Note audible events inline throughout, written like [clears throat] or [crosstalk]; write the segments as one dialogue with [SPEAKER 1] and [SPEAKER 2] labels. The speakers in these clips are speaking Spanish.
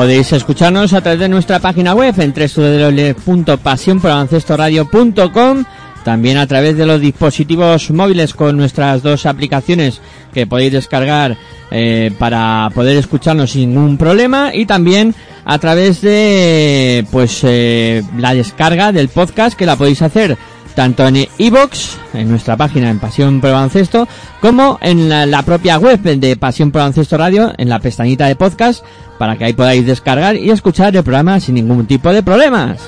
[SPEAKER 1] Podéis escucharnos a través de nuestra página web en www.pasionporbaloncestoradio.com también a través de los dispositivos móviles con nuestras dos aplicaciones que podéis descargar eh, para poder escucharnos sin ningún problema y también a través de pues eh, la descarga del podcast que la podéis hacer tanto en iBox, en nuestra página en Pasión por Baloncesto, como en la, la propia web de Pasión por Baloncesto Radio, en la pestañita de podcast, para que ahí podáis descargar y escuchar el programa sin ningún tipo de problemas.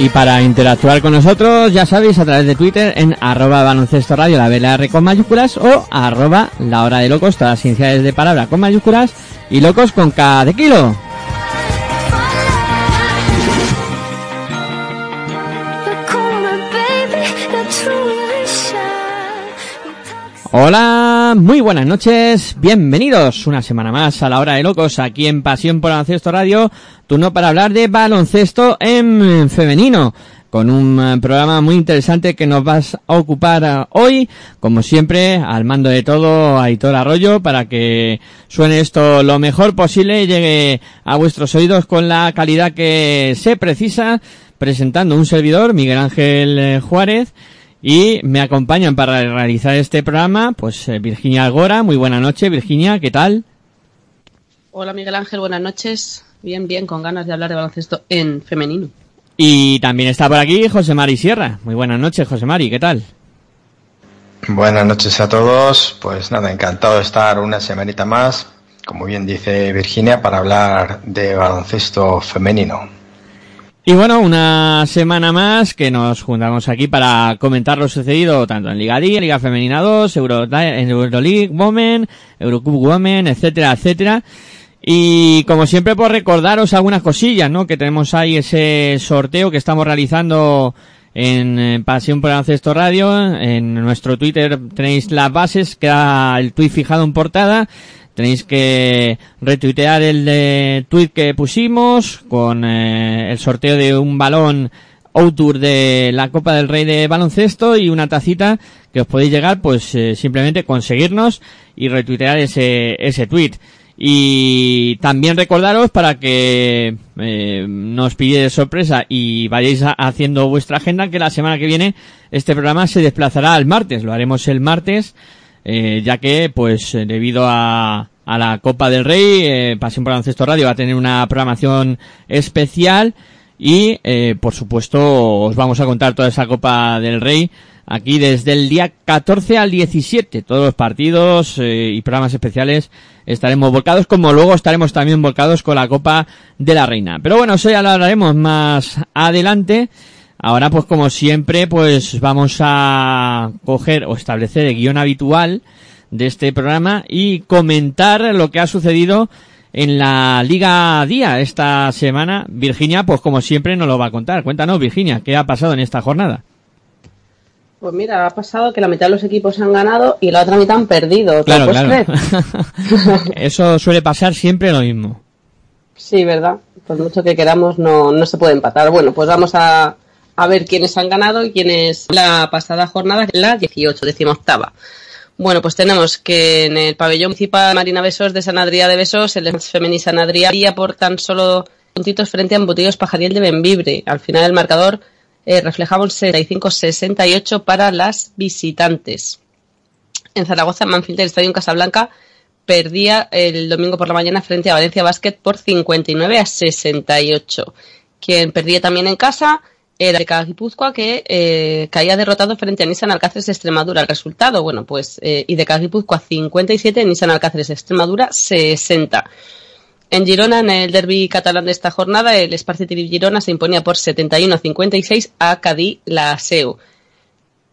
[SPEAKER 1] Y para interactuar con nosotros, ya sabéis, a través de Twitter en arroba baloncesto radio, la BLR con mayúsculas, o arroba la hora de locos, todas las iniciales de palabra con mayúsculas, y locos con K de kilo. Hola, muy buenas noches, bienvenidos una semana más a la hora de locos aquí en Pasión por Baloncesto Radio, turno para hablar de baloncesto en femenino, con un eh, programa muy interesante que nos vas a ocupar eh, hoy, como siempre, al mando de todo, Aitor Arroyo, para que suene esto lo mejor posible y llegue a vuestros oídos con la calidad que se precisa, presentando un servidor, Miguel Ángel eh, Juárez, y me acompañan para realizar este programa, pues eh, Virginia Algora. Muy buena noche, Virginia, ¿qué tal?
[SPEAKER 2] Hola Miguel Ángel, buenas noches. Bien, bien, con ganas de hablar de baloncesto en femenino.
[SPEAKER 1] Y también está por aquí José Mari Sierra. Muy buenas noches, José Mari, ¿qué tal?
[SPEAKER 3] Buenas noches a todos. Pues nada, encantado de estar una semanita más, como bien dice Virginia, para hablar de baloncesto femenino.
[SPEAKER 1] Y bueno, una semana más que nos juntamos aquí para comentar lo sucedido tanto en Liga D, Liga Femenina 2, Euro, en Euroleague Women, Eurocup Women, etcétera, etcétera. Y como siempre, por recordaros algunas cosillas, ¿no? Que tenemos ahí ese sorteo que estamos realizando en Pasión por el Baloncesto Radio. En nuestro Twitter tenéis las bases, queda el tweet fijado en portada. Tenéis que retuitear el de tweet que pusimos con eh, el sorteo de un balón Outour de la Copa del Rey de baloncesto y una tacita que os podéis llegar pues eh, simplemente conseguirnos y retuitear ese ese tweet. Y también recordaros para que eh, nos pide de sorpresa y vayáis haciendo vuestra agenda que la semana que viene este programa se desplazará al martes. Lo haremos el martes, eh, ya que pues eh, debido a, a la Copa del Rey, eh, Pasión por Baloncesto Radio va a tener una programación especial y eh, por supuesto os vamos a contar toda esa Copa del Rey aquí desde el día 14 al 17. Todos los partidos eh, y programas especiales estaremos volcados, como luego estaremos también volcados con la Copa de la Reina. Pero bueno, eso ya lo hablaremos más adelante. Ahora, pues como siempre, pues vamos a coger o establecer el guion habitual de este programa y comentar lo que ha sucedido en la Liga Día esta semana. Virginia, pues como siempre, nos lo va a contar. Cuéntanos, Virginia, ¿qué ha pasado en esta jornada?
[SPEAKER 2] Pues mira, ha pasado que la mitad de los equipos han ganado y la otra mitad han perdido. ¿Te
[SPEAKER 1] Claro, claro. [laughs] Eso suele pasar siempre lo mismo.
[SPEAKER 2] Sí, ¿verdad? Por mucho que queramos, no, no se puede empatar. Bueno, pues vamos a, a ver quiénes han ganado y quiénes la pasada jornada, la 18, decimoctava. Bueno, pues tenemos que en el pabellón municipal Marina Besos de San Adrià de Besos, el femení San Adrià por tan solo puntitos frente a Embutidos Pajariel de Benvibre. Al final el marcador eh, reflejaba un 65-68 para las visitantes. En Zaragoza, Manfield, el Estadio en Casablanca, perdía el domingo por la mañana frente a Valencia Basket por 59 a 68. Quien perdía también en casa era el Guipúzcoa que eh, caía derrotado frente a Nissan Alcáceres Extremadura. El resultado, bueno, pues eh, IDK Guipúzcoa 57, Nissan Alcáceres Extremadura 60. En Girona, en el derby catalán de esta jornada, el Esparcity Girona se imponía por 71-56 a Cadí la SEU.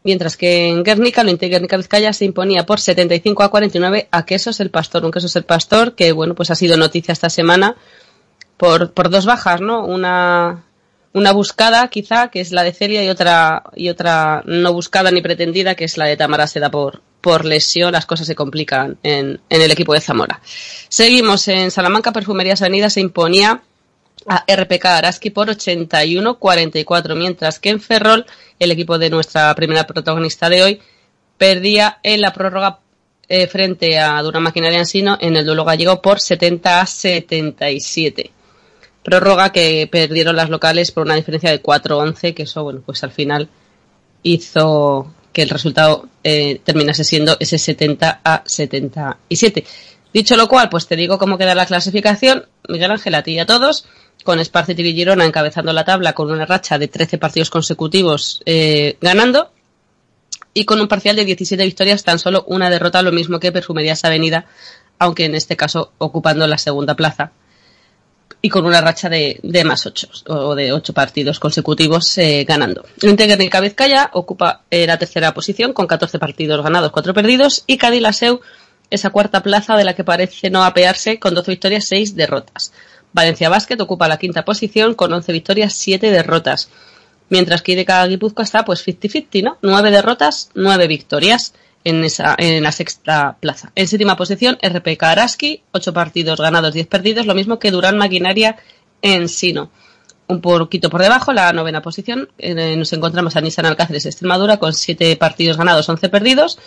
[SPEAKER 2] Mientras que en Guernica, lo Guernica Vizcaya se imponía por 75 a 49 a Quesos el Pastor. Un Quesos el Pastor que, bueno, pues ha sido noticia esta semana por, por dos bajas, ¿no? Una, una buscada, quizá, que es la de Celia, y otra, y otra no buscada ni pretendida, que es la de Tamara Seda por, por lesión. Las cosas se complican en, el equipo de Zamora. Seguimos en Salamanca, Perfumería Sanidad se imponía a RPK Araski por 81-44, mientras que en Ferrol, el equipo de nuestra primera protagonista de hoy, perdía en la prórroga eh, frente a Dura Maquinaria Ensino en el duelo gallego por 70 a 77. Prórroga que perdieron las locales por una diferencia de 4-11, que eso, bueno, pues al final hizo que el resultado eh, terminase siendo ese 70 a 77. Dicho lo cual, pues te digo cómo queda la clasificación. Miguel Ángel, a ti y a todos, con Esparcity y Girona encabezando la tabla con una racha de 13 partidos consecutivos eh, ganando y con un parcial de 17 victorias, tan solo una derrota, lo mismo que Perfumerías Avenida, aunque en este caso ocupando la segunda plaza y con una racha de, de más 8 o de 8 partidos consecutivos eh, ganando. El Guernica Vizcaya ocupa eh, la tercera posición con 14 partidos ganados, 4 perdidos y Cádiz Laseu esa cuarta plaza de la que parece no apearse con 12 victorias, 6 derrotas. Valencia Basket ocupa la quinta posición con 11 victorias, 7 derrotas. Mientras que IDK Guipúzcoa está pues 50-50, ¿no? 9 derrotas, 9 victorias en, esa, en la sexta plaza. En séptima posición, RPK Araski, 8 partidos ganados, 10 perdidos, lo mismo que Durán Maquinaria en Sino. Un poquito por debajo, la novena posición, eh, nos encontramos a Nissan Alcáceres Extremadura con 7 partidos ganados, 11 perdidos.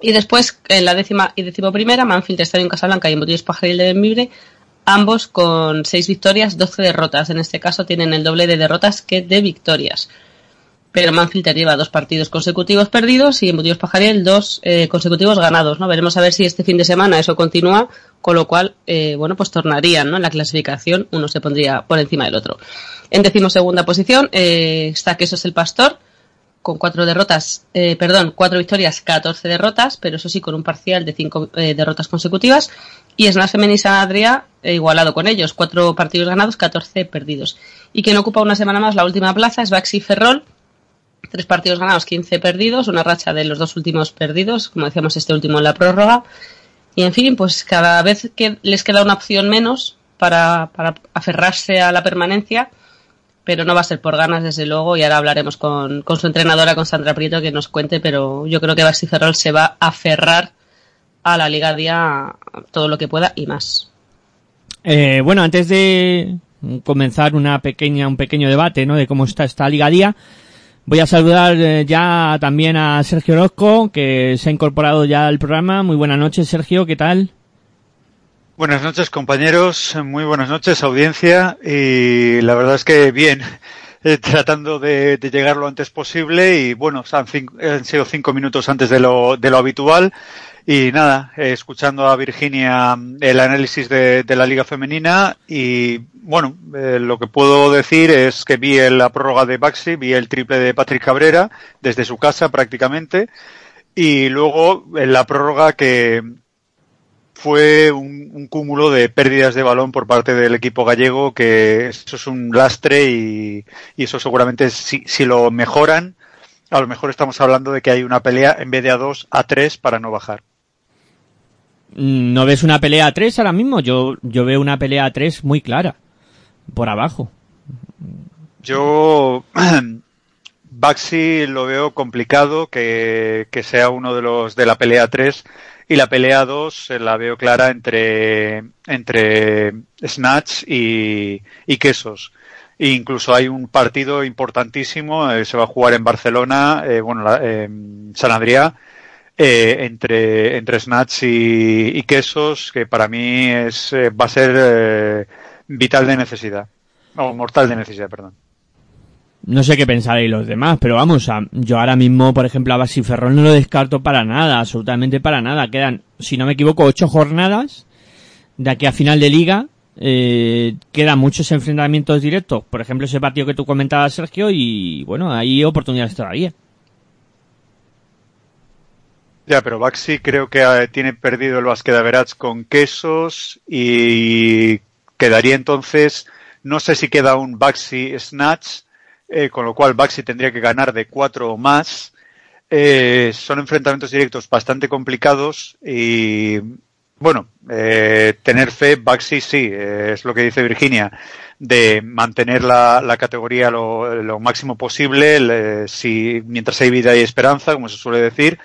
[SPEAKER 2] Y después, en la décima y décimo primera, Manfield Estadio en Casablanca y Embutidos Pajaril de Benvibre, ambos con 6 victorias, 12 derrotas. En este caso tienen el doble de derrotas que de victorias. Pero Manfield lleva dos partidos consecutivos perdidos y Embutidos Pajaril dos eh, consecutivos ganados, ¿no? Veremos a ver si este fin de semana eso continúa, con lo cual, eh, bueno, pues tornarían, ¿no? En la clasificación uno se pondría por encima del otro. En decimosegunda posición eh, está Quesos el Pastor, con cuatro derrotas, eh, perdón, cuatro victorias, 14 derrotas, pero eso sí, con un parcial de cinco eh, derrotas consecutivas. Y Snap Femení San Adrià eh, igualado con ellos, cuatro partidos ganados, 14 perdidos. Y quien ocupa una semana más la última plaza es Baxi Ferrol, tres partidos ganados, 15 perdidos, una racha de los dos últimos perdidos, como decíamos este último en la prórroga. Y en fin, pues cada vez que les queda una opción menos para, aferrarse a la permanencia, pero no va a ser por ganas, desde luego, y ahora hablaremos con, con su entrenadora, con Sandra Prieto, que nos cuente, pero yo creo que Baxi Ferrol se va a aferrar a la Liga Día todo lo que pueda y más.
[SPEAKER 1] Eh, bueno, antes de comenzar una pequeña, un pequeño debate, ¿no? De cómo está esta Liga Día, voy a saludar eh, ya también a Sergio Orozco, que se ha incorporado ya al programa. Muy buenas noches, Sergio, ¿qué tal?
[SPEAKER 4] Buenas noches, compañeros. Muy buenas noches, audiencia. Y la verdad es que bien, [laughs] eh, tratando de, llegar lo antes posible. Y bueno, han, han sido cinco minutos antes de lo, de lo habitual. Y nada, eh, escuchando a Virginia mm, el análisis de, la Liga Femenina. Y bueno, eh, lo que puedo decir es que vi la prórroga de Baxi, vi el triple de Patrick Cabrera desde su casa prácticamente. Y luego en la prórroga que, fue un, un cúmulo de pérdidas de balón por parte del equipo gallego, que eso es un lastre y, y eso seguramente si, si lo mejoran, a lo mejor estamos hablando de que hay una pelea en vez de a dos, a tres para no bajar.
[SPEAKER 1] ¿No ves una pelea tres ahora mismo? Yo, yo veo una pelea tres muy clara. Por abajo.
[SPEAKER 4] Yo, [clears throat] Baxi lo veo complicado que, que sea uno de los de la pelea 3 y la pelea 2 eh, la veo clara entre, entre Snatch y, y Quesos. E incluso hay un partido importantísimo, eh, se va a jugar en Barcelona, eh, bueno, la- en San Adrià, eh, entre, entre Snatch y, Quesos, que para mí es, eh, va a ser eh, vital de necesidad. O mortal de necesidad, perdón.
[SPEAKER 1] No sé qué pensaréis los demás, pero vamos, a, yo ahora mismo, por ejemplo, a Basi Ferrol no lo descarto para nada, absolutamente para nada. Quedan, si no me equivoco, ocho jornadas de aquí a final de liga. Eh, quedan muchos enfrentamientos directos, por ejemplo, ese partido que tú comentabas, Sergio, y bueno, hay oportunidades todavía.
[SPEAKER 4] Ya, pero Baxi creo que eh, tiene perdido el Basket Average con quesos y quedaría entonces, no sé si queda un Baxi Snatch, eh, con lo cual Baxi tendría que ganar de cuatro o más. Eh, son enfrentamientos directos bastante complicados y bueno, eh, tener fe, Baxi sí, es lo que dice Virginia, de mantener la, la categoría lo, lo máximo posible, le- si, mientras hay vida y esperanza, como se suele decir,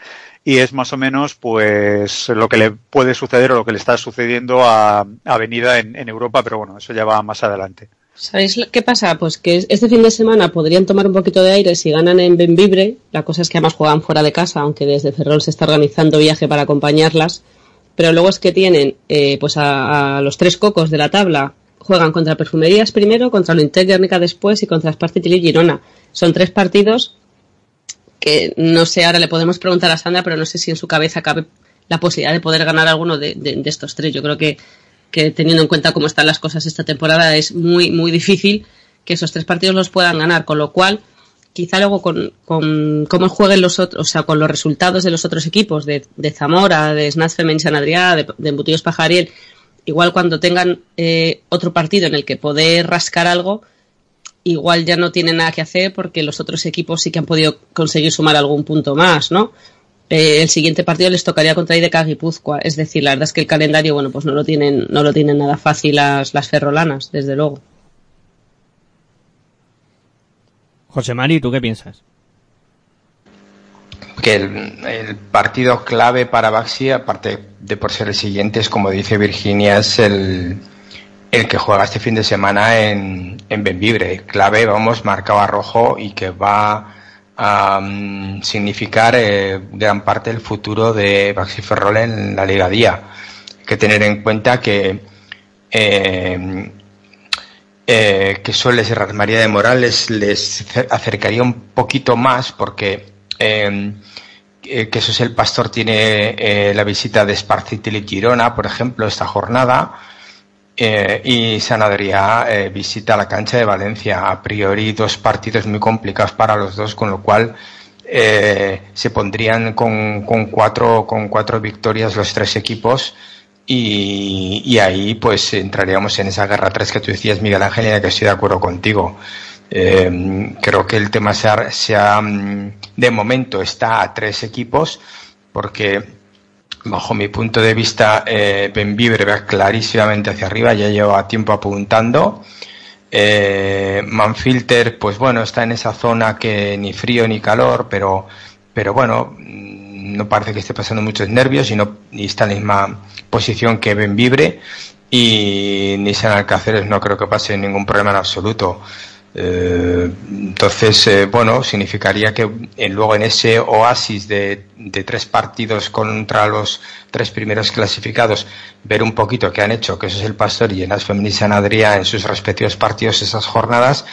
[SPEAKER 4] y es más o menos pues lo que le puede suceder o lo que le está sucediendo a, Avenida en, Europa, pero bueno, eso ya va más adelante.
[SPEAKER 2] ¿Sabéis qué pasa? Pues que este fin de semana podrían tomar un poquito de aire si ganan en Benvibre. La cosa es que además juegan fuera de casa, aunque desde Ferrol se está organizando viaje para acompañarlas. Pero luego es que tienen eh, pues a, a los tres cocos de la tabla. Juegan contra Perfumerías primero, contra lo Guernica después y contra Spartiti y Girona. Son tres partidos que no sé, ahora le podemos preguntar a Sandra, pero no sé si en su cabeza cabe la posibilidad de poder ganar alguno de, de- estos tres. Yo creo que, que teniendo en cuenta cómo están las cosas esta temporada es muy, muy difícil que esos tres partidos los puedan ganar, con lo cual quizá luego con, con cómo jueguen los otros, o sea, con los resultados de los otros equipos, de, de Zamora, de Snaz Femen San Adrià, de, de Embutidos Pajariel, igual cuando tengan eh, otro partido en el que poder rascar algo, igual ya no tienen nada que hacer porque los otros equipos sí que han podido conseguir sumar algún punto más, ¿no? Eh, el siguiente partido les tocaría contra IDK Guipúzcoa, es decir, la verdad es que el calendario, bueno, pues no lo tienen, no lo tienen nada fácil las, las ferrolanas, desde luego.
[SPEAKER 1] José Mari, ¿tú qué piensas?
[SPEAKER 3] que el, el partido clave para Baxi, aparte de por ser el siguiente, es como dice Virginia, es el, el que juega este fin de semana en, en Benvibre. Clave, vamos, marcado a rojo y que va a mm, significar eh, gran parte del futuro de Baxi Ferrol en la Liga Día. Hay que tener en cuenta que eh, eh, que suele ser María de Morales les acercaría un poquito más porque eh, eh, que eso es el pastor tiene eh, la visita de Sparcity y Girona, por ejemplo, esta jornada eh, y San Adrià eh, visita la cancha de Valencia. A priori dos partidos muy complicados para los dos, con lo cual eh, se pondrían con, cuatro con cuatro victorias los tres equipos y, ahí pues entraríamos en esa guerra 3 que tú decías Miguel Ángel y en la que estoy de acuerdo contigo eh, creo que el tema se ha, se ha, mm, de momento está a tres equipos porque bajo mi punto de vista eh, Benvibre va clarísimamente hacia arriba ya lleva tiempo apuntando eh, Manfilter pues bueno está en esa zona que ni frío ni calor pero pero bueno no parece que esté pasando muchos nervios y, no, y está en la misma posición que Benvibre y Nissan Alcáceres no creo que pase ningún problema en absoluto. Eh, entonces, eh, bueno, significaría que eh, luego en ese oasis de, tres partidos contra los tres primeros clasificados, ver un poquito qué han hecho, que eso es el Pastor y en las Femení San Adrià en sus respectivos partidos esas jornadas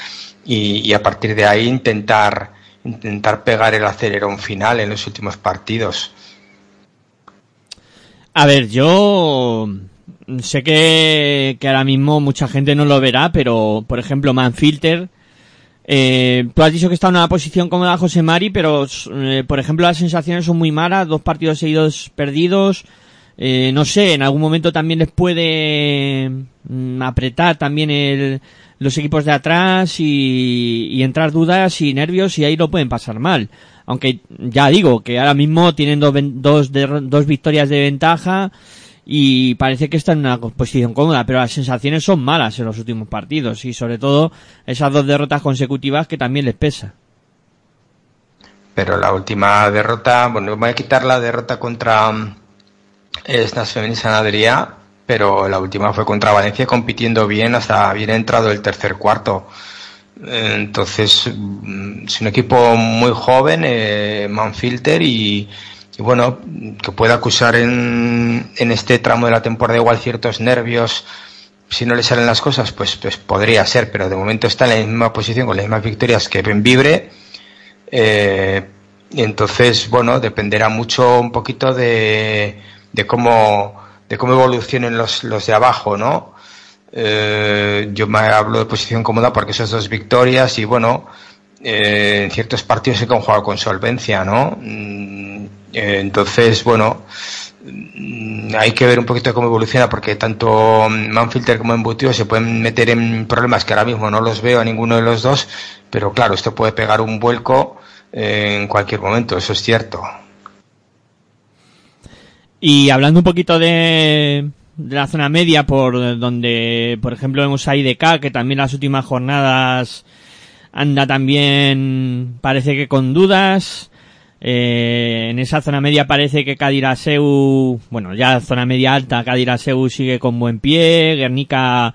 [SPEAKER 3] y, y, a partir de ahí intentar, intentar pegar el acelerón final en los últimos partidos.
[SPEAKER 1] A ver, yo sé que, que, ahora mismo mucha gente no lo verá, pero por ejemplo Manfilter, eh, tú has dicho que está en una posición cómoda José Mari, pero eh, por ejemplo las sensaciones son muy malas, dos partidos seguidos perdidos, eh, no sé, en algún momento también les puede mm, apretar también el, los equipos de atrás y, y, entrar dudas y nervios y ahí lo pueden pasar mal. Aunque ya digo que ahora mismo tienen dos, dos, dos victorias de ventaja, y parece que está en una posición cómoda, pero las sensaciones son malas en los últimos partidos y sobre todo esas dos derrotas consecutivas que también les pesa.
[SPEAKER 3] Pero la última derrota, bueno, voy a quitar la derrota contra estas Femení San Adrià, pero la última fue contra Valencia compitiendo bien hasta bien entrado el tercer cuarto. Entonces, es un equipo muy joven, eh, Manfilter, y, y bueno, que puede acusar en, en este tramo de la temporada igual ciertos nervios, si no le salen las cosas, pues, pues podría ser, pero de momento está en la misma posición con las mismas victorias que Benvibre. Eh, entonces, bueno, dependerá mucho un poquito de, de cómo, de cómo evolucionen los, los de abajo, ¿no? Eh, yo me hablo de posición cómoda porque esas dos victorias y bueno, eh, en ciertos partidos se han jugado con solvencia, ¿no? Eh, entonces, bueno, mm, hay que ver un poquito cómo evoluciona porque tanto Manfilter como Embutido se pueden meter en problemas que ahora mismo no los veo a ninguno de los dos, pero claro, esto puede pegar un vuelco en cualquier momento, eso es cierto.
[SPEAKER 1] Y hablando un poquito de, de la zona media, por donde, por ejemplo, vemos a IDK, que también las últimas jornadas anda también, parece que con dudas. Eh, en esa zona media parece que Cadiraseu, bueno, ya zona media alta, Cadiraseu sigue con buen pie, Guernica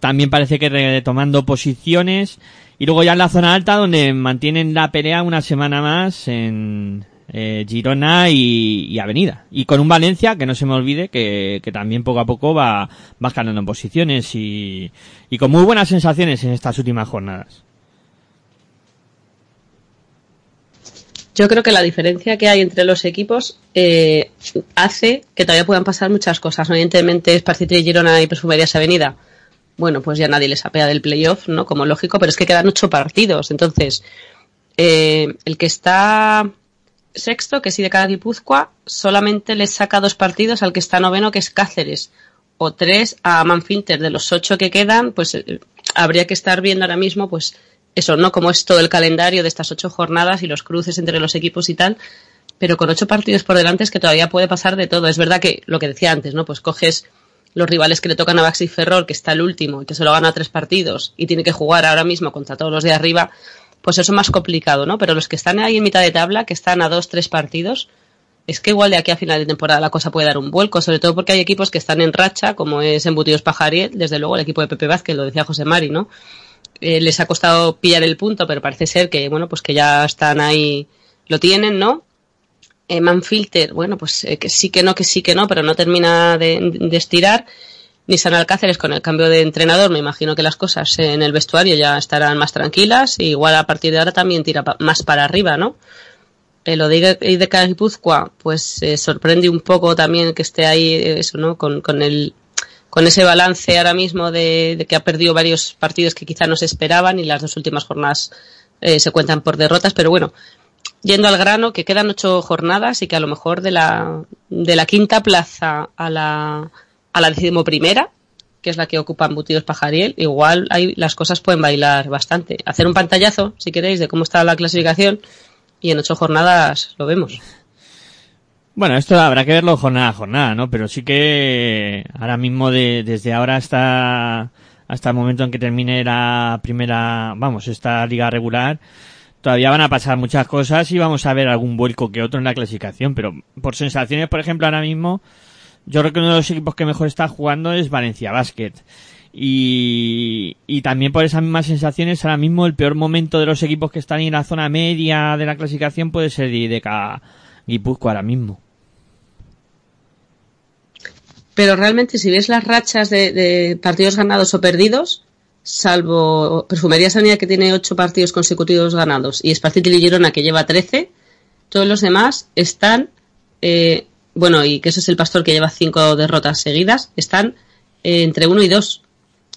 [SPEAKER 1] también parece que retomando posiciones. Y luego ya en la zona alta donde mantienen la pelea una semana más en eh, Girona y, Avenida. Y con un Valencia, que no se me olvide, que, también poco a poco va, va ganando en posiciones y con muy buenas sensaciones en estas últimas jornadas.
[SPEAKER 2] Yo creo que la diferencia que hay entre los equipos eh, hace que todavía puedan pasar muchas cosas. Evidentemente, Esparcitri, Girona y Perfumerias Avenida, bueno, pues ya nadie les apea del playoff, ¿no? Como lógico, pero es que quedan ocho partidos. Entonces, eh, el que está sexto, que sí de cada Guipúzcoa, solamente les saca dos partidos al que está noveno, que es Cáceres, o tres a Manfinter. De los ocho que quedan, pues eh, habría que estar viendo ahora mismo, pues eso, ¿no? Como es todo el calendario de estas ocho jornadas y los cruces entre los equipos y tal, pero con ocho partidos por delante es que todavía puede pasar de todo. Es verdad que lo que decía antes, ¿no? Pues coges los rivales que le tocan a Baxi Ferrol, que está el último y que se lo gana tres partidos y tiene que jugar ahora mismo contra todos los de arriba, pues eso es más complicado, ¿no? Pero los que están ahí en mitad de tabla, que están a dos, tres partidos, es que igual de aquí a final de temporada la cosa puede dar un vuelco, sobre todo porque hay equipos que están en racha, como es Embutidos Pajariel, desde luego el equipo de Pepe Vázquez, lo decía José Mari, ¿no? Eh, les ha costado pillar el punto, pero parece ser que, bueno, pues que ya están ahí, lo tienen, ¿no? Eh, Manfilter, bueno, pues eh, que sí que no, que sí que no, pero no termina de, estirar. Nissan Alcáceres con el cambio de entrenador, me imagino que las cosas en el vestuario ya estarán más tranquilas. Y igual a partir de ahora también tira pa más para arriba, ¿no? Eh, lo de IDK Guipúzcoa, pues sorprende un poco también que esté ahí, eso, ¿no? Con, con el con ese balance ahora mismo de, que ha perdido varios partidos que quizá no se esperaban y las dos últimas jornadas eh, se cuentan por derrotas, pero bueno, yendo al grano, que quedan ocho jornadas y que a lo mejor de la, de la quinta plaza a la, a la decimoprimera, que es la que ocupa Embutidos Pajariel, igual ahí las cosas pueden bailar bastante. Hacer un pantallazo, si queréis, de cómo está la clasificación y en ocho jornadas lo vemos.
[SPEAKER 1] Bueno, esto habrá que verlo jornada a jornada, ¿no? Pero sí que ahora mismo de, desde ahora hasta, hasta el momento en que termine la primera, vamos, esta liga regular, todavía van a pasar muchas cosas y vamos a ver algún vuelco que otro en la clasificación, pero por sensaciones, por ejemplo, ahora mismo, yo creo que uno de los equipos que mejor está jugando es Valencia Basket. Y, y también por esas mismas sensaciones, ahora mismo el peor momento de los equipos que están en la zona media de la clasificación puede ser IDK Guipúzcoa ahora mismo.
[SPEAKER 2] Pero realmente, si ves las rachas de, de partidos ganados o perdidos, salvo Perfumería Sanidad que tiene ocho partidos consecutivos ganados y Espacitil y Girona que lleva 13, todos los demás están, eh, bueno, y que ese es el Pastor que lleva cinco derrotas seguidas, están eh, entre uno y dos.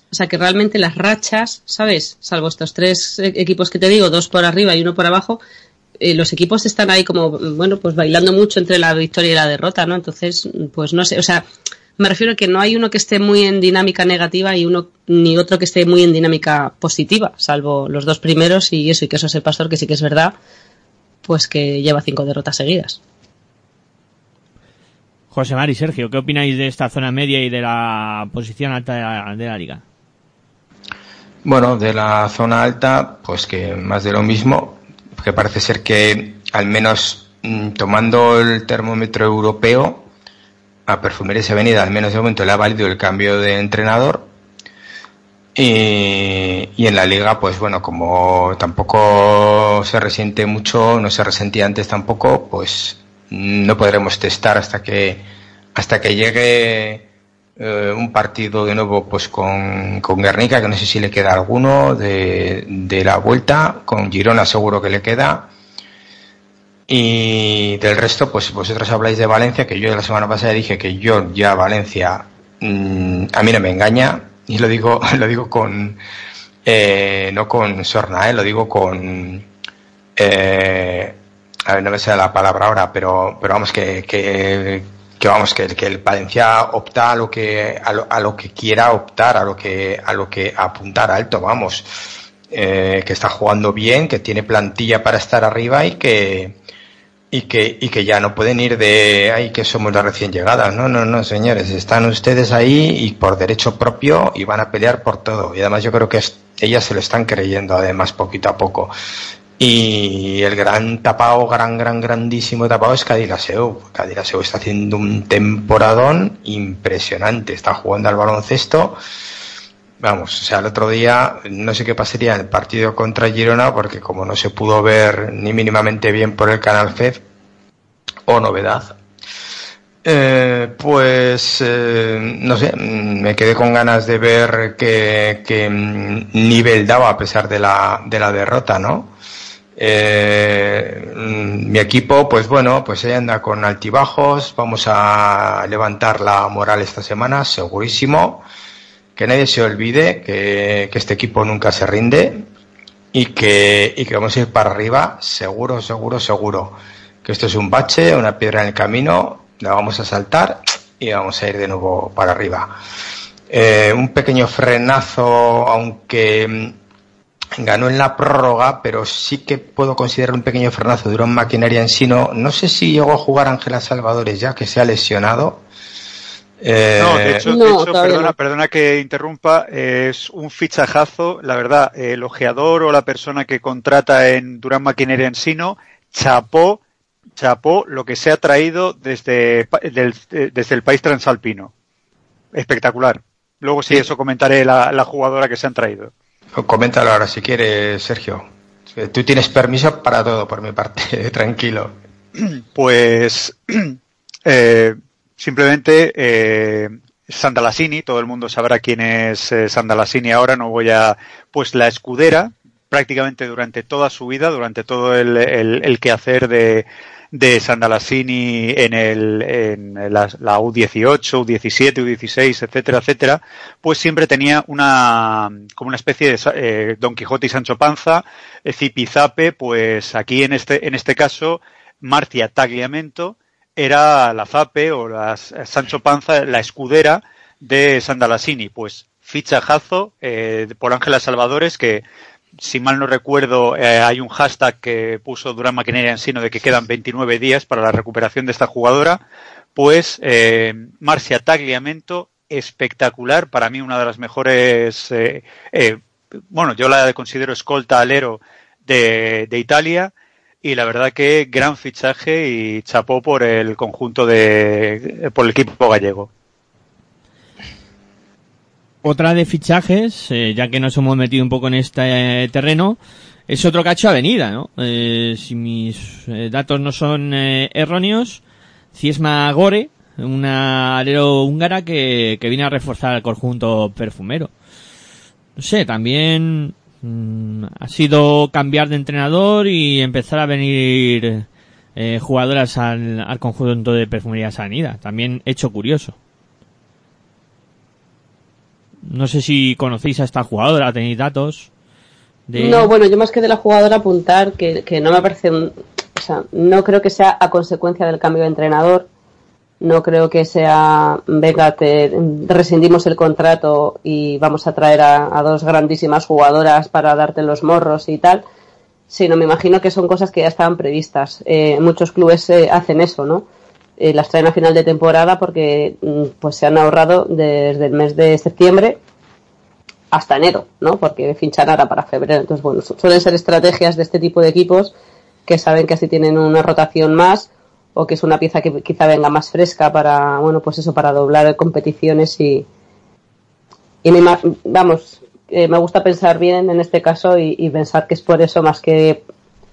[SPEAKER 2] O sea que realmente las rachas, ¿sabes? Salvo estos tres eh, equipos que te digo, dos por arriba y uno por abajo, eh, los equipos están ahí como, bueno, pues bailando mucho entre la victoria y la derrota, ¿no? Entonces, pues no sé, o sea, me refiero a que no hay uno que esté muy en dinámica negativa y uno ni otro que esté muy en dinámica positiva, salvo los dos primeros y eso, y que eso es el pastor, que sí que es verdad, pues que lleva cinco derrotas seguidas.
[SPEAKER 1] José Mari, Sergio, ¿qué opináis de esta zona media y de la posición alta de la, de la liga?
[SPEAKER 3] Bueno, de la zona alta, pues que más de lo mismo, que parece ser que al menos mm, tomando el termómetro europeo, a Perfumerías Avenida al menos de momento le ha valido el cambio de entrenador y, y en la liga, pues bueno, como tampoco se resiente mucho, no se resentía antes tampoco, pues no podremos testar hasta que hasta que llegue eh, un partido de nuevo pues con, con Guernica, que no sé si le queda alguno de, de la vuelta, con Girona seguro que le queda. Y del resto, pues vosotros habláis de Valencia, que yo la semana pasada dije que yo ya Valencia mm, a mí no me engaña, y lo digo, [laughs] lo digo con eh, no con sorna, eh, lo digo con eh, a ver, no me sé la palabra ahora, pero, pero vamos que, que, que vamos que, que el Valencia opta a lo que a lo, a lo que quiera optar, a lo que a lo que apuntar alto, vamos. Eh, que está jugando bien, que tiene plantilla para estar arriba y que y que y que ya no pueden ir de ay que somos las recién llegadas. No, no, no, señores, están ustedes ahí y por derecho propio y van a pelear por todo. Y además yo creo que ellas se lo están creyendo además poquito a poco. Y el gran tapao, gran, gran, grandísimo tapao es Cadilaseu. Cadilaseu está haciendo un temporadón impresionante. Está jugando al baloncesto. Vamos, o sea, el otro día no sé qué pasaría en el partido contra Girona porque como no se pudo ver ni mínimamente bien por el canal FED, o novedad, eh, pues eh, no sé, mm, me quedé con ganas de ver qué, mm, nivel daba a pesar de la, de la derrota, ¿no? Eh, mm, mi equipo, pues bueno, pues ahí anda con altibajos, vamos a levantar la moral esta semana, segurísimo, que nadie se olvide que, que este equipo nunca se rinde y que, y que vamos a ir para arriba, seguro, seguro, seguro, que esto es un bache, una piedra en el camino, la vamos a saltar y vamos a ir de nuevo para arriba. Eh, un pequeño frenazo, aunque mm, ganó en la prórroga, pero sí que puedo considerar un pequeño frenazo de Durón Maquinaria en sí. No, no sé si llegó a jugar Ángela Salvadores ya, que se ha lesionado. Eh,
[SPEAKER 4] No, de hecho, de hecho, perdona,
[SPEAKER 2] no.
[SPEAKER 4] perdona que interrumpa, es un fichajazo, la verdad, el ojeador o la persona que contrata en Durán Maquinaria Ensino, chapó, chapó lo que se ha traído desde, del- eh, desde el país transalpino. Espectacular. Luego sí,
[SPEAKER 3] Sí.
[SPEAKER 4] eso comentaré la, la jugadora que se han traído.
[SPEAKER 3] Coméntalo ahora si quieres, Sergio. Eh, Tú tienes permiso para todo por mi parte, [laughs] tranquilo. [clears throat]
[SPEAKER 4] Pues [clears throat] eh, simplemente eh, Sandalasini, todo el mundo sabrá quién es eh, Sandalasini ahora, no voy a... Pues la escudera, prácticamente durante toda su vida, durante todo el, el, el quehacer de, de Sandalasini en, el, en la, la U18, U17, U16, etcétera, etcétera, pues siempre tenía una como una especie de eh, Don Quijote y Sancho Panza, eh, zipizape, pues aquí en este, en este caso, Marcia Tagliamento era la Zape o la Sancho Panza, la escudera de Sandalasini, pues fichajazo eh, por Ángela Salvadores que si mal no recuerdo, eh, hay un hashtag que puso Durán Maquinaria en Sino de que quedan 29 días para la recuperación de esta jugadora. Pues eh, Marcia Tagliamento, espectacular, para mí una de las mejores, eh, eh, bueno, yo la considero escolta alero de, de Italia y la verdad que gran fichaje y chapó por el conjunto de, por el equipo gallego.
[SPEAKER 1] otra de fichajes, eh, ya que nos hemos metido un poco en este eh, terreno, es otro cacho avenida, ¿no? Eh, si mis eh, datos no son erróneos, Ciesma Gore, una alero húngara que, que viene a reforzar al conjunto perfumero. No sé, también mm, ha sido cambiar de entrenador y empezar a venir eh, jugadoras al, conjunto de perfumería sanidad. También hecho curioso. No sé si conocéis a esta jugadora, tenéis datos. De...
[SPEAKER 2] No, bueno, yo más que de la jugadora apuntar que, que no me parece o sea, no creo que sea a consecuencia del cambio de entrenador. No creo que sea, venga, te rescindimos el contrato y vamos a traer a, dos grandísimas jugadoras para darte los morros y tal. Sino me imagino que son cosas que ya estaban previstas. Eh, muchos clubes eh, hacen eso, ¿no? Eh, las traen a final de temporada porque mm, pues se han ahorrado desde el mes de septiembre hasta enero, ¿no? Porque finchan ahora para febrero. Entonces, bueno, su- suelen ser estrategias de este tipo de equipos que saben que así tienen una rotación más o que es una pieza que quizá venga más fresca para, bueno, pues eso, para doblar competiciones y, y me vamos, eh, me gusta pensar bien en este caso y, y pensar que es por eso más que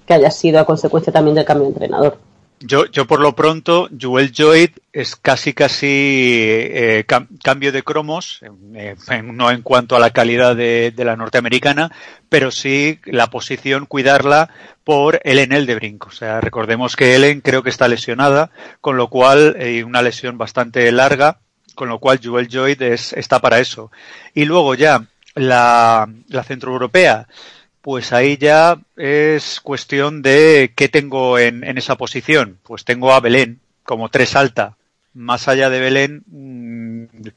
[SPEAKER 2] que haya sido a consecuencia también del cambio de entrenador.
[SPEAKER 4] Yo, yo por lo pronto, Joel Joyd es casi casi eh, cam- cambio de cromos, eh, no en cuanto a la calidad de, de la norteamericana, pero sí la posición cuidarla por Ellen Eldebrink. O sea, recordemos que Ellen creo que está lesionada, con lo cual, eh, una lesión bastante larga, con lo cual Joel Joyd es, está para eso. Y luego ya, la, la centroeuropea, pues ahí ya es cuestión de qué tengo en, en esa posición. Pues tengo a Belén como tres alta. Más allá de Belén, mm,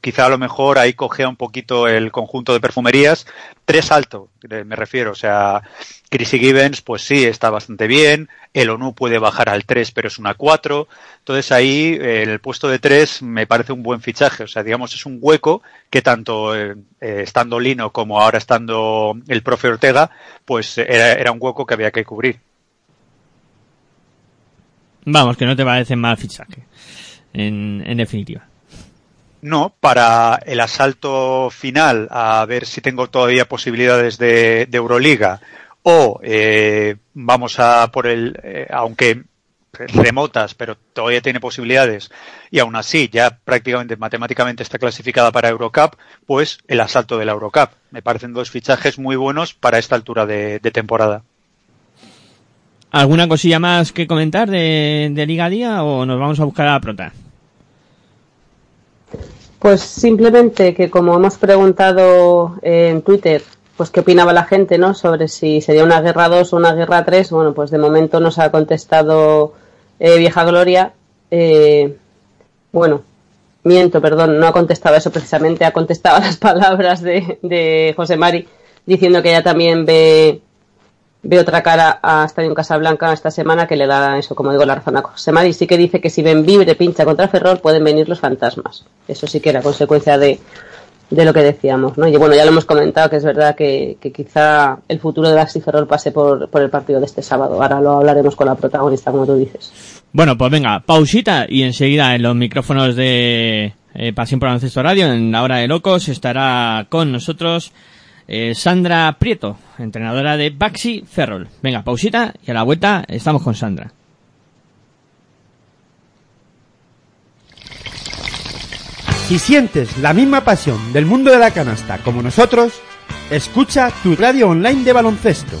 [SPEAKER 4] quizá a lo mejor ahí cogea un poquito el conjunto de perfumerías. Tres alto, eh, me refiero. O sea, Chrissy Gibbons, pues sí, está bastante bien. El ONU puede bajar al 3, pero es una 4. Entonces ahí eh, el puesto de 3 me parece un buen fichaje. O sea, digamos, es un hueco que tanto eh, estando Lino como ahora estando el profe Ortega, pues era, era un hueco que había que cubrir.
[SPEAKER 1] Vamos, que no te parece mal fichaje. En, en definitiva.
[SPEAKER 4] No, para el asalto final, a ver si tengo todavía posibilidades de, Euroliga, o eh, vamos a por el, eh, aunque remotas, pero todavía tiene posibilidades, y aún así ya prácticamente matemáticamente está clasificada para Eurocup, pues el asalto de la Eurocup. Me parecen dos fichajes muy buenos para esta altura de, temporada.
[SPEAKER 1] ¿Alguna cosilla más que comentar de, de Liga Día o nos vamos a buscar a la prota?
[SPEAKER 2] Pues simplemente que como hemos preguntado eh, en Twitter, pues qué opinaba la gente, ¿no? Sobre si sería una guerra 2 o una guerra 3. Bueno, pues de momento nos ha contestado eh, Vieja Gloria. Eh, bueno, miento, perdón, no ha contestado eso precisamente, ha contestado [laughs] las palabras de, de José Mari, diciendo que ella también ve, ve otra cara a Estadio Casablanca esta semana que le da eso, como digo, la razón a José Mari. Sí que dice que si ven Vibre pincha contra Ferrol pueden venir los fantasmas. Eso sí que era consecuencia de, de lo que decíamos, ¿no? Y bueno, ya lo hemos comentado que es verdad que, que quizá el futuro de Baxi Ferrol pase por, por el partido de este sábado. Ahora lo hablaremos con la protagonista, como tú dices.
[SPEAKER 1] Bueno, pues venga, pausita y enseguida en los micrófonos de eh, Pasión por Baloncesto Radio, en la hora de locos, estará con nosotros eh, Sandra Prieto, entrenadora de Baxi Ferrol. Venga, pausita y a la vuelta estamos con Sandra.
[SPEAKER 5] Si sientes la misma pasión del mundo de la canasta como nosotros, escucha tu radio online de baloncesto.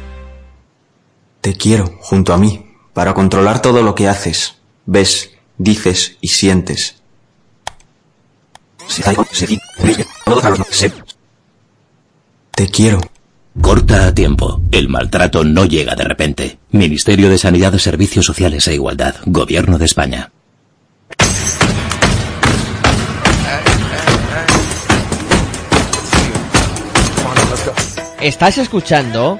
[SPEAKER 6] Te quiero junto a mí, para controlar todo lo que haces, ves, dices y sientes. Te quiero.
[SPEAKER 7] Corta a tiempo. El maltrato no llega de repente. Ministerio de Sanidad, Servicios Sociales e Igualdad. Gobierno de España.
[SPEAKER 8] Estás escuchando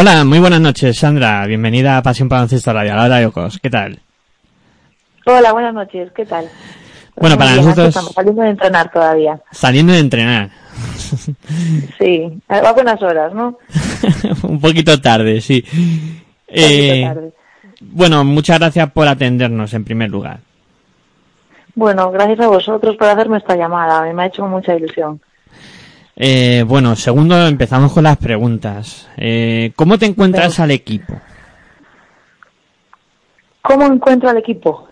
[SPEAKER 9] Hola,
[SPEAKER 1] muy buenas noches, Sandra. Bienvenida a Pasión Baloncesto Radio. Hola, Yocos. ¿Qué tal?
[SPEAKER 9] Hola, buenas noches, ¿qué tal?
[SPEAKER 1] Bueno, para
[SPEAKER 9] bien,
[SPEAKER 1] nosotros-
[SPEAKER 9] Estamos saliendo de entrenar todavía.
[SPEAKER 1] Saliendo de entrenar.
[SPEAKER 9] Sí, a buenas horas, ¿no? [laughs]
[SPEAKER 1] Un poquito tarde, sí.
[SPEAKER 9] Un
[SPEAKER 1] Eh,
[SPEAKER 9] poquito tarde.
[SPEAKER 1] bueno, muchas gracias por atendernos en primer lugar.
[SPEAKER 9] Bueno, gracias a vosotros por hacerme esta llamada, me ha hecho mucha ilusión.
[SPEAKER 1] Eh, bueno, segundo, empezamos con las preguntas. Eh, ¿Cómo te encuentras al equipo?
[SPEAKER 9] ¿Cómo encuentro al equipo?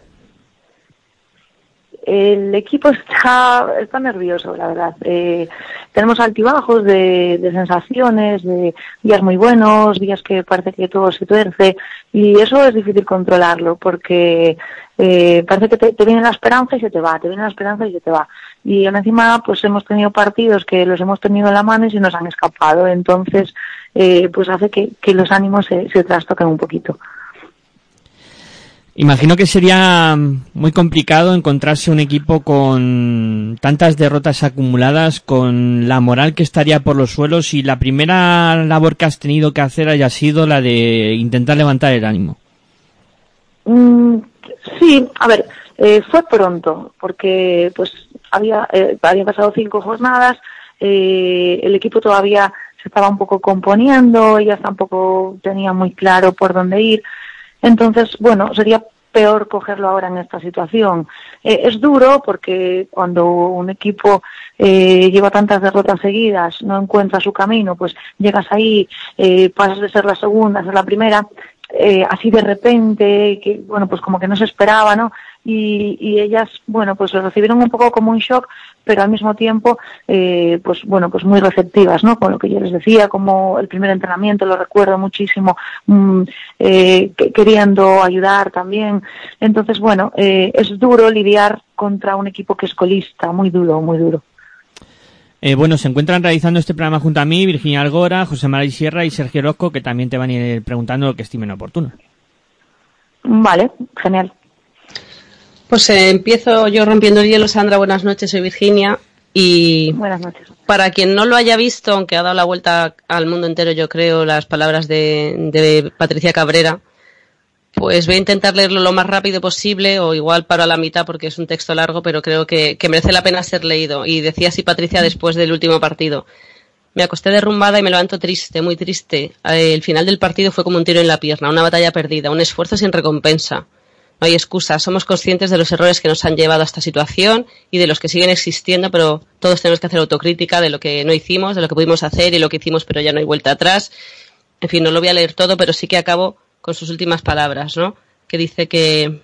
[SPEAKER 9] El equipo está, está nervioso, la verdad. Eh, tenemos altibajos de, de sensaciones, de días muy buenos, días que parece que todo se tuerce y eso es difícil controlarlo porque eh, parece que te, te viene la esperanza y se te va, te viene la esperanza y se te va. Y encima pues hemos tenido partidos que los hemos tenido en la mano y se nos han escapado, entonces eh, pues hace que, que los ánimos se, se trastoquen un poquito.
[SPEAKER 1] Imagino que sería muy complicado encontrarse un equipo con tantas derrotas acumuladas, con la moral que estaría por los suelos y la primera labor que has tenido que hacer haya sido la de intentar levantar el ánimo.
[SPEAKER 9] Mm, sí, a ver, eh, fue pronto, porque pues había, eh, habían pasado cinco jornadas, eh, el equipo todavía se estaba un poco componiendo, ellas tampoco tenían muy claro por dónde ir. Entonces, bueno, sería peor cogerlo ahora en esta situación. Eh, es duro porque cuando un equipo eh, lleva tantas derrotas seguidas, no encuentra su camino, pues llegas ahí, eh, pasas de ser la segunda a ser la primera, eh, así de repente, que bueno, pues como que no se esperaba, ¿no? Y, y ellas, bueno, pues lo recibieron un poco como un shock, pero al mismo tiempo, eh, pues bueno, pues muy receptivas, ¿no? Con lo que yo les decía, como el primer entrenamiento, lo recuerdo muchísimo, mm, eh, que- queriendo ayudar también. Entonces, bueno, eh, es duro lidiar contra un equipo que es colista, muy duro, muy duro.
[SPEAKER 1] Eh, bueno, se encuentran realizando este programa junto a mí Virginia Algora, José María Sierra y Sergio Orozco, que también te van a ir preguntando lo que estimen oportuno.
[SPEAKER 9] Vale, genial.
[SPEAKER 2] Pues eh, empiezo yo rompiendo el hielo, Sandra. Buenas noches, soy Virginia. Y
[SPEAKER 9] Buenas noches.
[SPEAKER 2] para quien no lo haya visto, aunque ha dado la vuelta al mundo entero, yo creo, las palabras de, de Patricia Cabrera, pues voy a intentar leerlo lo más rápido posible, o igual paro a la mitad porque es un texto largo, pero creo que, que merece la pena ser leído. Y decía así Patricia después del último partido. Me acosté derrumbada y me levanto triste, muy triste. El final del partido fue como un tiro en la pierna, una batalla perdida, un esfuerzo sin recompensa. No hay excusa. Somos conscientes de los errores que nos han llevado a esta situación y de los que siguen existiendo, pero todos tenemos que hacer autocrítica de lo que no hicimos, de lo que pudimos hacer y lo que hicimos, pero ya no hay vuelta atrás. En fin, no lo voy a leer todo, pero sí que acabo con sus últimas palabras, ¿no? Que dice que,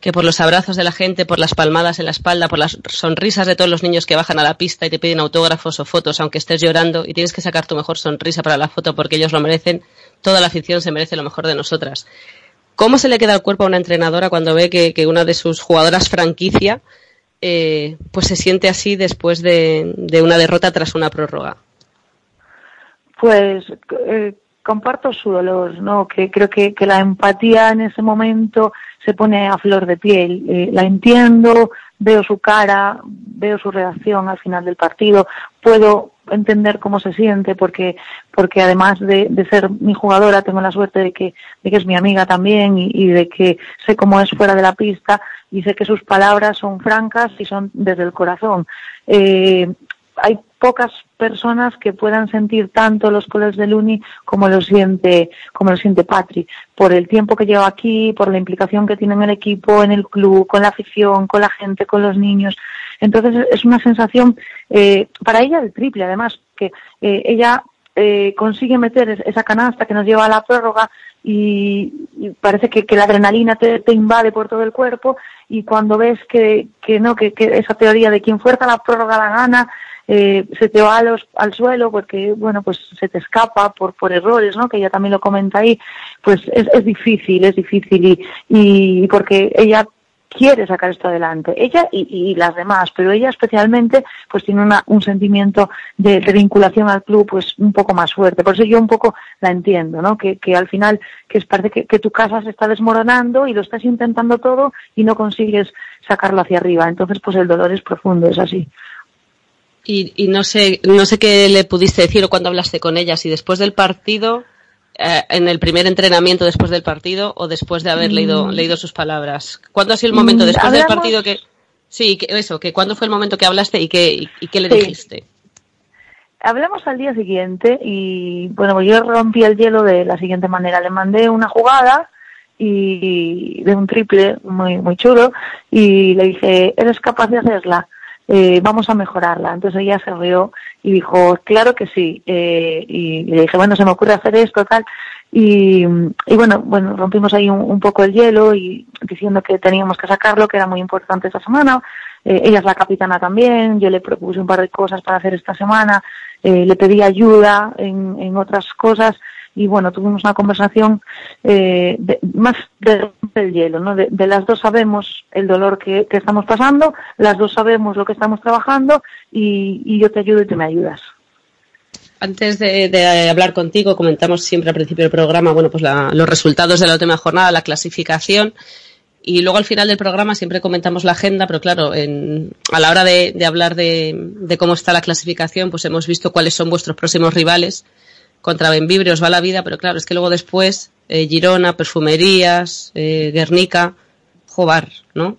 [SPEAKER 2] que por los abrazos de la gente, por las palmadas en la espalda, por las sonrisas de todos los niños que bajan a la pista y te piden autógrafos o fotos, aunque estés llorando y tienes que sacar tu mejor sonrisa para la foto porque ellos lo merecen, toda la afición se merece lo mejor de nosotras. ¿Cómo se le queda el cuerpo a una entrenadora cuando ve que, una de sus jugadoras franquicia eh, pues se siente así después de, una derrota tras una prórroga?
[SPEAKER 9] Pues eh, comparto su dolor, ¿no? Que creo que, que la empatía en ese momento se pone a flor de piel. Eh, la entiendo, veo su cara, veo su reacción al final del partido, puedo entender cómo se siente porque porque además de, ser mi jugadora tengo la suerte de que, de que es mi amiga también y, y de que sé cómo es fuera de la pista y sé que sus palabras son francas y son desde el corazón. Eh, hay pocas personas que puedan sentir tanto los colores del Uni como lo siente como lo siente Patri. Por el tiempo que lleva aquí por la implicación que tiene en el equipo en el club con la afición con la gente con los niños. Entonces es una sensación eh, para ella el triple además que eh, ella eh, consigue meter es- esa canasta que nos lleva a la prórroga y, parece que, la adrenalina te, invade por todo el cuerpo y cuando ves que, que no que esa teoría de quien fuerza la prórroga la gana eh, se te va al suelo porque bueno pues se te escapa por por errores no que ella también lo comenta ahí pues es, es difícil es difícil y, y porque ella quiere sacar esto adelante. Ella y, y las demás pero ella especialmente pues tiene una, un sentimiento de, vinculación al club pues un poco más fuerte. Por eso yo un poco la entiendo no que, que al final que parece que, que tu casa se está desmoronando y lo estás intentando todo y no consigues sacarlo hacia arriba. Entonces pues el dolor es profundo es así
[SPEAKER 2] Y, y no sé, no sé qué le pudiste decir o cuando hablaste con ella, si después del partido, eh, en el primer entrenamiento después del partido o después de haber
[SPEAKER 9] Mm.
[SPEAKER 2] leído, leído sus palabras. ¿Cuándo ha sido el momento
[SPEAKER 9] Mm,
[SPEAKER 2] después del partido que, sí, que eso, que cuándo fue el momento que hablaste y qué, y, y qué le
[SPEAKER 9] Sí.
[SPEAKER 2] dijiste?
[SPEAKER 9] Hablamos al día siguiente y bueno, pues yo rompí el hielo de la siguiente manera. Le mandé una jugada y de un triple muy muy chulo y le dije, ¿eres capaz de hacerla? Eh, vamos a mejorarla. Entonces ella se rió y dijo, claro que sí. Eh, y le dije, bueno, se me ocurre hacer esto, tal. Y, bueno, bueno, rompimos ahí un, un poco el hielo y diciendo que teníamos que sacarlo, que era muy importante esta semana. Eh, ella es la capitana también, yo le propuse un par de cosas para hacer esta semana, eh, le pedí ayuda en, en otras cosas y bueno, tuvimos una conversación eh, de- más de romper el hielo, ¿no? De, las dos sabemos el dolor que, que estamos pasando, las dos sabemos lo que estamos trabajando y, y yo te ayudo y tú me ayudas.
[SPEAKER 2] Antes de, de hablar contigo, comentamos siempre al principio del programa, bueno, pues la- los resultados de la última jornada, la clasificación, y luego al final del programa siempre comentamos la agenda, pero claro, en- a la hora de, de hablar de, de cómo está la clasificación, pues hemos visto cuáles son vuestros próximos rivales. Contra Benvibre os va la vida, pero claro, es que luego después, eh, Girona, Perfumerías, eh, Guernica, Jobar, ¿no?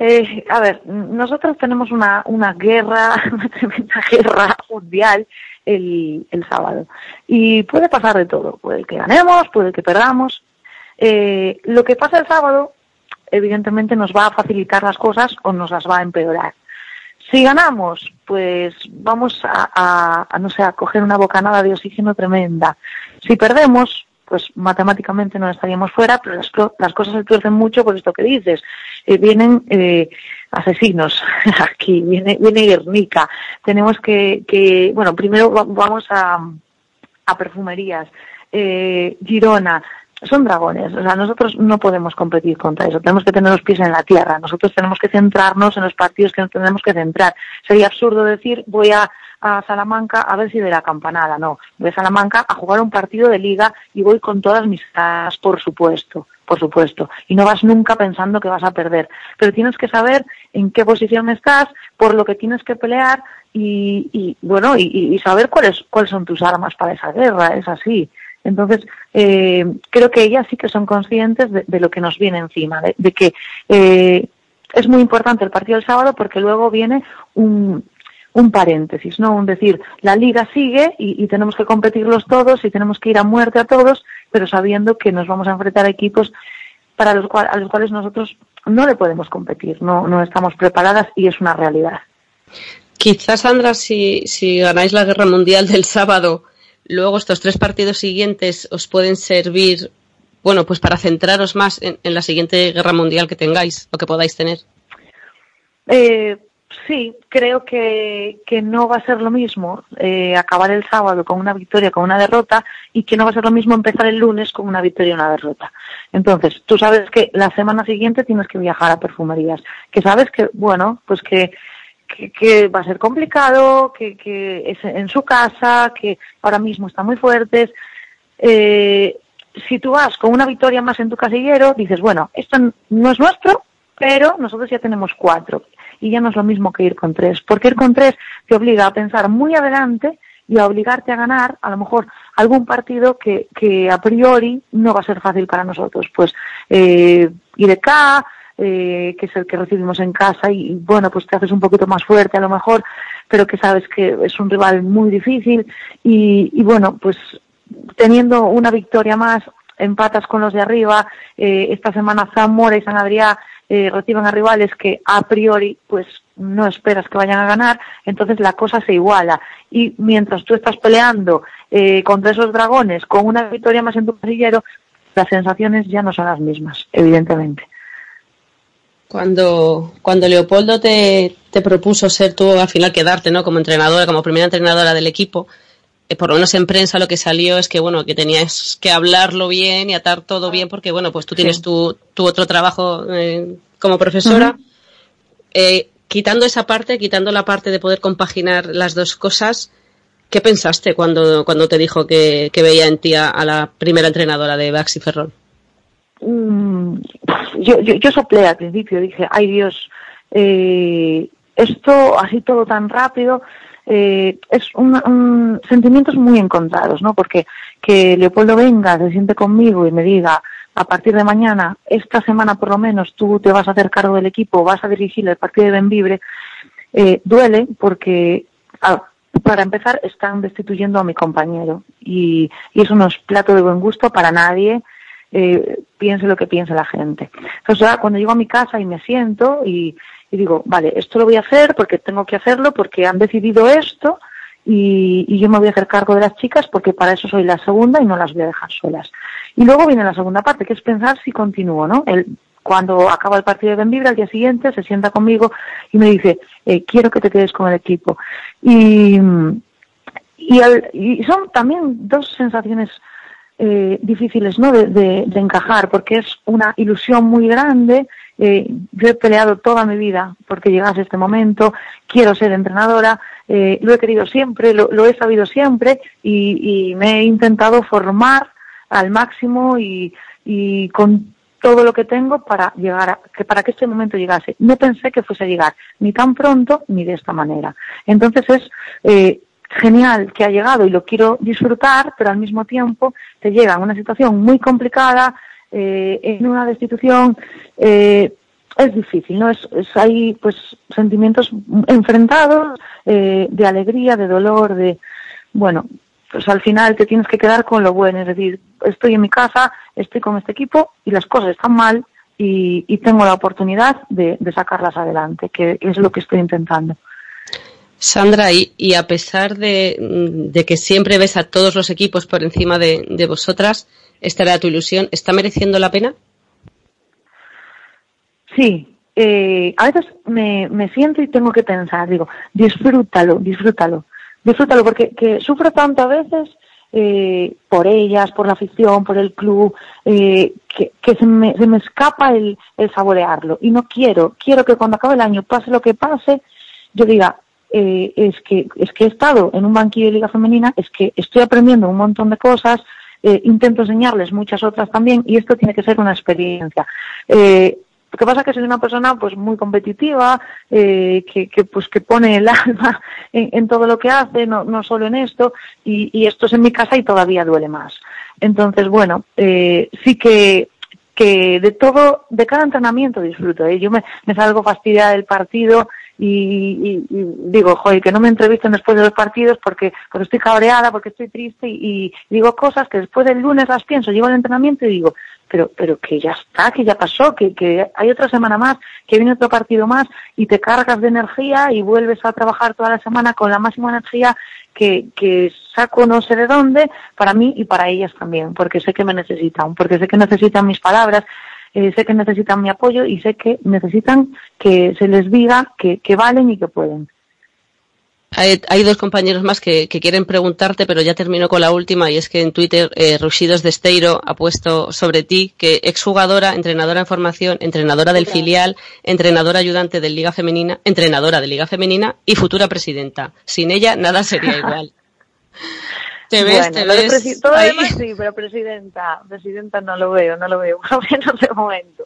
[SPEAKER 9] Eh, a ver, nosotros tenemos una, una guerra, [laughs] una tremenda guerra mundial el, el sábado. Y puede pasar de todo. Puede que ganemos, puede que perdamos. Eh, lo que pasa el sábado, evidentemente, nos va a facilitar las cosas o nos las va a empeorar. Si ganamos, pues vamos a, no sé, a coger una bocanada de oxígeno tremenda. Si perdemos, pues matemáticamente no estaríamos fuera, pero las, co- las cosas se tuercen mucho por esto que dices. Eh, vienen eh, asesinos [laughs] aquí, viene, viene Guernica. Tenemos que, que bueno, primero va- vamos a, a perfumerías, eh, Girona, son dragones. O sea, nosotros no podemos competir contra eso. Tenemos que tener los pies en la tierra. Nosotros tenemos que centrarnos en los partidos que nos tenemos que centrar. Sería absurdo decir voy a, a Salamanca a ver si de la campanada. No, voy a Salamanca a jugar un partido de liga y voy con todas mis ganas, por supuesto. Por supuesto. Y no vas nunca pensando que vas a perder. Pero tienes que saber en qué posición estás, por lo que tienes que pelear y, y bueno, y, y saber cuáles, cuáles son tus armas para esa guerra. Es así. Entonces, eh, creo que ellas sí que son conscientes de, de lo que nos viene encima, de, que eh, es muy importante el partido del sábado porque luego viene un, un paréntesis, ¿no? Un decir, la liga sigue y, y tenemos que competirlos todos y tenemos que ir a muerte a todos, pero sabiendo que nos vamos a enfrentar a equipos para los cual, a los cuales nosotros no le podemos competir, no, no estamos preparadas y es una realidad.
[SPEAKER 2] Quizás, Sandra, si, si ganáis la guerra mundial del sábado, luego estos tres partidos siguientes os pueden servir, bueno, pues para centraros más en, la siguiente guerra mundial que tengáis o que podáis tener.
[SPEAKER 9] Eh, sí, creo que, que no va a ser lo mismo eh, acabar el sábado con una victoria, con una derrota, y que no va a ser lo mismo empezar el lunes con una victoria y una derrota. Entonces, tú sabes que la semana siguiente tienes que viajar a perfumerías, que sabes que, bueno, pues que, que, que va a ser complicado, que, que es en su casa, que ahora mismo están muy fuertes. Eh, si tú vas con una victoria más en tu casillero, dices, bueno, esto no es nuestro, pero nosotros ya tenemos cuatro y ya no es lo mismo que ir con tres, porque ir con tres te obliga a pensar muy adelante y a obligarte a ganar a lo mejor algún partido que, que a priori no va a ser fácil para nosotros. Pues eh, IDK, eh, que es el que recibimos en casa y bueno, pues te haces un poquito más fuerte a lo mejor, pero que sabes que es un rival muy difícil y, bueno, pues teniendo una victoria más, empatas con los de arriba, eh, esta semana Zamora y San Adrià eh, reciben a rivales que a priori pues no esperas que vayan a ganar, entonces la cosa se iguala. Y mientras tú estás peleando eh, contra esos dragones con una victoria más en tu casillero, las sensaciones ya no son las mismas, evidentemente.
[SPEAKER 2] Cuando, cuando Leopoldo te, te propuso ser tú al final quedarte, ¿no? Como entrenadora, como primera entrenadora del equipo, eh, por lo menos en prensa lo que salió es que bueno que tenías que hablarlo bien y atar todo bien porque bueno pues tú tienes
[SPEAKER 9] Sí.
[SPEAKER 2] tu, tu otro trabajo eh, como profesora. Eh, quitando esa parte quitando la parte de poder compaginar las dos cosas ¿qué pensaste cuando cuando te dijo que, que veía en ti a, a la primera entrenadora de Baxi Ferrol?
[SPEAKER 9] Yo, yo, yo soplé al principio, dije, ay Dios, eh, esto así todo tan rápido, eh, es un, un- sentimientos muy encontrados, ¿no? Porque que Leopoldo venga, se siente conmigo y me diga, a partir de mañana, esta semana por lo menos, tú te vas a hacer cargo del equipo, vas a dirigir el partido de Benvibre, eh, duele porque para empezar están destituyendo a mi compañero y, y eso no es plato de buen gusto para nadie eh, piense lo que piense la gente. Entonces ya cuando llego a mi casa y me siento y, digo, vale, esto lo voy a hacer porque tengo que hacerlo, porque han decidido esto y, y yo me voy a hacer cargo de las chicas porque para eso soy la segunda y no las voy a dejar solas. Y luego viene la segunda parte, que es pensar si continúo, ¿no? El, cuando acaba el partido de Benvibre, al día siguiente se sienta conmigo y me dice, eh, quiero que te quedes con el equipo. Y, y, al- y son también dos sensaciones eh, difíciles ¿no? de, de- encajar, porque es una ilusión muy grande. Eh, yo he peleado toda mi vida porque llegase este momento, quiero ser entrenadora, eh, lo he querido siempre, lo, he sabido siempre y, me he intentado formar al máximo y, y con todo lo que tengo para llegar a, que para que este momento llegase. No pensé que fuese a llegar ni tan pronto ni de esta manera. Entonces es eh, genial que ha llegado y lo quiero disfrutar, pero al mismo tiempo te llega una situación muy complicada, eh, en una destitución, eh, es difícil, ¿no? Es, es hay pues sentimientos enfrentados eh, de alegría, de dolor, de bueno, pues al final te tienes que quedar con lo bueno, es decir, estoy en mi casa, estoy con este equipo y las cosas están mal y, y tengo la oportunidad de sacarlas adelante, que es lo que estoy intentando.
[SPEAKER 2] Sandra, y, y a pesar de, de que siempre ves a todos los equipos por encima de, de vosotras, esta era tu ilusión, ¿está mereciendo la pena?
[SPEAKER 9] Sí, eh, a veces me, me siento y tengo que pensar, digo, disfrútalo, disfrútalo, disfrútalo, porque que sufro tanto a veces eh, por ellas, por la afición, por el club, eh, que, que se, me, se me escapa el, el saborearlo. Y no quiero, quiero que cuando acabe el año, pase lo que pase, yo diga, eh, es, que, es que he estado en un banquillo de Liga Femenina, es que estoy aprendiendo un montón de cosas, eh, intento enseñarles muchas otras también, y esto tiene que ser una experiencia. Eh, lo que pasa es que soy una persona pues muy competitiva, eh, que, pues que pone el [laughs] alma en, todo lo que hace, no, no solo en esto, y, y esto es en mi casa y todavía duele más. Entonces, bueno, eh, sí que que de todo, de cada entrenamiento disfruto. ¿eh? Yo me, me salgo fastidiada del partido y, y- y digo, joder, que no me entrevisten después de los partidos porque, porque estoy cabreada, porque estoy triste y, y digo cosas que después del lunes las pienso, llego al entrenamiento y digo, pero, pero que ya está, que ya pasó, que, que hay otra semana más, que viene otro partido más y te cargas de energía y vuelves a trabajar toda la semana con la máxima energía que, que saco no sé de dónde para mí y para ellas también, porque sé que me necesitan, porque sé que necesitan mis palabras, eh, sé que necesitan mi apoyo y sé que necesitan que se les diga que, que valen y que pueden.
[SPEAKER 2] Hay, hay dos compañeros más que, que quieren preguntarte, pero ya termino con la última y es que en Twitter eh, Rusidos de Esteiro ha puesto sobre ti que exjugadora, entrenadora en formación, entrenadora del filial, entrenadora ayudante de Liga Femenina, entrenadora de Liga Femenina y futura presidenta. Sin ella nada sería [laughs] igual. Te ves,
[SPEAKER 9] Bueno,
[SPEAKER 2] te ves
[SPEAKER 9] presi- todo
[SPEAKER 2] ahí.
[SPEAKER 9] demás sí, pero presidenta, presidenta no lo veo, no lo veo, [laughs] por menos de momento.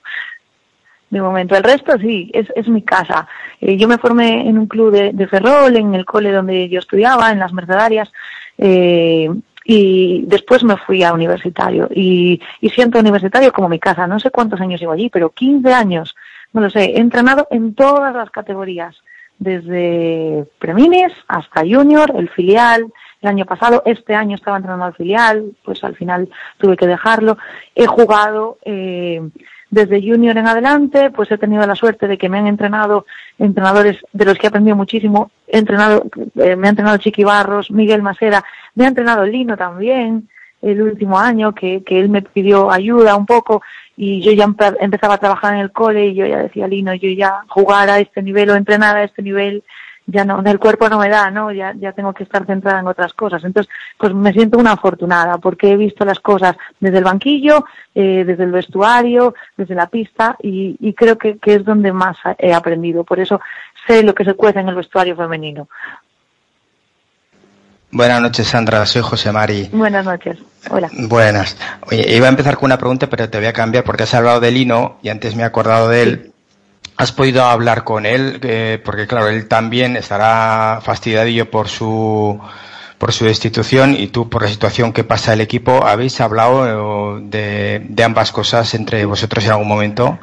[SPEAKER 9] De momento, el resto sí, es, es mi casa. Eh, yo me formé en un club de, de Ferrol, en el cole donde yo estudiaba, en las Mercedarias, eh, y después me fui a universitario. Y, y siento universitario como mi casa. No sé cuántos años llevo allí, pero 15 años. No lo sé. He entrenado en todas las categorías, desde preminis hasta junior, el filial. El año pasado, este año estaba entrenando al filial, pues al final tuve que dejarlo. He jugado eh, desde junior en adelante, pues he tenido la suerte de que me han entrenado entrenadores de los que he aprendido muchísimo. He entrenado, eh, me ha entrenado Chiqui Barros, Miguel Masera, me ha entrenado Lino también el último año, que, que él me pidió ayuda un poco y yo ya empe- empezaba a trabajar en el cole y yo ya decía, Lino, yo ya jugar a este nivel o entrenar a este nivel, ya no, el cuerpo no me da, ¿no? Ya, ya tengo que estar centrada en otras cosas. Entonces, pues me siento una afortunada porque he visto las cosas desde el banquillo, eh, desde el vestuario, desde la pista y, y creo que, que es donde más he aprendido. Por eso sé lo que se cuece en el vestuario femenino.
[SPEAKER 3] Buenas noches, Sandra. Soy José Mari.
[SPEAKER 9] Buenas noches. Hola.
[SPEAKER 3] Buenas. Oye, iba a empezar con una pregunta, pero te voy a cambiar porque has hablado de Lino y antes me he acordado de él. ¿Has podido hablar con él? Porque claro, él también estará fastidiadillo por su por su destitución y tú por la situación que pasa el equipo. ¿Habéis hablado eh, de, de ambas cosas entre vosotros en algún momento?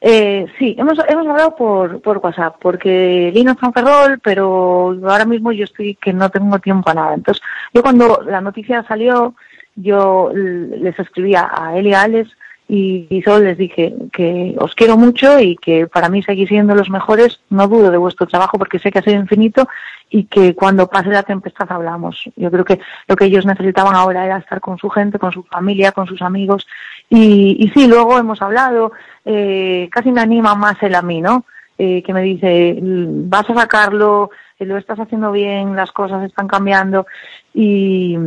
[SPEAKER 9] Eh, sí, hemos, hemos hablado por, por WhatsApp, porque Lino está en Ferrol, pero ahora mismo yo estoy que no tengo tiempo a nada. Entonces, yo cuando la noticia salió, yo les escribía a él y a Alex y, y solo les dije que os quiero mucho y que para mí seguís siendo los mejores, no dudo de vuestro trabajo porque sé que ha sido infinito y que cuando pase la tempestad hablamos. Yo creo que lo que ellos necesitaban ahora era estar con su gente, con su familia, con sus amigos y, sí, luego hemos hablado, eh, casi me anima más él a mí, ¿no? Eh, que me dice, "Mm, vas a sacarlo, eh, lo estás haciendo bien, las cosas están cambiando y,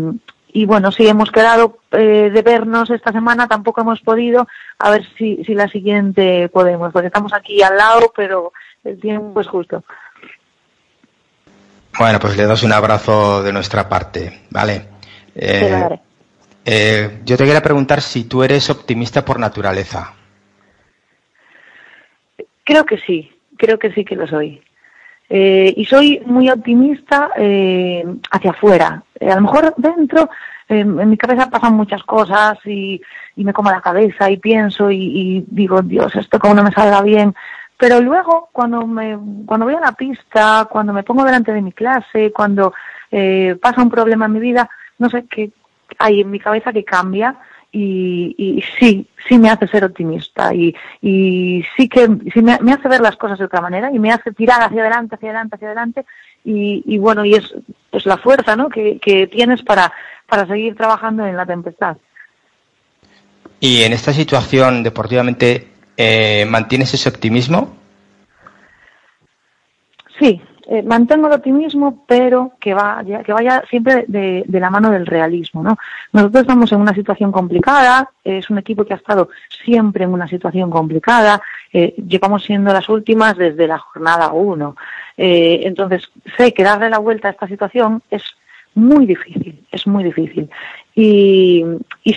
[SPEAKER 9] y bueno, sí hemos quedado eh, de vernos esta semana, tampoco hemos podido, a ver si, si la siguiente podemos, porque estamos aquí al lado, pero el tiempo es justo.
[SPEAKER 3] Bueno, pues le das un abrazo de nuestra parte, ¿vale? Eh,
[SPEAKER 9] daré.
[SPEAKER 3] eh, yo te quería preguntar si tú eres optimista por naturaleza.
[SPEAKER 9] Creo que sí, creo que sí que lo soy. Eh, y soy muy optimista eh, hacia afuera. Eh, a lo mejor dentro, eh, en mi cabeza pasan muchas cosas y, me como la cabeza y pienso y, y digo, Dios, esto como no me salga bien. Pero luego, cuando me, cuando voy a la pista, cuando me pongo delante de mi clase, cuando eh, pasa un problema en mi vida, no sé qué hay en mi cabeza que cambia y, y sí, sí me hace ser optimista y, y sí que sí me, me hace ver las cosas de otra manera y me hace tirar hacia adelante, hacia adelante, hacia adelante y, y bueno, y es pues la fuerza ¿no? que, que tienes para, para seguir trabajando en la tempestad.
[SPEAKER 3] Y en esta situación, deportivamente, eh, ¿mantienes ese optimismo?
[SPEAKER 9] Sí, eh, mantengo el optimismo, pero que vaya, que vaya siempre de, la mano del realismo, ¿no? Nosotros estamos en una situación complicada, es un equipo que ha estado siempre en una situación complicada, eh, llevamos siendo las últimas desde la jornada 1. Eh, entonces, sé que darle la vuelta a esta situación es muy difícil, es muy difícil. Y,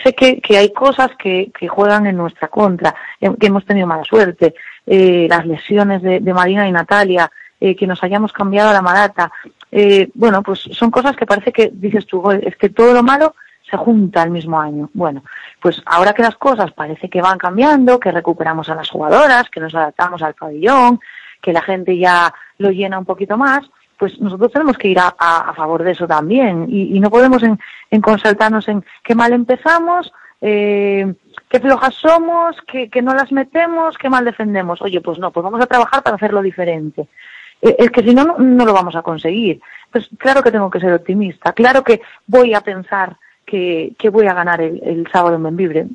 [SPEAKER 9] sé que, hay cosas que, juegan en nuestra contra, eh, que hemos tenido mala suerte, las lesiones de Marina y Natalia, eh, que nos hayamos cambiado la Marata. Eh, bueno, pues son cosas que parece que dices tú, "Joder, es que todo lo malo se junta el mismo año. Bueno, pues ahora que las cosas parece que van cambiando, que recuperamos a las jugadoras, que nos adaptamos al pabellón, que la gente ya lo llena un poquito más, pues nosotros tenemos que ir a, a- a favor de eso también y, y no podemos en, en consultarnos en qué mal empezamos, eh, qué flojas somos, que, que no las metemos, qué mal defendemos. Oye, pues no, pues vamos a trabajar para hacerlo diferente. Eh, Es que si no, no, no lo vamos a conseguir. Pues claro que tengo que ser optimista, claro que voy a pensar que, que voy a ganar el, sábado en Benvibre,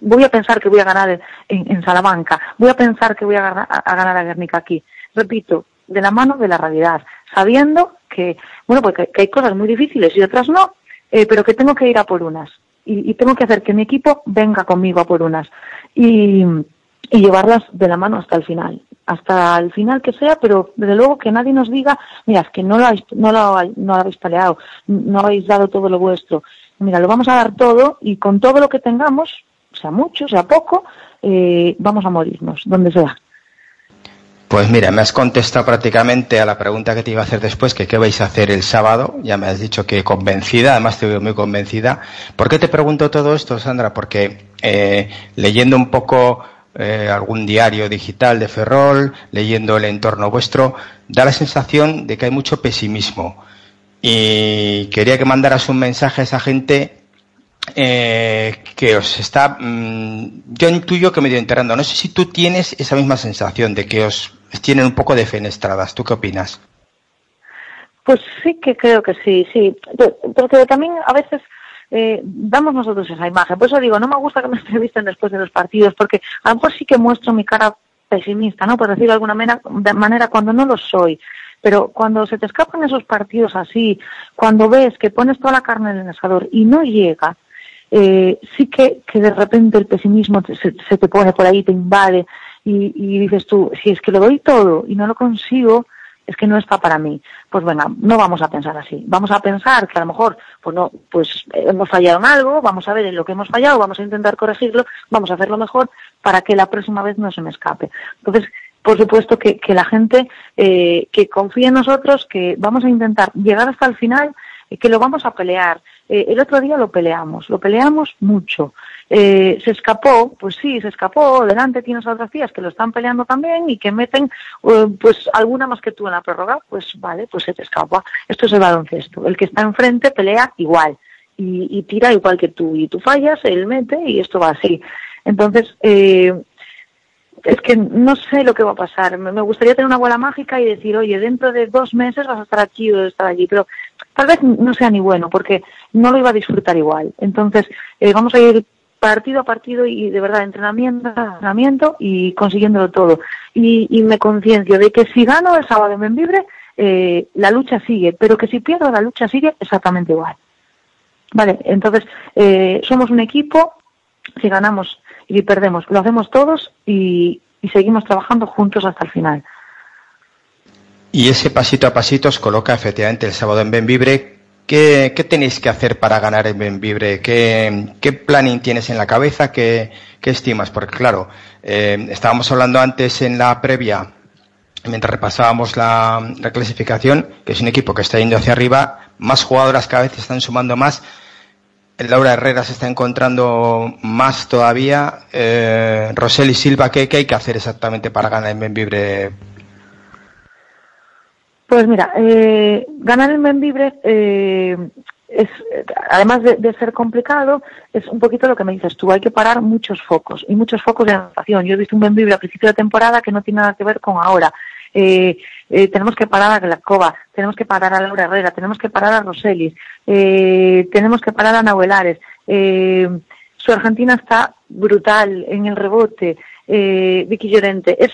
[SPEAKER 9] voy a pensar que voy a ganar en, en Salamanca, voy a pensar que voy a, ganar- a ganar Guernica aquí. Repito, de la mano de la realidad, sabiendo que, bueno, pues que, que hay cosas muy difíciles y otras no, eh, pero que tengo que ir a por unas. Y, y tengo que hacer que mi equipo venga conmigo a por unas. Y, y llevarlas de la mano hasta el final. Hasta el final que sea, pero desde luego que nadie nos diga, mira, es que no lo habéis, no lo, no lo habéis peleado, no habéis dado todo lo vuestro. Mira, lo vamos a dar todo y con todo lo que tengamos, sea mucho, sea poco, eh, vamos a morirnos, donde sea.
[SPEAKER 3] Pues mira, me has contestado prácticamente a la pregunta que te iba a hacer después, que qué vais a hacer el sábado. Ya me has dicho que convencida, además te veo muy convencida. ¿Por qué te pregunto todo esto, Sandra? Porque eh, leyendo un poco eh, algún diario digital de Ferrol, leyendo el entorno vuestro, da la sensación de que hay mucho pesimismo. Y quería que mandaras un mensaje a esa gente eh, que os está, mm, yo intuyo que medio enterrando. No sé si tú tienes esa misma sensación de que os tienen un poco defenestradas. ¿Tú qué opinas?
[SPEAKER 9] Pues sí que creo que sí, sí. Pero- también a veces eh, damos nosotros esa imagen. Por eso digo, no me gusta que me entrevisten después de los partidos, porque a lo mejor sí que muestro mi cara pesimista, ¿no? Por decirlo de alguna manera, manera cuando no lo soy. Pero cuando se te escapan esos partidos así, cuando ves que pones toda la carne en el asador y no llega, eh, sí que, que de repente el pesimismo se, se te pone por ahí, te invade y, y dices tú, si es que lo doy todo y no lo consigo, es que no está para mí. Pues venga, no vamos a pensar así. Vamos a pensar que a lo mejor, pues no, pues eh, hemos fallado en algo, vamos a ver en lo que hemos fallado, vamos a intentar corregirlo, vamos a hacerlo mejor para que la próxima vez no se me escape. Entonces, por supuesto que, que la gente eh, que confíe en nosotros, que vamos a intentar llegar hasta el final, que lo vamos a pelear. Eh, el otro día lo peleamos, lo peleamos mucho. Eh, se escapó, pues sí, se escapó. Delante tienes a otras tías que lo están peleando también y que meten, eh, pues alguna más que tú en la prórroga, pues vale, pues se te escapa. Esto es el baloncesto. El que está enfrente pelea igual y, y tira igual que tú. Y tú fallas, él mete y esto va así. Entonces, eh, es que no sé lo que va a pasar. Me gustaría tener una bola mágica y decir, oye, dentro de dos meses vas a estar aquí o estar allí, pero tal vez no sea ni bueno porque no lo iba a disfrutar igual. Entonces, eh, vamos a ir partido a partido y de verdad entrenamiento entrenamiento y consiguiéndolo todo. Y, me conciencio de que si gano el sábado en Benvibre, eh, la lucha sigue, pero que si pierdo la lucha sigue exactamente igual. Vale, entonces eh, somos un equipo, si ganamos y perdemos, lo hacemos todos y seguimos trabajando juntos hasta el final.
[SPEAKER 3] Y ese pasito a pasito os coloca efectivamente el sábado en Benvibre. ¿Qué, qué tenéis que hacer para ganar en Benvibre? ¿Qué, qué planning tienes en la cabeza? ¿Qué, qué estimas? Porque claro, eh, estábamos hablando antes en la previa, mientras repasábamos la, la clasificación, que es un equipo que está yendo hacia arriba, más jugadoras cada vez están sumando más. Laura Herrera se está encontrando más todavía. Eh, Rosel y Silva, ¿qué, ¿qué hay que hacer exactamente para ganar en Benvibre?
[SPEAKER 9] Pues mira, eh, ganar el Benvibre eh, es, además de, ser complicado, es un poquito lo que me dices tú. Hay que parar muchos focos y muchos focos de anotación. Yo he visto un Benvibre a principio de temporada que no tiene nada que ver con ahora. Eh, eh, tenemos que parar a Glacova, tenemos que parar a Laura Herrera, tenemos que parar a Roselis, eh, tenemos que parar a Nahuelares. Eh, su Argentina está brutal en el rebote. Eh, Vicky Llorente. Es,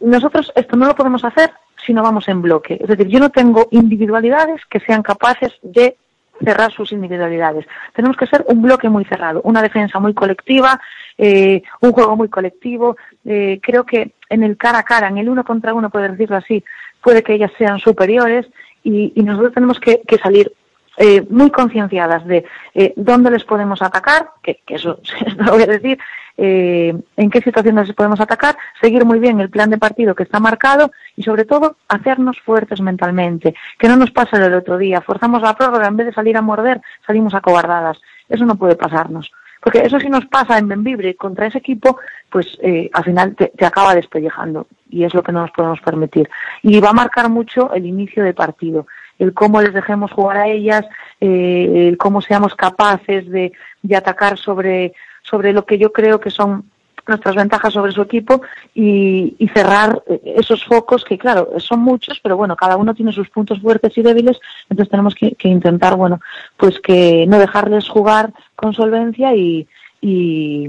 [SPEAKER 9] nosotros esto no lo podemos hacer si no vamos en bloque. Es decir, yo no tengo individualidades que sean capaces de cerrar sus individualidades. Tenemos que ser un bloque muy cerrado, una defensa muy colectiva, eh, un juego muy colectivo. Eh, creo que en el cara a cara, en el uno contra uno, puede decirlo así, puede que ellas sean superiores y, nosotros tenemos que, que salir eh, muy concienciadas de eh, dónde les podemos atacar, que, que eso [laughs] no lo voy a decir, eh, en qué situaciones podemos atacar, seguir muy bien el plan de partido que está marcado y sobre todo hacernos fuertes mentalmente, que no nos pase del otro día, forzamos la prórroga, en vez de salir a morder, salimos acobardadas. Eso no puede pasarnos, Porque eso sí nos pasa en Benvibre contra ese equipo, pues eh, al final te, acaba despellejando y es lo que no nos podemos permitir. Y va a marcar mucho el inicio del partido, el cómo les dejemos jugar a ellas, eh, el cómo seamos capaces de, de atacar sobre, sobre lo que yo creo que son nuestras ventajas sobre su equipo y, y cerrar eh, esos focos que, claro, son muchos, pero bueno, cada uno tiene sus puntos fuertes y débiles, entonces tenemos que, que intentar, bueno, pues que no dejarles jugar con solvencia y, y,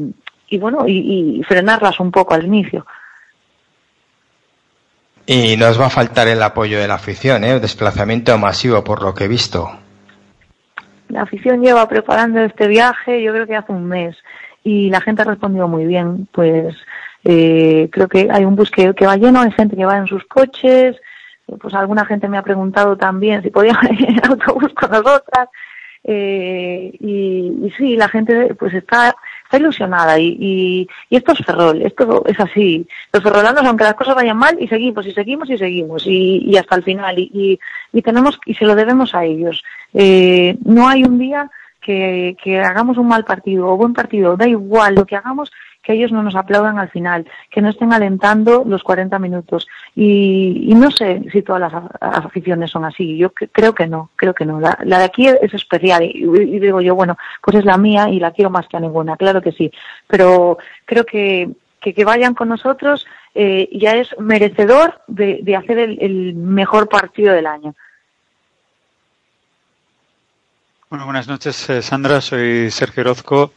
[SPEAKER 9] y bueno, y, frenarlas un poco al inicio.
[SPEAKER 3] Y nos va a faltar el apoyo de la afición, ¿eh? desplazamiento masivo por lo que he visto.
[SPEAKER 9] La afición lleva preparando este viaje, yo creo que hace un mes, y la gente ha respondido muy bien. Pues eh, creo que hay un bus que, va lleno, hay gente que va en sus coches, pues alguna gente me ha preguntado también si podía [laughs] ir en autobús con nosotras. Eh, y, y, sí, la gente pues está, está ilusionada y, y, y, esto es Ferrol, esto es así. Los ferrolanos, aunque las cosas vayan mal, y seguimos, y seguimos, y seguimos, y, hasta el final, y, tenemos, y se lo debemos a ellos. Eh, no hay un día que, hagamos un mal partido o buen partido, da igual lo que hagamos, que ellos no nos aplaudan al final, que no estén alentando los 40 minutos. Y, no sé si todas las aficiones son así. Yo creo que no, creo que no. La, la de aquí es especial y, digo yo, bueno, pues es la mía y la quiero más que a ninguna, claro que sí. Pero creo que, que, que vayan con nosotros eh, ya es merecedor de, de hacer el, el mejor partido del año.
[SPEAKER 4] Bueno, buenas noches, eh, Sandra. Soy Sergio Orozco.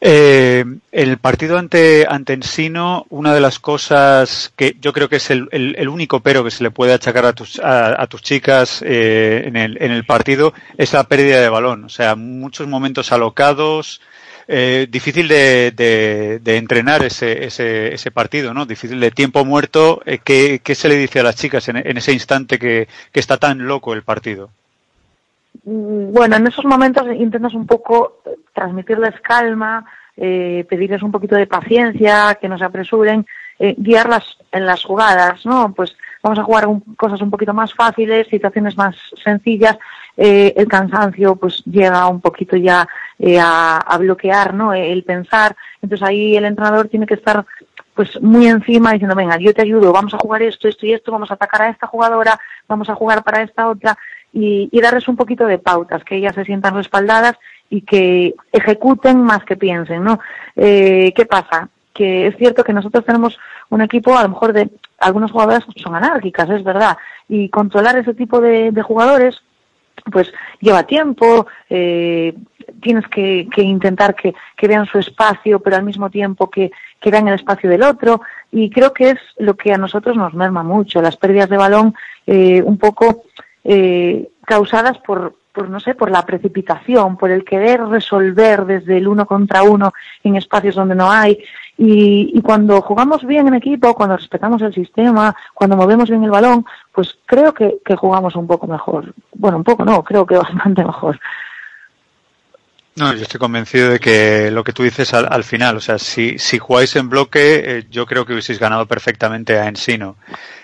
[SPEAKER 4] Eh, el partido ante, ante Ensino, una de las cosas que yo creo que es el, el, único pero que se le puede achacar a tus, a, tus chicas eh, en, el, en el partido es la pérdida de balón. O sea, muchos momentos alocados, eh, difícil de, de, de entrenar ese, ese, ese, partido, ¿no? Difícil de tiempo muerto. ¿qué, ¿qué, se le dice a las chicas en, en ese instante que, que está tan loco el partido?
[SPEAKER 9] Bueno, en esos momentos intentas un poco transmitirles calma, eh, pedirles un poquito de paciencia, que no se apresuren, eh, guiarlas en las jugadas, ¿no? Pues vamos a jugar un, cosas un poquito más fáciles, situaciones más sencillas, eh, el cansancio pues llega un poquito ya eh, a, a, bloquear, ¿no? El pensar, entonces ahí el entrenador tiene que estar pues muy encima diciendo, venga, yo te ayudo, vamos a jugar esto, esto y esto, vamos a atacar a esta jugadora, vamos a jugar para esta otra, y, y, darles un poquito de pautas, que ellas se sientan respaldadas y que ejecuten más que piensen, ¿no? Eh, ¿Qué pasa? Que es cierto que nosotros tenemos un equipo, a lo mejor de algunas jugadoras son anárquicas, es verdad, y controlar ese tipo de, de jugadores, pues lleva tiempo, eh, tienes que, que intentar que, que, vean su espacio, pero al mismo tiempo que, que vean el espacio del otro, y creo que es lo que a nosotros nos merma mucho, las pérdidas de balón, eh, un poco eh, causadas por, por, no sé, por la precipitación, por el querer resolver desde el uno contra uno en espacios donde no hay. Y, cuando jugamos bien en equipo, cuando respetamos el sistema, cuando movemos bien el balón, pues creo que, que jugamos un poco mejor. Bueno, un poco no, creo que [laughs] bastante mejor.
[SPEAKER 4] No, yo estoy convencido de que lo que tú dices al, al final, o sea, si, si jugáis en bloque, eh, yo creo que hubieseis ganado perfectamente a Ensino.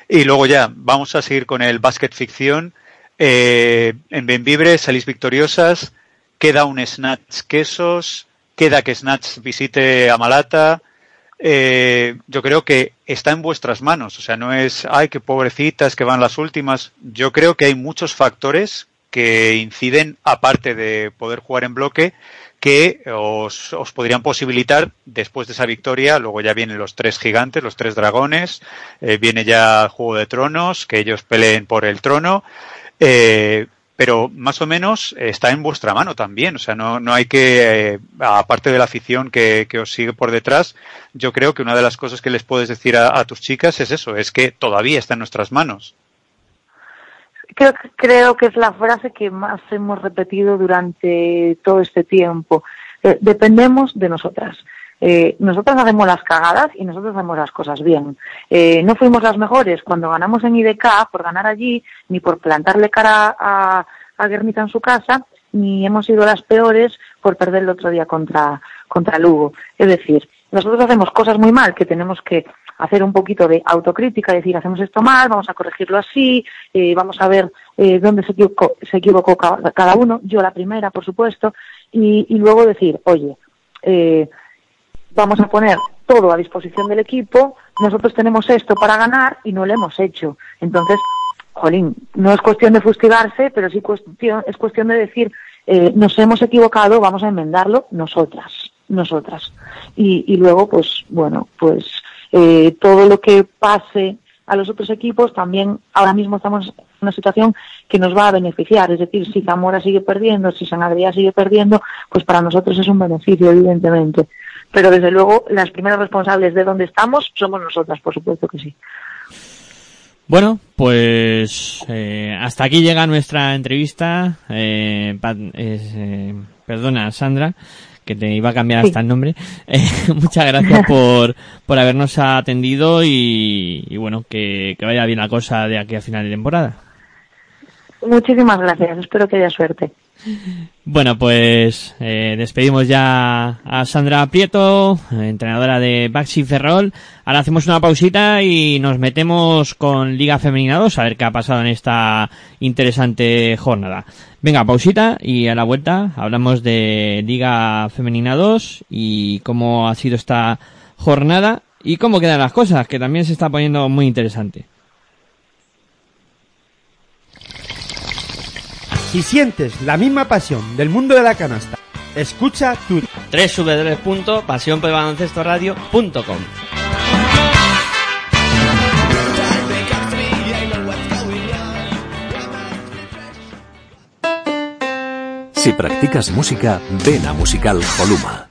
[SPEAKER 4] Y luego ya, vamos a seguir con el básquet ficción. Eh, en Benvibre salís victoriosas, queda un Snatch Quesos, queda que Snatch visite a Malata. Eh, yo creo que está en vuestras manos, o sea, no es, ay, qué pobrecitas que van las últimas. Yo creo que hay muchos factores que inciden, aparte de poder jugar en bloque, que os, podrían posibilitar, después de esa victoria, luego ya vienen los tres gigantes, los tres dragones, eh, viene ya Juego de Tronos, que ellos peleen por el trono, eh, pero más o menos está en vuestra mano también. O sea, no, no hay que, eh, aparte de la afición que, que, os sigue por detrás, yo creo que una de las cosas que les puedes decir a, a tus chicas es eso, es que todavía está en nuestras manos.
[SPEAKER 9] Creo, creo que es la frase que más hemos repetido durante todo este tiempo. Eh, dependemos de nosotras. Eh, nosotros hacemos las cagadas y nosotros hacemos las cosas bien. Eh, no fuimos las mejores cuando ganamos en IDK por ganar allí, ni por plantarle cara a, a en su casa, ni hemos sido las peores por perder el otro día contra, contra Lugo. Es decir, nosotros hacemos cosas muy mal que tenemos que hacer un poquito de autocrítica, decir, hacemos esto mal, vamos a corregirlo así, eh, vamos a ver eh, dónde se equivocó, se equivocó cada uno, yo la primera, por supuesto, y, y luego decir, oye, eh, vamos a poner todo a disposición del equipo, nosotros tenemos esto para ganar y no lo hemos hecho. Entonces, jolín, no es cuestión de fustigarse, pero sí cuestión, es cuestión de decir, eh, nos hemos equivocado, vamos a enmendarlo nosotras, nosotras. Y, y luego, pues, bueno, pues eh, todo lo que pase a los otros equipos también ahora mismo estamos en una situación que nos va a beneficiar. Es decir, si Zamora sigue perdiendo, si San Adrián sigue perdiendo, pues para nosotros es un beneficio, evidentemente. Pero desde luego, las primeras responsables de dónde estamos somos nosotras, por supuesto que sí.
[SPEAKER 1] Bueno, pues eh, hasta aquí llega nuestra entrevista. Eh, Pat- eh, perdona, Sandra, que te iba a cambiar
[SPEAKER 9] Sí.
[SPEAKER 1] hasta el nombre. [laughs] Eh, muchas gracias [laughs] por, por habernos atendido y, y bueno, que, que vaya bien la cosa de aquí a final de temporada.
[SPEAKER 9] Muchísimas gracias, espero que haya suerte.
[SPEAKER 1] Bueno, pues eh, despedimos ya a Sandra Prieto, entrenadora de Baxi Ferrol. Ahora hacemos una pausita y nos metemos con Liga Femenina 2 a ver qué ha pasado en esta interesante jornada. Venga, pausita y a la vuelta hablamos de Liga Femenina 2 y cómo ha sido esta jornada y cómo quedan las cosas, que también se está poniendo muy interesante.
[SPEAKER 5] Si sientes la misma pasión del mundo de la canasta, escucha tu
[SPEAKER 10] www.pasionporbaloncestoradio.com
[SPEAKER 11] Si practicas música, ven a Musical Holuma.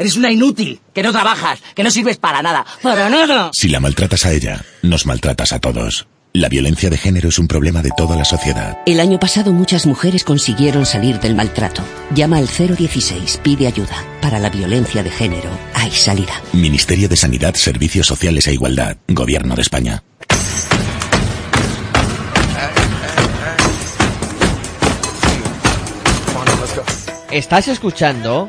[SPEAKER 12] Eres una inútil, que no trabajas, que no sirves para nada. ¡Para nada!
[SPEAKER 13] Si la maltratas a ella, nos maltratas a todos. La violencia de género es un problema de toda la sociedad.
[SPEAKER 14] El año pasado muchas mujeres consiguieron salir del maltrato. Llama al 016, pide ayuda. Para la violencia de género hay salida.
[SPEAKER 13] Ministerio de Sanidad, Servicios Sociales e Igualdad. Gobierno de España.
[SPEAKER 10] Estás escuchando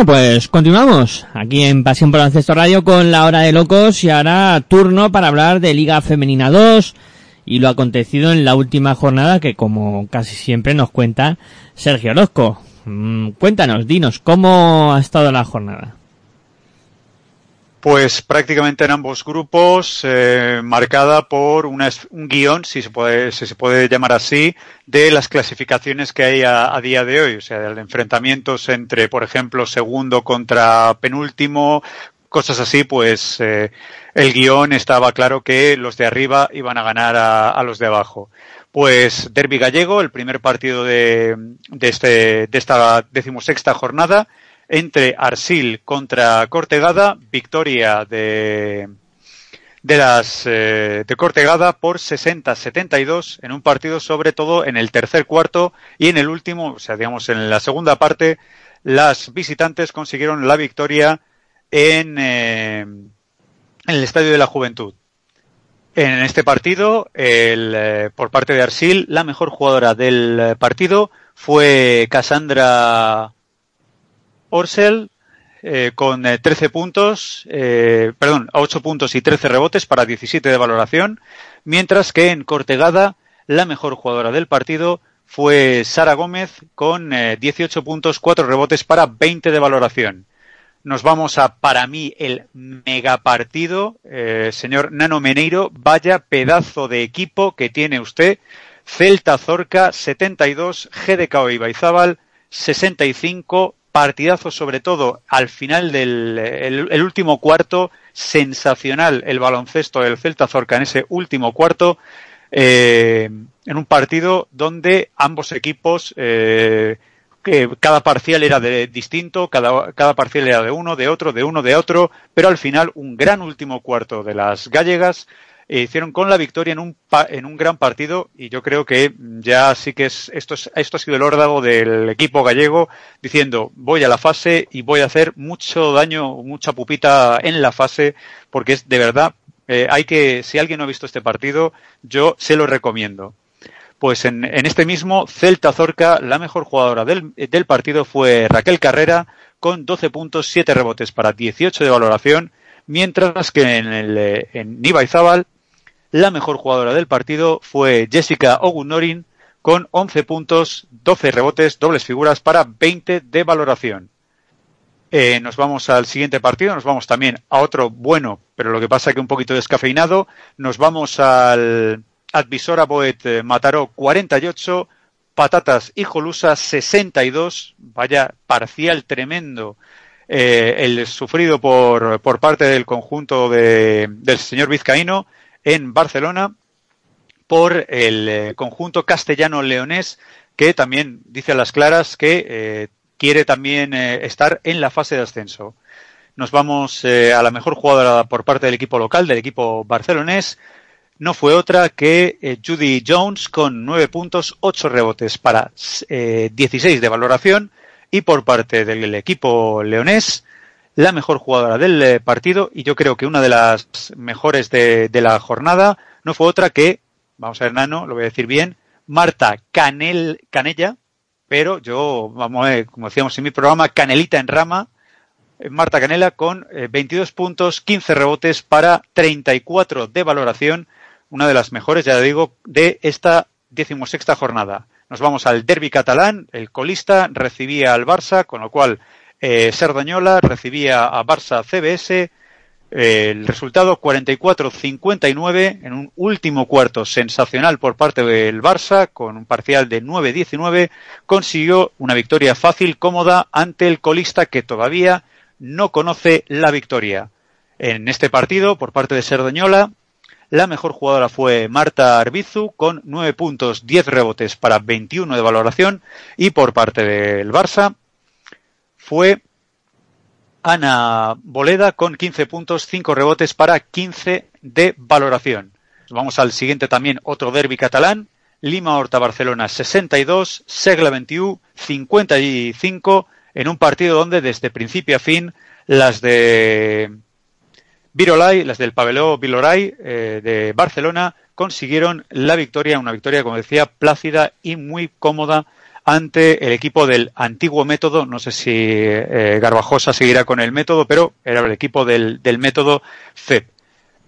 [SPEAKER 1] Bueno, pues continuamos aquí en Pasión por Baloncesto Radio con la hora de locos y ahora turno para hablar de Liga Femenina 2 y lo acontecido en la última jornada que como casi siempre nos cuenta Sergio Orozco. Mm, cuéntanos, dinos, ¿cómo ha estado la jornada?
[SPEAKER 4] Pues prácticamente en ambos grupos, eh, marcada por una un guion, si se, puede, si se puede llamar así, de las clasificaciones que hay a, a día de hoy. O sea, de enfrentamientos entre, por ejemplo, segundo contra penúltimo, cosas así, pues eh, el guion estaba claro que los de arriba iban a ganar a, a los de abajo. Pues Derby Gallego, el primer partido de, de, este, de esta decimosexta jornada, entre Arsil contra Cortegada, victoria de, de las eh, de Cortegada por 60-72 en un partido sobre todo en el tercer cuarto y en el último, o sea, digamos en la segunda parte, las visitantes consiguieron la victoria en, eh, el Estadio de la Juventud. En este partido, el, eh, por parte de Arsil, la mejor jugadora del partido fue Cassandra Orsel, eh, con eh, 13 puntos, eh, perdón, 8 puntos y 13 rebotes para 17 de valoración, mientras que en Cortegada la mejor jugadora del partido fue Sara Gómez con eh, 18 puntos, 4 rebotes para 20 de valoración. Nos vamos a, para mí, el megapartido. Eh, señor Nano Meneiro, vaya pedazo de equipo que tiene usted. Celta Zorca 72, GDK Ibaizábal 65, partidazo sobre todo al final del el, el último cuarto, sensacional el baloncesto del Celta Zorca en ese último cuarto, eh, en un partido donde ambos equipos eh, que cada parcial era de distinto, cada, cada parcial era de uno, de otro, de uno, de otro, pero al final un gran último cuarto de las gallegas eh, hicieron con la victoria en un, en un gran partido y yo creo que ya sí que es, esto, es, esto ha sido el órdago del equipo gallego diciendo voy a la fase y voy a hacer mucho daño, mucha pupita en la fase porque es de verdad, eh, hay que, si alguien no ha visto este partido, yo se lo recomiendo. Pues en, en este mismo Celta Zorca, la mejor jugadora del, del partido fue Raquel Carrera con 12 puntos, 7 rebotes para 18 de valoración, mientras que en, el, eh, en Niva Izábal, la mejor jugadora del partido fue Jessica Ogunorin con 11 puntos, 12 rebotes, dobles figuras para 20 de valoración. Eh, nos vamos al siguiente partido, nos vamos también a otro bueno, pero lo que pasa que un poquito descafeinado. Nos vamos al Advisora Boet eh, Mataró 48, Patatas y Jolusa 62. Vaya parcial tremendo eh, el sufrido por, por parte del conjunto de, del señor Vizcaíno en Barcelona por el eh, conjunto castellano-leonés que también dice a las claras que eh, quiere también eh, estar en la fase de ascenso. Nos vamos a la mejor jugadora por parte del equipo local, del equipo barcelonés. No fue otra que Judy Jones con 9 puntos, 8 rebotes para eh, 16 de valoración. Y por parte del equipo leonés, la mejor jugadora del eh, partido y yo creo que una de las mejores de, la jornada no fue otra que, vamos a ver, Nano, lo voy a decir bien, Marta Canel, Canella, pero yo, vamos como decíamos en mi programa, Canelita en rama, eh, Marta Canela con eh, 22 puntos, 15 rebotes para 34 de valoración, una de las mejores, ya digo, de esta decimosexta jornada. Nos vamos al derby catalán, el colista recibía al Barça, con lo cual eh, Cerdañola recibía a Barça CBS, eh, el resultado 44-59 en un último cuarto sensacional por parte del Barça con un parcial de 9-19 consiguió una victoria fácil, cómoda ante el colista que todavía no conoce la victoria. En este partido, por parte de Cerdañola, la mejor jugadora fue Marta Arbizu con 9 puntos, 10 rebotes para 21 de valoración y por parte del Barça fue Ana Boleda con 15 puntos, 5 rebotes para 15 de valoración. Vamos al siguiente también, otro derby catalán. Lima Horta Barcelona 62, Segla 21, 55 en un partido donde desde principio a fin las de Virolai, las del Pabelló Viloray eh, de Barcelona consiguieron la victoria, una victoria como decía plácida y muy cómoda ante el equipo del antiguo método. No sé si eh, Garbajosa seguirá con el método, pero era el equipo del, del método FEP.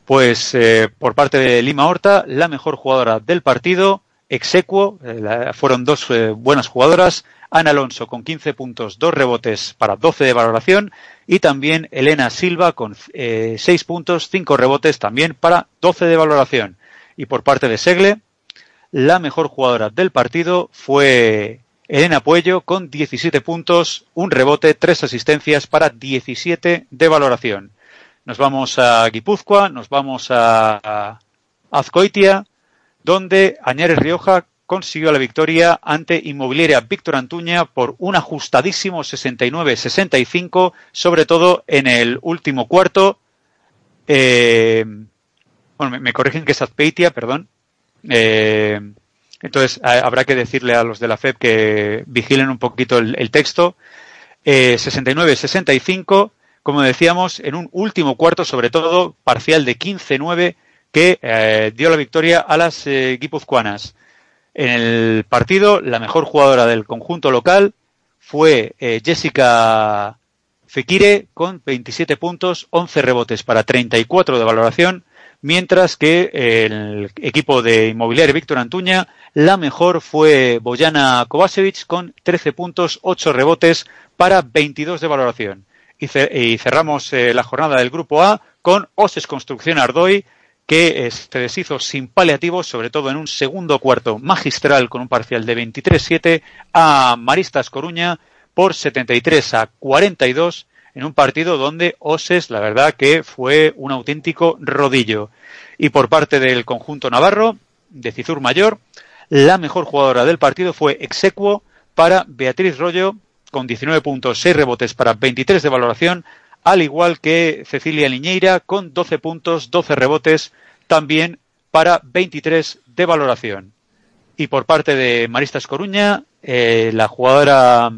[SPEAKER 4] Pues eh, por parte de Lima Horta, la mejor jugadora del partido, Exequo, eh, fueron dos buenas jugadoras, Ana Alonso con 15 puntos, 2 rebotes para 12 de valoración y también Elena Silva con eh, 6 puntos, 5 rebotes también para 12 de valoración. Y por parte de Segle, la mejor jugadora del partido fue Elena Puello con 17 puntos, un rebote, tres asistencias para 17 de valoración. Nos vamos a Guipúzcoa, nos vamos a, Azcoitia, donde Añares Rioja consiguió la victoria ante Inmobiliaria Víctor Antuña por un ajustadísimo 69-65, sobre todo en el último cuarto. Eh, bueno, me, me, corrigen que es Azpeitia, perdón. Eh, entonces a, habrá que decirle a los de la FED que vigilen un poquito el, el texto. Eh, 69-65, como decíamos, en un último cuarto, sobre todo parcial de 15-9, que eh, dio la victoria a las eh, guipuzcoanas. En el partido, la mejor jugadora del conjunto local fue eh, Jessica Fekire con 27 puntos, 11 rebotes para 34 de valoración, mientras que el equipo de Inmobiliario Víctor Antuña, la mejor fue Boyana Kovacevic con 13 puntos, 8 rebotes para 22 de valoración. Y, cerramos eh, la jornada del grupo A con Oses Construcción Ardoy, que se deshizo sin paliativos, sobre todo en un segundo cuarto magistral con un parcial de 23-7 a Maristas Coruña por 73 a 42 en un partido donde Oses, la verdad que fue un auténtico rodillo. Y por parte del conjunto navarro, de Cizur Mayor, la mejor jugadora del partido fue Exequo para Beatriz Rollo, con 19 puntos, 6 rebotes para 23 de valoración, al igual que Cecilia Liñeira, con 12 puntos, 12 rebotes, también para 23 de valoración. Y por parte de Maristas Coruña, eh, la jugadora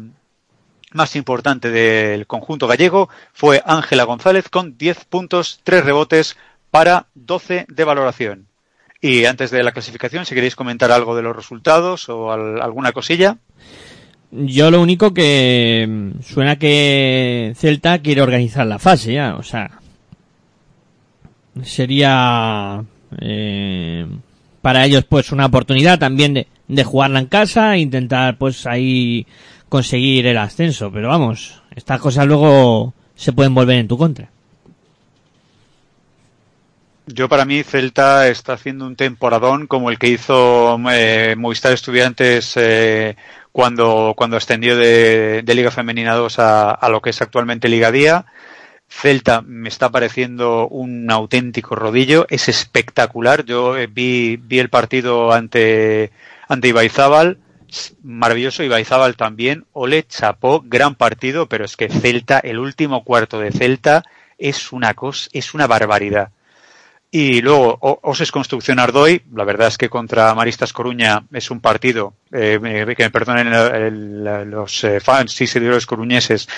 [SPEAKER 4] más importante del conjunto gallego fue Ángela González con 10 puntos, 3 rebotes para 12 de valoración. Y antes de la clasificación, si queréis comentar algo de los resultados o al- alguna cosilla.
[SPEAKER 1] Yo lo único que mm, suena que Celta quiere organizar la fase ya, o sea, sería eh, para ellos pues una oportunidad también de, de jugarla en casa intentar pues ahí conseguir el ascenso, pero vamos, estas cosas luego se pueden volver en tu contra.
[SPEAKER 4] Yo para mí Celta está haciendo un temporadón como el que hizo eh, Movistar Estudiantes eh, cuando, cuando ascendió de, Liga Femenina 2 a, a lo que es actualmente Liga Día. Celta me está pareciendo un auténtico rodillo, es espectacular. Yo eh, vi, vi el partido ante, ante Ibaizábal, maravilloso. Ibaizábal también, Ole chapó, gran partido, pero es que Celta, el último cuarto de Celta es una cosa, es una barbaridad. Y luego Oses Construcción Ardoy, la verdad es que contra Maristas Coruña es un partido, eh, que me perdonen el- el- los eh, fans y seguidores coruñeses,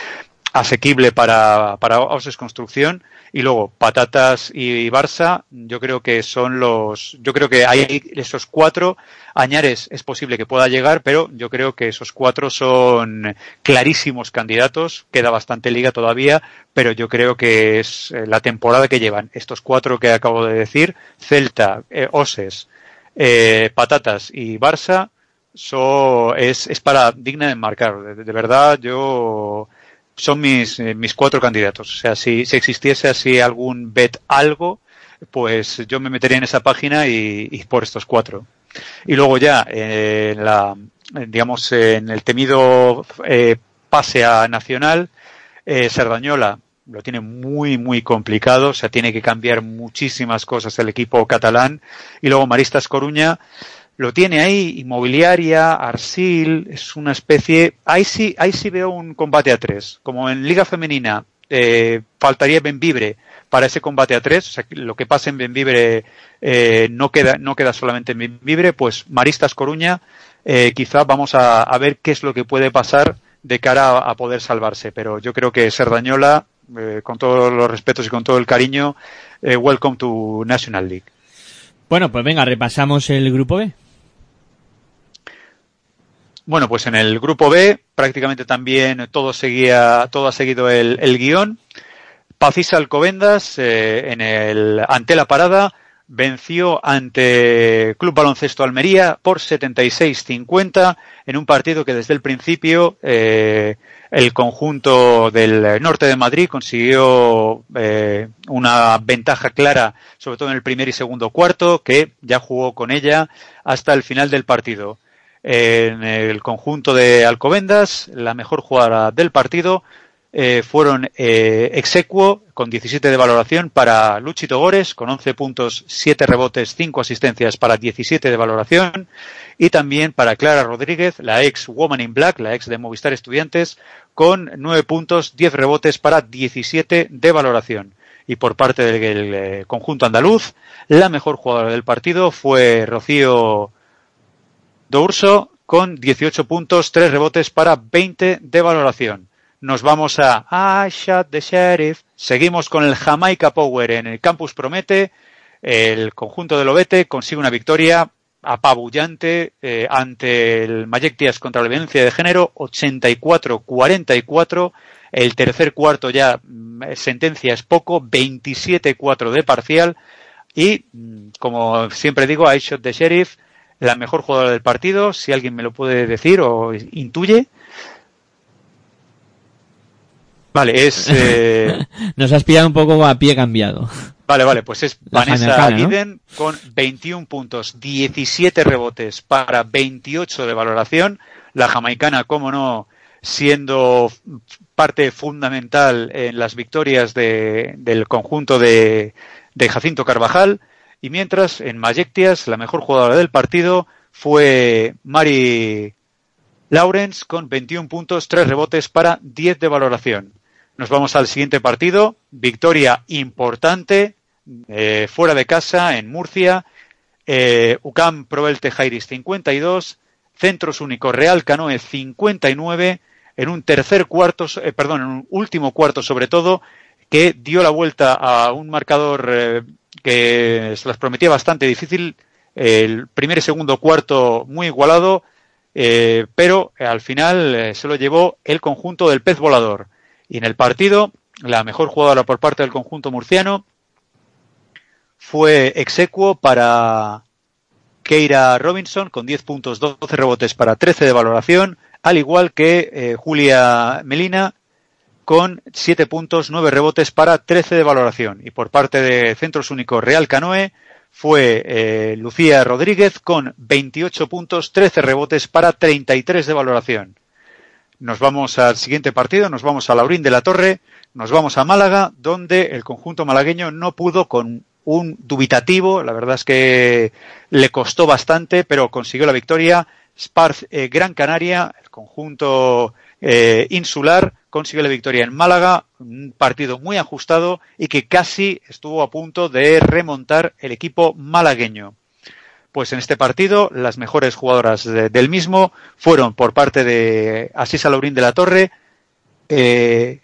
[SPEAKER 4] asequible para, para Oses Construcción. Y luego Patatas y Barça, yo creo que son los, yo creo que hay esos cuatro. Añares es posible que pueda llegar, pero yo creo que esos cuatro son clarísimos candidatos. Queda bastante liga todavía, pero yo creo que es eh, la temporada que llevan estos cuatro que acabo de decir, Celta, eh, Oses, eh, Patatas y Barça, so, es, es para digna de marcar. De, de verdad, yo son mis, eh, mis cuatro candidatos. O sea, si, si existiese así algún bet algo, pues yo me metería en esa página y, y por estos cuatro. Y luego ya, eh, en la, digamos, en el temido eh, pase a Nacional, eh, Sardañola lo tiene muy, muy complicado, o sea, tiene que cambiar muchísimas cosas el equipo catalán. Y luego Maristas Coruña lo tiene ahí, inmobiliaria, Arsil, es una especie, ahí sí, ahí sí veo un combate a tres. Como en Liga Femenina eh, faltaría Benvibre para ese combate a tres, o sea, lo que pasa en Benvibre eh, no queda, no queda solamente en Benvibre, pues Maristas Coruña, eh, quizá vamos a, a ver qué es lo que puede pasar de cara a, a poder salvarse. Pero yo creo que Serdañola, eh, con todos los respetos y con todo el cariño, eh, welcome to National League.
[SPEAKER 1] Bueno, pues venga, repasamos el grupo B.
[SPEAKER 4] Bueno, pues en el grupo B prácticamente también todo seguía, todo ha seguido el, el guion. Alcobendas eh, en el ante la parada venció ante Club Baloncesto Almería por 76-50 en un partido que desde el principio eh, el conjunto del norte de Madrid consiguió eh, una ventaja clara, sobre todo en el primer y segundo cuarto, que ya jugó con ella hasta el final del partido. En el conjunto de Alcobendas, la mejor jugadora del partido eh, fueron eh, Exequo con 17 de valoración para Luchito Gores con 11 puntos, 7 rebotes, 5 asistencias para 17 de valoración y también para Clara Rodríguez, la ex Woman in Black, la ex de Movistar Estudiantes con 9 puntos, 10 rebotes para 17 de valoración. Y por parte del, del, eh, conjunto andaluz, la mejor jugadora del partido fue Rocío Dourso con 18 puntos, 3 rebotes para 20 de valoración nos vamos a I Shot the Sheriff. Seguimos con el Jamaica Power en el Campus Promete. El conjunto del Obete consigue una victoria apabullante eh, ante el Mayectias contra la violencia de género, 84-44. El tercer cuarto ya mm, sentencia es poco, 27-4 de parcial. Y, mm, como siempre digo, I Shot the Sheriff, la mejor jugadora del partido, si alguien me lo puede decir o intuye. Vale, es. [laughs] Eh...
[SPEAKER 1] Nos has pillado un poco a pie cambiado.
[SPEAKER 4] Vale, vale, pues es
[SPEAKER 1] La
[SPEAKER 4] Vanessa. Guiden con 21 puntos, 17 rebotes para 28 de valoración. La jamaicana, como no, siendo parte fundamental en las victorias de- del conjunto de, de Jacinto Carvajal. Y mientras, en Mayectias, la mejor jugadora del partido fue Mari Lawrence con 21 puntos, 3 rebotes para 10 de valoración. Nos vamos al siguiente partido. Victoria importante eh, fuera de casa en Murcia. Eh, UCAM Provelte Jairis 52. Centros Únicos Real Canoe 59. En un tercer cuarto, eh, perdón, en un último cuarto sobre todo, que dio la vuelta a un marcador eh, que se las prometía bastante difícil. El primer y segundo cuarto muy igualado, eh, pero al final eh, se lo llevó el conjunto del pez volador. Y en el partido, la mejor jugadora por parte del conjunto murciano fue execuo para Keira Robinson con 10 puntos, 12 rebotes para 13 de valoración, al igual que eh, Julia Melina con 7 puntos, 9 rebotes para 13 de valoración. Y por parte de Centros Únicos Real Canoe fue eh, Lucía Rodríguez con 28 puntos, 13 rebotes para 33 de valoración. Nos vamos al siguiente partido, nos vamos a Laurín de la Torre, nos vamos a Málaga, donde el conjunto malagueño no pudo con un dubitativo, la verdad es que le costó bastante, pero consiguió la victoria. Sparz eh, Gran Canaria, el conjunto eh, insular, consiguió la victoria en Málaga, un partido muy ajustado y que casi estuvo a punto de remontar el equipo malagueño. Pues en este partido las mejores jugadoras de- del mismo fueron por parte de Asisa Laurín de la Torre, eh,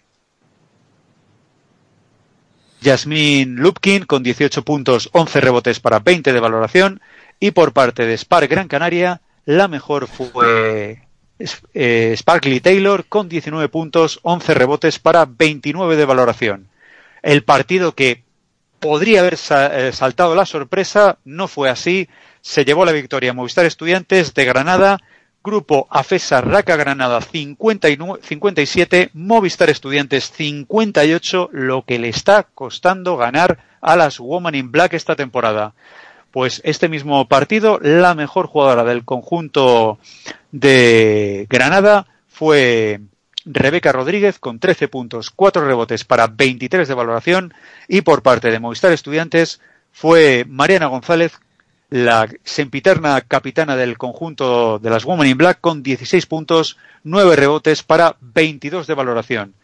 [SPEAKER 4] Lupkin con 18 puntos, 11 rebotes para 20 de valoración y por parte de Spark Gran Canaria la mejor fue eh, Sparkly Taylor con 19 puntos, 11 rebotes para 29 de valoración. El partido que podría haber eh, saltado la sorpresa no fue así. Se llevó la victoria Movistar Estudiantes de Granada, grupo AFESA Raca Granada 59 57, Movistar Estudiantes 58, lo que le está costando ganar a las Woman in Black esta temporada. Pues este mismo partido, la mejor jugadora del conjunto de Granada fue Rebeca Rodríguez con 13 puntos, 4 rebotes para 23 de valoración y por parte de Movistar Estudiantes fue Mariana González, la sempiterna capitana del conjunto de las Women in Black con 16 puntos, 9 rebotes para 22 de valoración.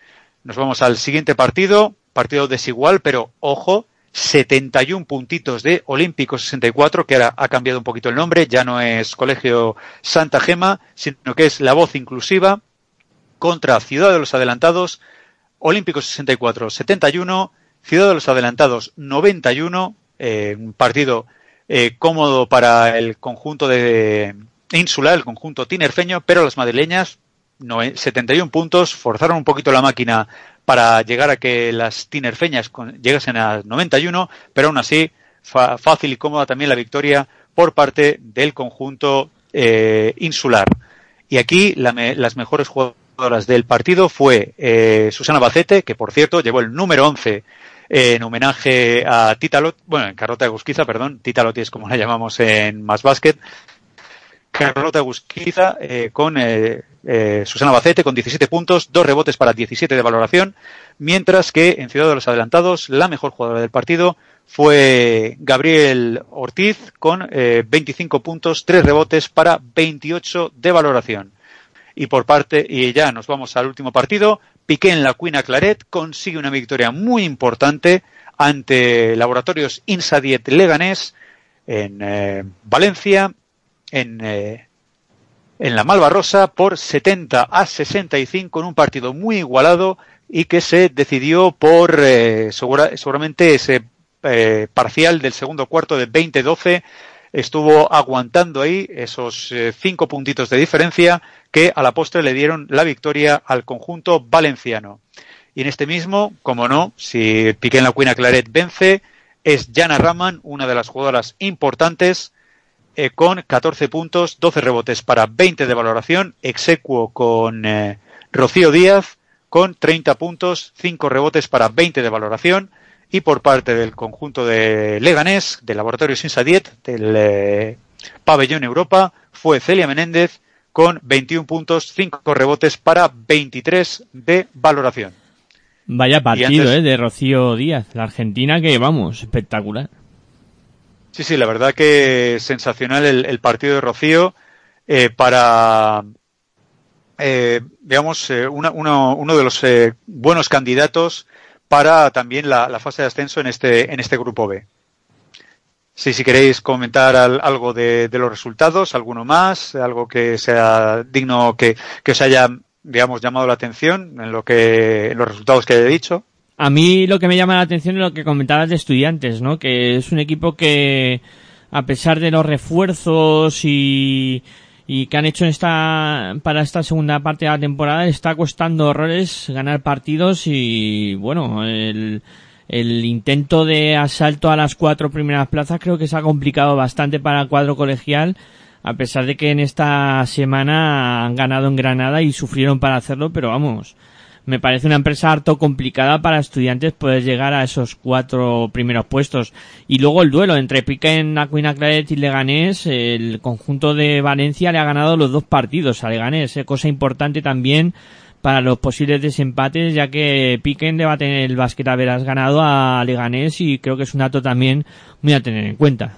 [SPEAKER 4] Nos vamos al siguiente partido, partido desigual, pero ojo, 71 puntitos de Olímpico 64, que ahora ha cambiado un poquito el nombre, ya no es Colegio Santa Gema, sino que es la voz inclusiva contra Ciudad de los Adelantados, Olímpico 64 71, Ciudad de los Adelantados 91, eh, un partido eh, cómodo para el conjunto de insular, el conjunto tinerfeño, pero las madrileñas no, eh, 71 puntos, forzaron un poquito la máquina para llegar a que las tinerfeñas llegasen a 91, pero aún así fa- fácil y cómoda también la victoria por parte del conjunto eh, insular. Y aquí la me- las mejores jugadoras del partido fue eh, Susana Bacete, que por cierto llevó el número 11 eh, en homenaje a Tita Lot, bueno, en Carlota Gusquiza, perdón, Tita Lotti es como la llamamos en Más Basket, Carlota Gusquiza eh, con eh, eh, Susana Bacete con 17 puntos, dos rebotes para 17 de valoración, mientras que en Ciudad de los Adelantados la mejor jugadora del partido fue Gabriel Ortiz con eh, 25 puntos, tres rebotes para 28 de valoración. Y por parte, y ya nos vamos al último partido, Piqué en la Cuina Claret consigue una victoria muy importante ante Laboratorios Insadiet Leganés en Valencia, en, eh, en la Malvarrosa por 70 a 65 en un partido muy igualado y que se decidió por eh, segura- seguramente ese eh, parcial del segundo cuarto de 20-12 estuvo aguantando ahí esos eh, cinco puntitos de diferencia que a la postre le dieron la victoria al conjunto valenciano. Y en este mismo, como no, si Piqué en la Cuina Claret vence, es Jana Raman, una de las jugadoras importantes, eh, con 14 puntos, 12 rebotes para 20 de valoración, execuo con eh, Rocío Díaz, con 30 puntos, 5 rebotes para 20 de valoración, y por parte del conjunto de Leganés, del Laboratorio Sinsadiet, del eh, Pabellón Europa, fue Celia Menéndez con 21 puntos, 5 rebotes para 23 de valoración.
[SPEAKER 1] Vaya partido,
[SPEAKER 4] antes-
[SPEAKER 1] eh, de Rocío Díaz, la argentina que, vamos, espectacular.
[SPEAKER 4] Sí, sí, la verdad que sensacional el, el partido de Rocío eh, para, eh, digamos, eh, uno, de los eh, buenos candidatos para también la, fase de ascenso en este, en este grupo B. Sí, si queréis comentar al- algo de, los resultados, alguno más, algo que sea digno, que, que os haya, digamos, llamado la atención en lo que, en los resultados que he dicho.
[SPEAKER 1] A mí lo que me llama la atención es lo que comentabas de estudiantes, ¿no? Que es un equipo que, a pesar de los refuerzos y, y que han hecho esta, para esta segunda parte de la temporada, está costando horrores ganar partidos y, bueno, el, el intento de asalto a las cuatro primeras plazas creo que se ha complicado bastante para el cuadro colegial, a pesar de que en esta semana han ganado en Granada y sufrieron para hacerlo, pero vamos, me parece una empresa harto complicada para estudiantes poder llegar a esos cuatro primeros puestos. Y luego el duelo entre Piquen, Aquina Claret y Leganés, el conjunto de Valencia le ha ganado los dos partidos a Leganés, eh, cosa importante también para los posibles desempates, ya que Piquen le va a tener el básquet a veras ganado a Leganés y creo que es un dato también muy a tener en cuenta.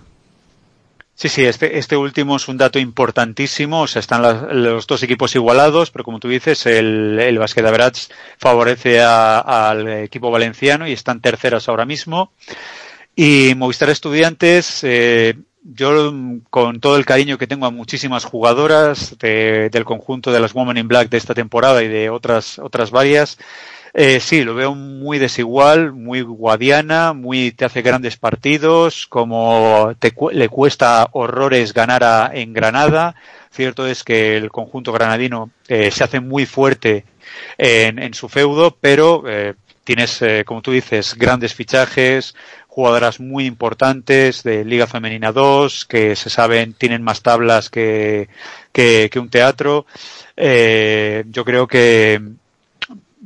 [SPEAKER 4] Sí, sí, este, este último es un dato importantísimo. O sea, están los dos equipos igualados, pero como tú dices, el, el Basket Average favorece al equipo valenciano y están terceras ahora mismo. Y Movistar Estudiantes, eh, yo con todo el cariño que tengo a muchísimas jugadoras de- del conjunto de las Women in Black de esta temporada y de otras, otras varias, eh, sí, lo veo muy desigual, muy guadiana, muy te hace grandes partidos, como te le cuesta horrores ganar a- en Granada. Cierto es que el conjunto granadino eh, se hace muy fuerte en, en su feudo, pero eh, tienes, eh, como tú dices, grandes fichajes, jugadoras muy importantes de Liga Femenina 2, que se saben, tienen más tablas que, que, que un teatro. Eh, yo creo que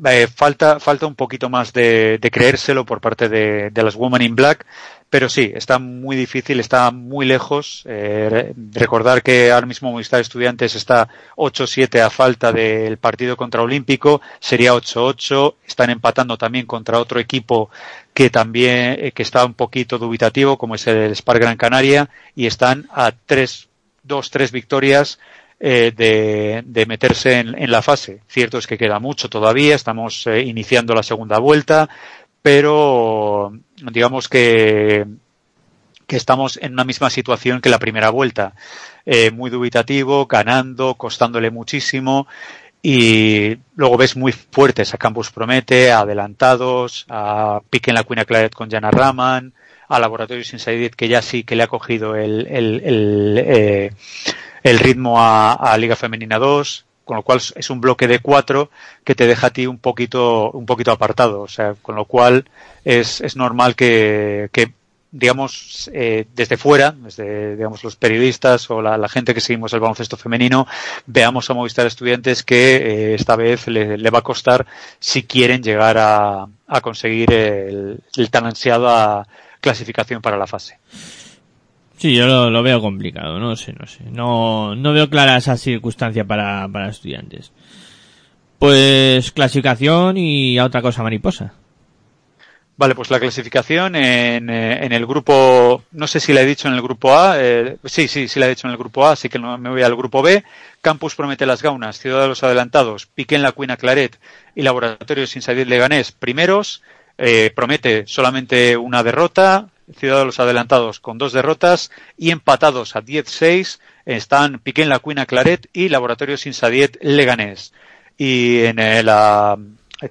[SPEAKER 4] eh, falta, falta un poquito más de, de creérselo por parte de, de las Women in Black, pero sí, está muy difícil, está muy lejos. Eh, re- recordar que ahora mismo Movistar Estudiantes está 8-7 a falta del partido contra Olímpico, sería 8-8, están empatando también contra otro equipo que también eh, que está un poquito dubitativo, como es el Spar Gran Canaria, y están a 3, 2-3 victorias eh, de, meterse en, en la fase. Cierto es que queda mucho todavía, estamos eh, iniciando la segunda vuelta, pero digamos que, que estamos en una misma situación que la primera vuelta. Eh, muy dubitativo, ganando, costándole muchísimo. Y luego ves muy fuertes a Campus Promete, a adelantados, a Pique en la Queen Claret con Jana Raman, a Laboratorios Inside que ya sí que le ha cogido el, el, el, eh, el ritmo a, Liga Femenina 2, con lo cual es un bloque de cuatro que te deja a ti un poquito, un poquito apartado. O sea, con lo cual es, normal que, digamos, eh, desde fuera, desde, digamos, los periodistas o la, la gente que seguimos el baloncesto femenino, veamos a Movistar Estudiantes que eh, esta vez le, va a costar si quieren llegar a, a conseguir el, el tan ansiada clasificación para la fase.
[SPEAKER 1] Sí, yo lo, lo veo complicado, no sé, no sé. No, no veo clara esa circunstancia para, para estudiantes. Pues clasificación y a otra cosa mariposa.
[SPEAKER 4] Vale, pues la clasificación en, eh, en el grupo, no sé si la he dicho en el grupo A, eh, sí, sí, sí la he dicho en el grupo A, así que me voy al grupo B. Campus Promete las Gaunas, Ciudad de los Adelantados, Piquen la Cuina Claret y Laboratorios Inside Leganés primeros. Eh, promete solamente una derrota, Ciudad de los Adelantados con dos derrotas y empatados a 10-6 están Piquen la Cuina Claret y Laboratorios Insadiet Leganés. Y en eh, la,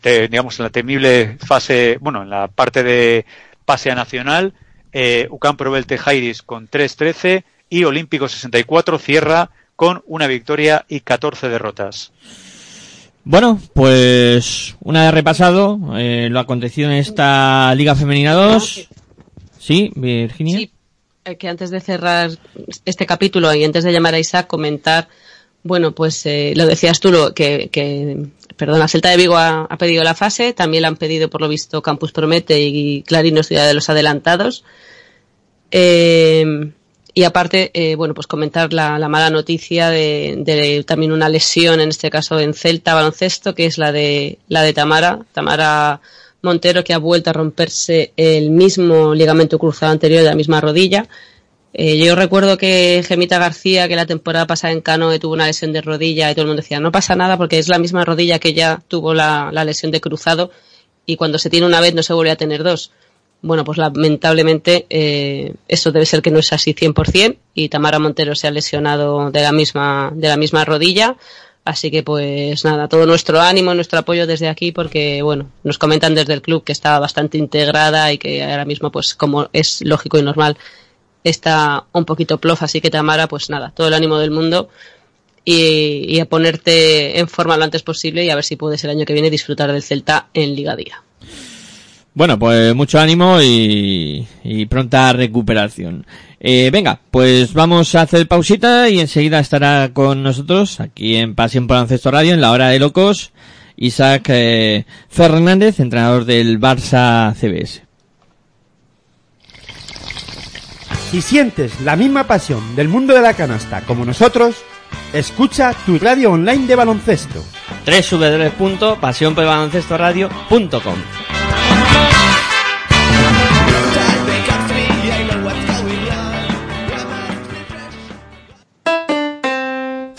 [SPEAKER 4] digamos, en la temible fase, bueno, en la parte de pase a nacional, eh, UCAM Provelte Jairis con 3-13 y Olímpico 64 cierra con una victoria y 14 derrotas.
[SPEAKER 1] Bueno, pues una vez repasado eh, lo acontecido en esta Liga Femenina 2. Sí, Virginia.
[SPEAKER 2] Sí, eh, que antes de cerrar este capítulo y antes de llamar a Isaac, comentar, bueno, pues eh, lo decías tú, lo, que, que, perdona, Celta de Vigo ha, pedido la fase, también la han pedido por lo visto Campus Promete y Clarinos Ciudad de los Adelantados. Eh, Y aparte, eh, bueno, pues comentar la, la mala noticia de, de también una lesión, en este caso en Celta baloncesto, que es la de la de Tamara, Tamara Montero, que ha vuelto a romperse el mismo ligamento cruzado anterior de la misma rodilla. Eh, yo recuerdo que Gemita García, que la temporada pasada en Canoe tuvo una lesión de rodilla y todo el mundo decía, no pasa nada porque es la misma rodilla que ya tuvo la, la lesión de cruzado y cuando se tiene una vez no se vuelve a tener dos. Bueno, pues lamentablemente eh, eso debe ser que no es así 100% y Tamara Montero se ha lesionado de la misma, de la misma rodilla. Así que pues nada, todo nuestro ánimo, nuestro apoyo desde aquí porque bueno, nos comentan desde el club que está bastante integrada y que ahora mismo pues como es lógico y normal está un poquito plof, así que Tamara pues nada, todo el ánimo del mundo y, y a ponerte en forma lo antes posible y a ver si puedes el año que viene disfrutar del Celta en Liga Día.
[SPEAKER 1] Bueno, pues mucho ánimo y, y pronta recuperación. Eh, venga, pues vamos a hacer pausita y enseguida estará con nosotros aquí en Pasión por Ancesto Radio en la hora de locos Isaac eh, Fernández, entrenador del Barça CBS.
[SPEAKER 5] Si sientes la misma pasión del mundo de la canasta como nosotros, escucha tu radio online de baloncesto.
[SPEAKER 10] www.pasionporbaloncestoradio.com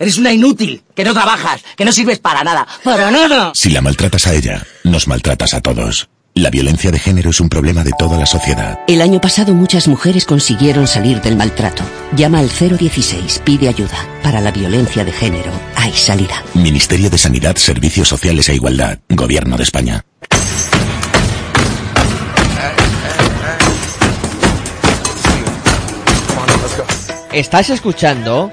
[SPEAKER 12] Eres una inútil, que no trabajas, que no sirves para nada. ¡Para nada!
[SPEAKER 13] Si la maltratas a ella, nos maltratas a todos. La violencia de género es un problema de toda la sociedad.
[SPEAKER 14] El año pasado muchas mujeres consiguieron salir del maltrato. Llama al 016, pide ayuda. Para la violencia de género hay salida.
[SPEAKER 13] Ministerio de Sanidad, Servicios Sociales e Igualdad. Gobierno de España.
[SPEAKER 10] Estás escuchando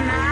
[SPEAKER 15] last.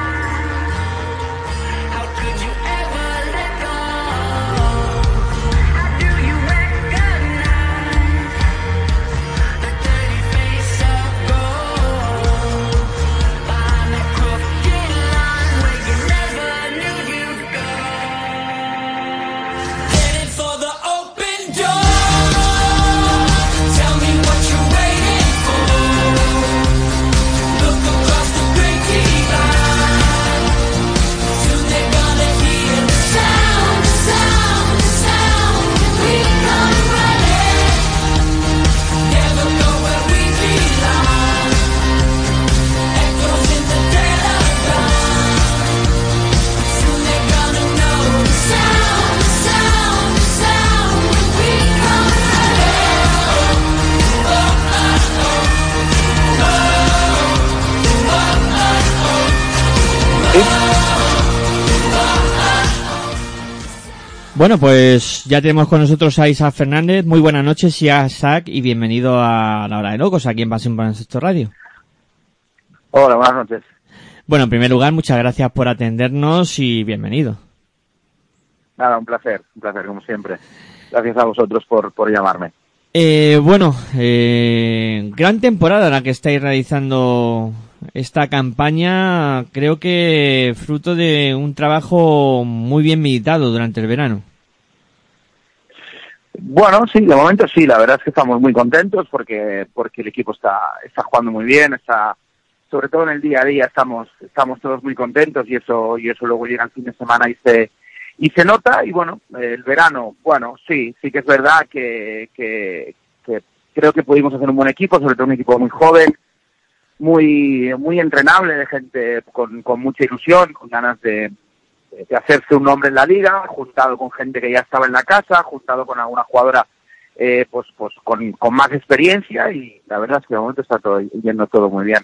[SPEAKER 1] Bueno, pues ya tenemos con nosotros a Isaac Fernández. Muy buenas noches, Isaac, y bienvenido a la hora de locos aquí en Pasión por Radio.
[SPEAKER 16] Hola, buenas noches.
[SPEAKER 1] Bueno, en primer lugar, muchas gracias por atendernos y bienvenido.
[SPEAKER 16] Nada, un placer, un placer, como siempre. Gracias a vosotros por, por llamarme.
[SPEAKER 1] Eh, bueno, eh, gran temporada la que estáis realizando esta campaña, creo que fruto de un trabajo muy bien meditado durante el verano.
[SPEAKER 16] Bueno, sí, de momento sí, la verdad es que estamos muy contentos porque, porque el equipo está, está jugando muy bien, está, sobre todo en el día a día estamos, estamos todos muy contentos y eso, y eso luego llega el fin de semana y se, y se nota, y bueno, el verano, bueno, sí, sí que es verdad que, que, creo que pudimos hacer un buen equipo, sobre todo un equipo muy joven, muy, muy entrenable, de gente con, con mucha ilusión, con ganas de, de hacerse un nombre en la liga, juntado con gente que ya estaba en la casa, juntado con alguna jugadora eh, pues, pues con, con más experiencia y la verdad es que de momento está todo yendo todo muy bien.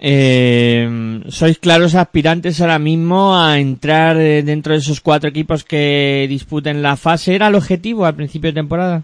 [SPEAKER 1] Eh, ¿Sois claros aspirantes ahora mismo a entrar eh, dentro de esos cuatro equipos que disputen la fase? ¿Era el objetivo al principio de temporada?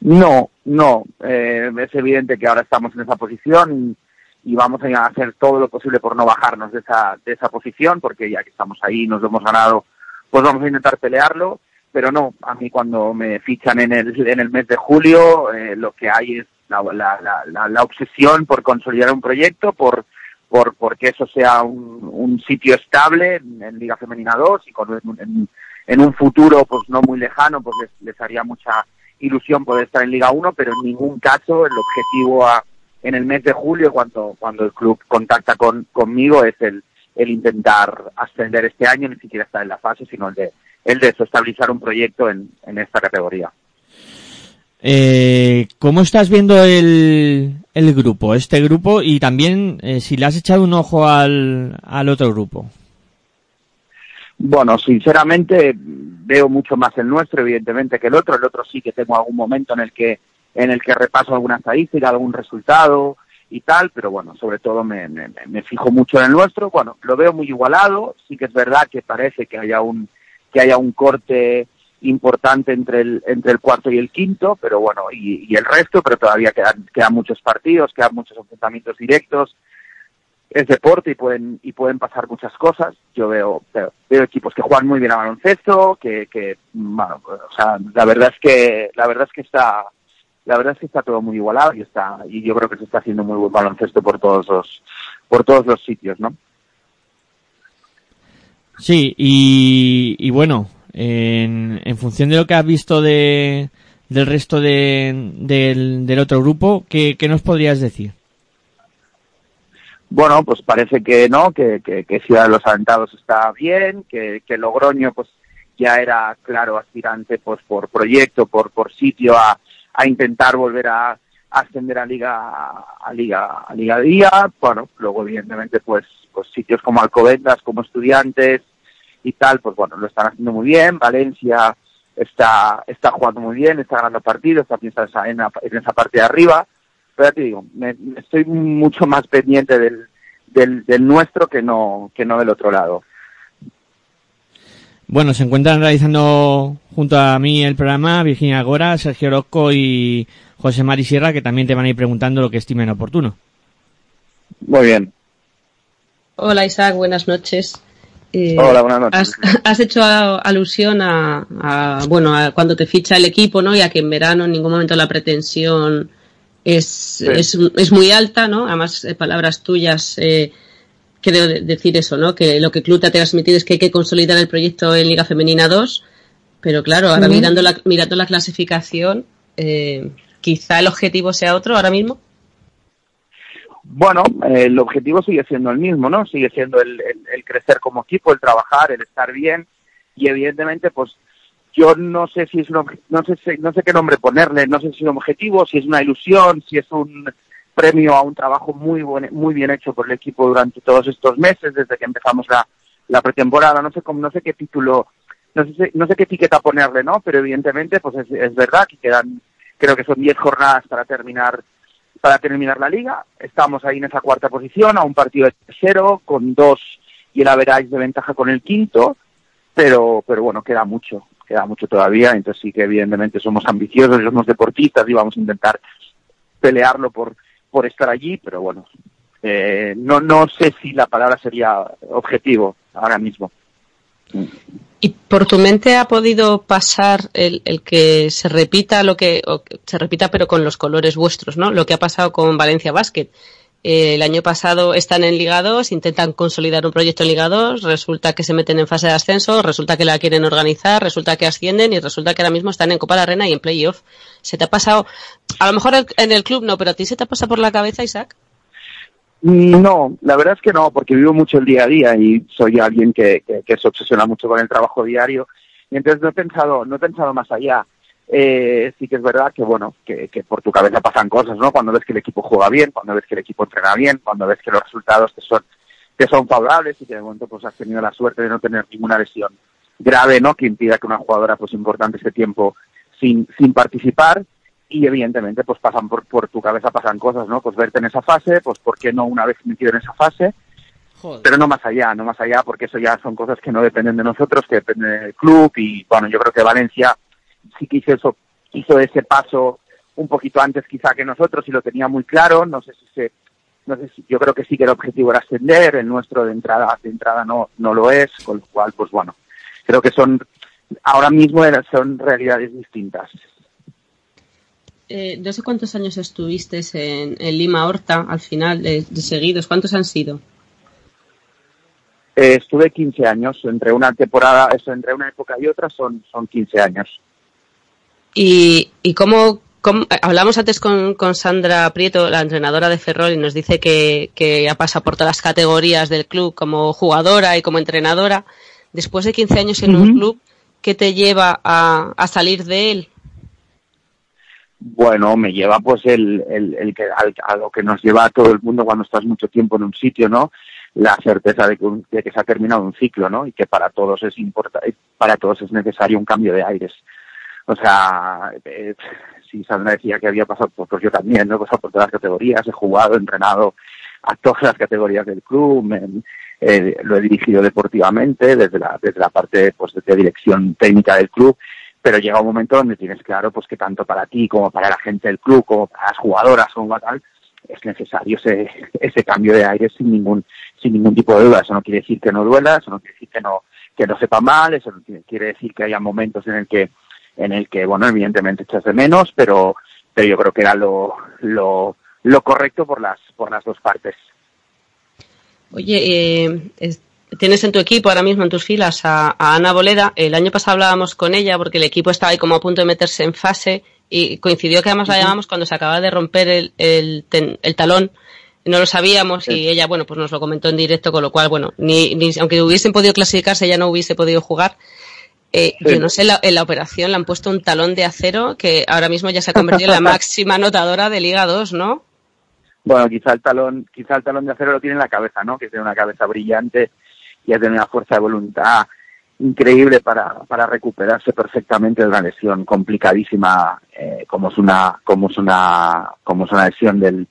[SPEAKER 16] No, no. Eh, es evidente que ahora estamos en esa posición y, vamos a hacer todo lo posible por no bajarnos de esa, de esa posición, porque ya que estamos ahí, nos lo hemos ganado, pues vamos a intentar pelearlo. Pero no, a mí cuando me fichan en el, en el mes de julio, eh, lo que hay es la, la, la, la, obsesión por consolidar un proyecto, por, por, por que eso sea un, un sitio estable en, en Liga Femenina 2 y con, en, en un futuro pues no muy lejano pues les, les haría mucha ilusión poder estar en Liga 1, pero en ningún caso el objetivo a, en el mes de julio, cuando, cuando el club contacta con, conmigo, es el, el intentar ascender este año, ni siquiera estar en la fase, sino el de, el de eso, estabilizar un proyecto en, en esta categoría.
[SPEAKER 1] Eh, ¿Cómo estás viendo el, el grupo, este grupo, y también eh, si le has echado un ojo al, al otro grupo?
[SPEAKER 16] Bueno, sinceramente veo mucho más el nuestro, evidentemente, que el otro. El otro sí que tengo algún momento en el que en el que repaso alguna estadística, algún resultado y tal, pero bueno, sobre todo me, me, me fijo mucho en el nuestro. Bueno, lo veo muy igualado. Sí que es verdad que parece que haya un que haya un corte importante entre el entre el cuarto y el quinto, pero bueno, y, y el resto, pero todavía quedan, quedan muchos partidos, quedan muchos enfrentamientos directos es deporte y pueden y pueden pasar muchas cosas. Yo veo veo, veo equipos que juegan muy bien a baloncesto, que, que bueno, o sea, la verdad es que la verdad es que está la verdad es que está todo muy igualado y está y yo creo que se está haciendo muy buen baloncesto por todos los por todos los sitios, ¿no?
[SPEAKER 1] Sí, y, y bueno, en, en función de lo que has visto de, del resto de, del, del otro grupo, ¿qué, ¿qué nos podrías decir?
[SPEAKER 16] bueno, pues parece que no, que, que, que Ciudad de los Aventados está bien, que, que Logroño pues ya era claro aspirante pues por proyecto, por, por sitio a, a intentar volver a, ascender a Liga a Liga a Liga Día, bueno, luego evidentemente pues pues sitios como Alcobendas, como Estudiantes y tal, pues bueno, lo están haciendo muy bien, Valencia está está jugando muy bien, está ganando partidos, está piensa en, en esa parte de arriba, pero ya te digo, me estoy mucho más pendiente del, del, del nuestro que no, que no del otro lado.
[SPEAKER 1] Bueno, se encuentran realizando junto a mí el programa Virginia Gora, Sergio Orozco y José Mari Sierra, que también te van a ir preguntando lo que estimen oportuno.
[SPEAKER 16] Muy bien.
[SPEAKER 2] Hola Isaac, buenas noches. Eh,
[SPEAKER 16] Hola, buenas noches.
[SPEAKER 2] Has, has hecho a- alusión a, a, bueno, a cuando te ficha el equipo, ¿no? Y a que en verano en ningún momento la pretensión es, es, es muy alta, ¿no? Además, eh, palabras tuyas, eh, quiero de- decir eso, ¿no? Que lo que club te ha transmitido es que hay que consolidar el proyecto en Liga Femenina 2, pero claro, ahora mirando, la, mirando la clasificación, eh, quizá el objetivo sea otro ahora mismo.
[SPEAKER 16] Bueno, eh, el objetivo sigue siendo el mismo, ¿no? Sigue siendo el, el, el crecer como equipo, el trabajar, el estar bien y evidentemente, pues yo no sé si es un obje- no sé si- no sé qué nombre ponerle, no sé si es un objetivo, si es una ilusión, si es un premio a un trabajo muy buen, muy bien hecho por el equipo durante todos estos meses desde que empezamos la, la pretemporada, no sé cómo, no sé qué título, no sé, no sé qué etiqueta ponerle, ¿no? Pero evidentemente, pues es, es verdad que quedan, creo que son 10 jornadas para terminar para terminar la liga. Estamos ahí en esa cuarta posición, a un partido de tercero, con dos y el average de ventaja con el quinto, pero, pero bueno, queda mucho, queda mucho todavía, entonces sí que evidentemente somos ambiciosos, somos deportistas y vamos a intentar pelearlo por, por estar allí, pero bueno, eh, no, no sé si la palabra sería objetivo ahora mismo.
[SPEAKER 2] ¿Y por tu mente ha podido pasar el, el que se repita lo que, o que se repita pero con los colores vuestros, ¿no? Lo que ha pasado con Valencia Basket. Eh, el año pasado están en Liga 2, intentan consolidar un proyecto en Liga 2, resulta que se meten en fase de ascenso, resulta que la quieren organizar, resulta que ascienden y resulta que ahora mismo están en Copa de Arena y en playoff. ¿Se te ha pasado, a lo mejor en el club no, pero a ti se te ha pasado por la cabeza, Isaac?
[SPEAKER 16] No, la verdad es que no, porque vivo mucho el día a día y soy alguien que, que, que se obsesiona mucho con el trabajo diario y entonces no he pensado, no he pensado más allá. Eh, sí que es verdad que bueno, que, que por tu cabeza pasan cosas, ¿no? Cuando ves que el equipo juega bien, cuando ves que el equipo entrena bien, cuando ves que los resultados te son, te son favorables y que de momento pues has tenido la suerte de no tener ninguna lesión grave, ¿no? Que impida que una jugadora pues importante esté tiempo sin, sin participar y evidentemente pues pasan por, por tu cabeza pasan cosas, ¿no? Pues verte en esa fase, pues por qué no una vez metido en esa fase, pero no más allá, no más allá, porque eso ya son cosas que no dependen de nosotros, que dependen del club y bueno, yo creo que Valencia sí que hizo eso, hizo ese paso un poquito antes quizá que nosotros y lo tenía muy claro, no sé si se no sé si, yo creo que sí que el objetivo era ascender, el nuestro de entrada de entrada no no lo es, con lo cual pues bueno, creo que son ahora mismo son realidades distintas.
[SPEAKER 2] Eh, no sé cuántos años estuviste en, en Lima Horta al final, de, de seguidos. ¿Cuántos han sido?
[SPEAKER 16] Eh, estuve 15 años, entre una temporada, eso, entre una época y otra son, son 15 años.
[SPEAKER 2] Y, y cómo, cómo- eh, hablamos antes con, con Sandra Prieto, la entrenadora de Ferrol, y nos dice que, que ha pasado por todas las categorías del club como jugadora y como entrenadora. Después de 15 años en un club, ¿qué te lleva a, a salir de él?
[SPEAKER 16] Bueno, me lleva pues el, el, el que, al- a lo que nos lleva a todo el mundo cuando estás mucho tiempo en un sitio, ¿no? La certeza de que, un- de que se ha terminado un ciclo, ¿no? Y que para todos es importa, para todos es necesario un cambio de aires. O sea, eh, si Sandra decía que había pasado por, pues yo también, ¿no? He pasado por todas las categorías, he jugado, he entrenado a todas las categorías del club, me- eh, lo he dirigido deportivamente desde la, desde la parte pues, de dirección técnica del club, pero llega un momento donde tienes claro pues que tanto para ti como para la gente del club, como para las jugadoras, como tal, es necesario ese, [laughs] ese cambio de aire sin ningún, sin ningún tipo de duda. Eso no quiere decir que no duela, eso no quiere decir que no, que no sepa mal, eso no quiere- decir que haya momentos en el que, en el que, bueno, evidentemente echas de menos, pero, pero yo creo que era lo, lo, lo correcto por las, por las dos partes.
[SPEAKER 2] Oye, eh, tienes en tu equipo ahora mismo en tus filas a, a Ana Boleda. El año pasado hablábamos con ella porque el equipo estaba ahí como a punto de meterse en fase y coincidió que además la llamamos cuando se acababa de romper el, el, ten- el talón. No lo sabíamos y ella, bueno, pues nos lo comentó en directo, con lo cual, bueno, ni, ni aunque hubiesen podido clasificarse, ella no hubiese podido jugar. Eh,
[SPEAKER 17] Sí.
[SPEAKER 2] Yo no sé, la- en la operación le han puesto un talón de acero que ahora mismo ya se ha convertido en la [laughs] máxima anotadora de Liga 2, ¿no?
[SPEAKER 16] Bueno, quizá el talón, quizá el talón de acero lo tiene en la cabeza, ¿no? Que tiene una cabeza brillante y ha tenido una fuerza de voluntad increíble para, para recuperarse perfectamente de una lesión complicadísima, eh, como es una, como es una, como es una lesión del,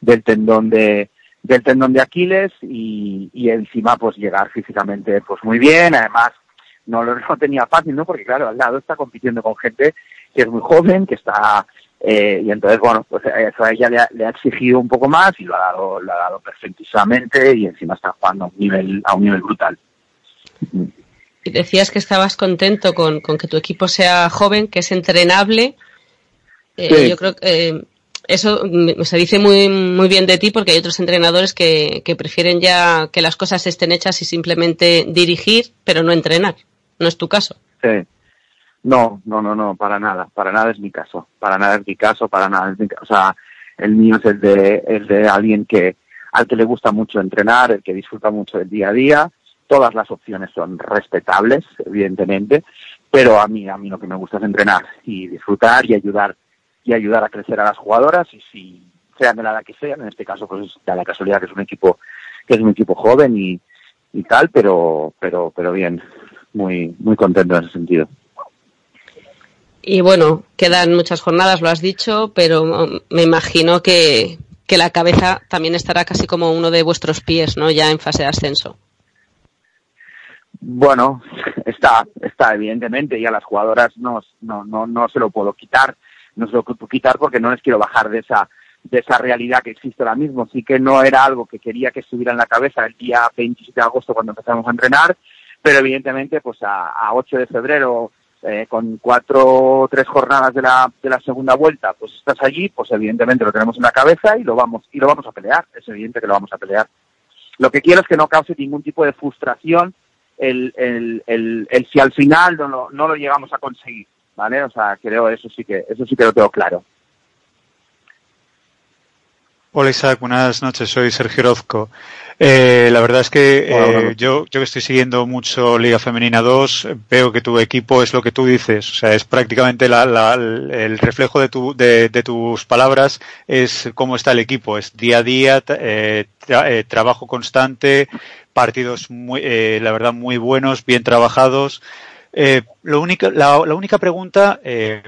[SPEAKER 16] del tendón de, del tendón de Aquiles y, y encima pues llegar físicamente pues muy bien, además no lo [laughs] no tenía fácil, ¿no? Porque claro, al lado está compitiendo con gente que es muy joven, que está eh, y entonces bueno, pues eso a ella le ha, le ha exigido un poco más y lo ha dado, lo ha dado perfectísimamente y encima está jugando a un nivel, a un nivel brutal.
[SPEAKER 2] Y decías que estabas contento con, con que tu equipo sea joven, que es entrenable. Eh,
[SPEAKER 16] Sí.
[SPEAKER 2] Yo creo que eh, eso se dice muy, muy bien de ti porque hay otros entrenadores que, que prefieren ya que las cosas estén hechas y simplemente dirigir, pero no entrenar. No es tu caso.
[SPEAKER 16] Sí. No, no, no, no, para nada, para nada es mi caso, para nada es mi caso, para nada es mi caso. O sea, el mío es el de, el de alguien que, al que le gusta mucho entrenar, el que disfruta mucho del día a día. Todas las opciones son respetables, evidentemente, pero a mí, a mí lo que me gusta es entrenar y disfrutar y ayudar, y ayudar a crecer a las jugadoras y si sean de la edad que sean, en este caso pues da la casualidad que es un equipo, que es un equipo joven y, y tal, pero, pero, pero bien, muy, muy contento en ese sentido.
[SPEAKER 2] Y bueno, quedan muchas jornadas, lo has dicho, pero me imagino que, que la cabeza también estará casi como uno de vuestros pies, ¿no? Ya en fase de ascenso.
[SPEAKER 16] Bueno, está, está evidentemente y a las jugadoras no, no, no, no se lo puedo quitar, no se lo puedo quitar porque no les quiero bajar de esa, de esa realidad que existe ahora mismo. Sí que no era algo que quería que estuviera en la cabeza el día 27 de agosto cuando empezamos a entrenar, pero evidentemente pues a, a 8 de febrero eh, con cuatro o tres jornadas de la, de la segunda vuelta, pues estás allí, pues evidentemente lo tenemos en la cabeza y lo vamos, y lo vamos a pelear, es evidente que lo vamos a pelear. Lo que quiero es que no cause ningún tipo de frustración el, el, el, el si al final no lo, no lo llegamos a conseguir, ¿vale? O sea, creo eso sí que, eso sí que lo tengo claro.
[SPEAKER 4] Hola Isaac, buenas noches, soy Sergio Orozco. Eh, la verdad es que eh, yo, yo que estoy siguiendo mucho Liga Femenina 2, veo que tu equipo es lo que tú dices, o sea, es prácticamente la- la- el reflejo de, tu, de, de tus palabras, es cómo está el equipo, es día a día, eh, tra- eh, trabajo constante, partidos muy, eh, la verdad muy buenos, bien trabajados. Eh, lo única, la, la única pregunta, eh,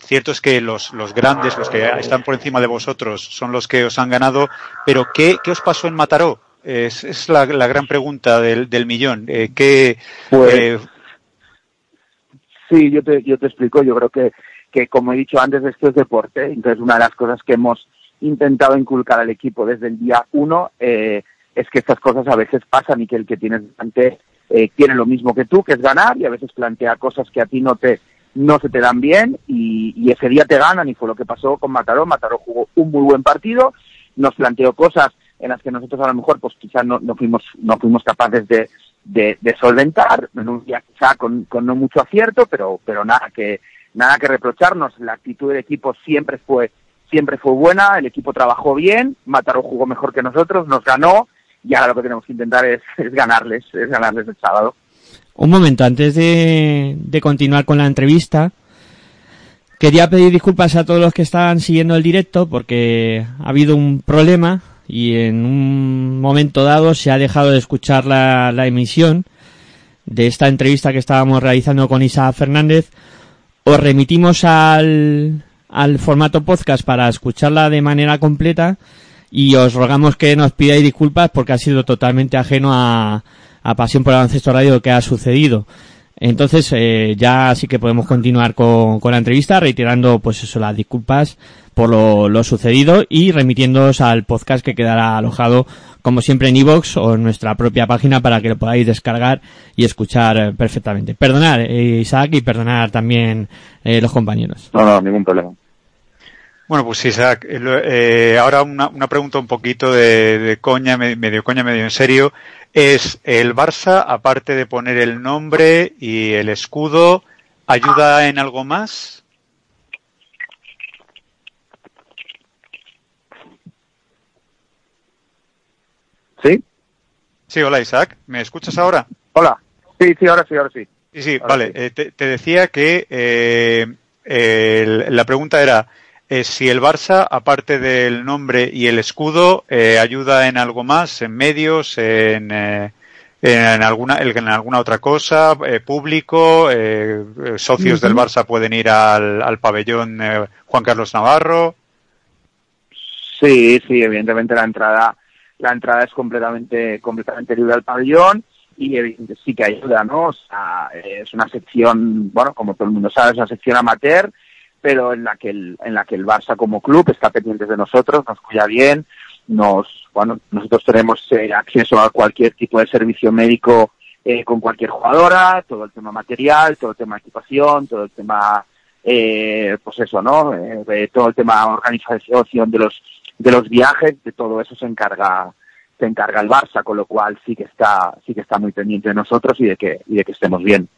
[SPEAKER 4] cierto es que los, los grandes, los que están por encima de vosotros, son los que os han ganado, pero ¿qué, qué os pasó en Mataró? Es, es la, la gran pregunta del, del millón. Eh, ¿qué,
[SPEAKER 16] Pues-
[SPEAKER 4] eh,
[SPEAKER 16] Sí, yo te, yo te explico. Yo creo que, que, como he dicho antes, esto es deporte. Entonces, una de las cosas que hemos intentado inculcar al equipo desde el día uno eh, es que estas cosas a veces pasan y que el que tienes delante eh, quiere lo mismo que tú, que es ganar, y a veces plantea cosas que a ti no te no se te dan bien y, y ese día te ganan y fue lo que pasó con Mataró. Mataró jugó un muy buen partido, nos planteó cosas en las que nosotros a lo mejor pues quizás no, no fuimos no fuimos capaces de, de, de solventar en un quizá con, con no mucho acierto pero pero nada que nada que reprocharnos la actitud del equipo siempre fue siempre fue buena el equipo trabajó bien Mataró jugó mejor que nosotros nos ganó y ahora lo que tenemos que intentar es, es ganarles es ganarles el sábado
[SPEAKER 1] Un momento, antes de, de continuar con la entrevista, quería pedir disculpas a todos los que estaban siguiendo el directo porque ha habido un problema y en un momento dado se ha dejado de escuchar la, emisión de esta entrevista que estábamos realizando con Isa Fernández. Os remitimos al, al formato podcast para escucharla de manera completa y os rogamos que nos pidáis disculpas porque ha sido totalmente ajeno a, a Pasión por el Baloncesto Radio que ha sucedido. Entonces, eh, ya sí que podemos continuar con, con la entrevista, reiterando, pues eso, las disculpas por lo, lo sucedido y remitiéndoos al podcast que quedará alojado, como siempre, en iVoox o en nuestra propia página para que lo podáis descargar y escuchar eh, perfectamente. Perdonar, eh, Isaac, y perdonar también eh, los compañeros.
[SPEAKER 16] no no ningún problema
[SPEAKER 4] Bueno, pues Isaac, eh, eh, ahora una, una pregunta un poquito de, de coña, me- medio coña, medio en serio. Es el Barça, aparte de poner el nombre y el escudo, ¿ayuda en algo más?
[SPEAKER 16] ¿Sí?
[SPEAKER 4] Sí, hola Isaac, ¿me escuchas ahora?
[SPEAKER 16] hola sí sí ahora sí ahora sí
[SPEAKER 4] Sí, sí,
[SPEAKER 16] Ahora
[SPEAKER 4] vale.
[SPEAKER 16] sí.
[SPEAKER 4] Eh, te, te decía que eh, el- la pregunta era eh, si el Barça, aparte del nombre y el escudo, eh, ayuda en algo más, en medios, en, eh, en alguna en alguna otra cosa, eh, público, socios del. Barça pueden ir al, al pabellón eh, Juan Carlos Navarro.
[SPEAKER 16] Sí, sí, evidentemente la entrada, la entrada es completamente, completamente libre al pabellón y evidente- sí que ayuda, ¿no? O sea, es una sección, bueno, como todo el mundo sabe, es una sección amateur, pero en la que el, en la que el Barça como club está pendiente de nosotros, nos cuida bien, nos, bueno, nosotros tenemos eh, acceso a cualquier tipo de servicio médico eh, con cualquier jugadora, todo el tema material, todo el tema de equipación, todo el tema eh, pues eso, ¿no? Eh, de todo el tema organización de los de los viajes, de todo eso se encarga se encarga el Barça, con lo cual sí que está sí que está muy pendiente de nosotros y de que y de que estemos bien.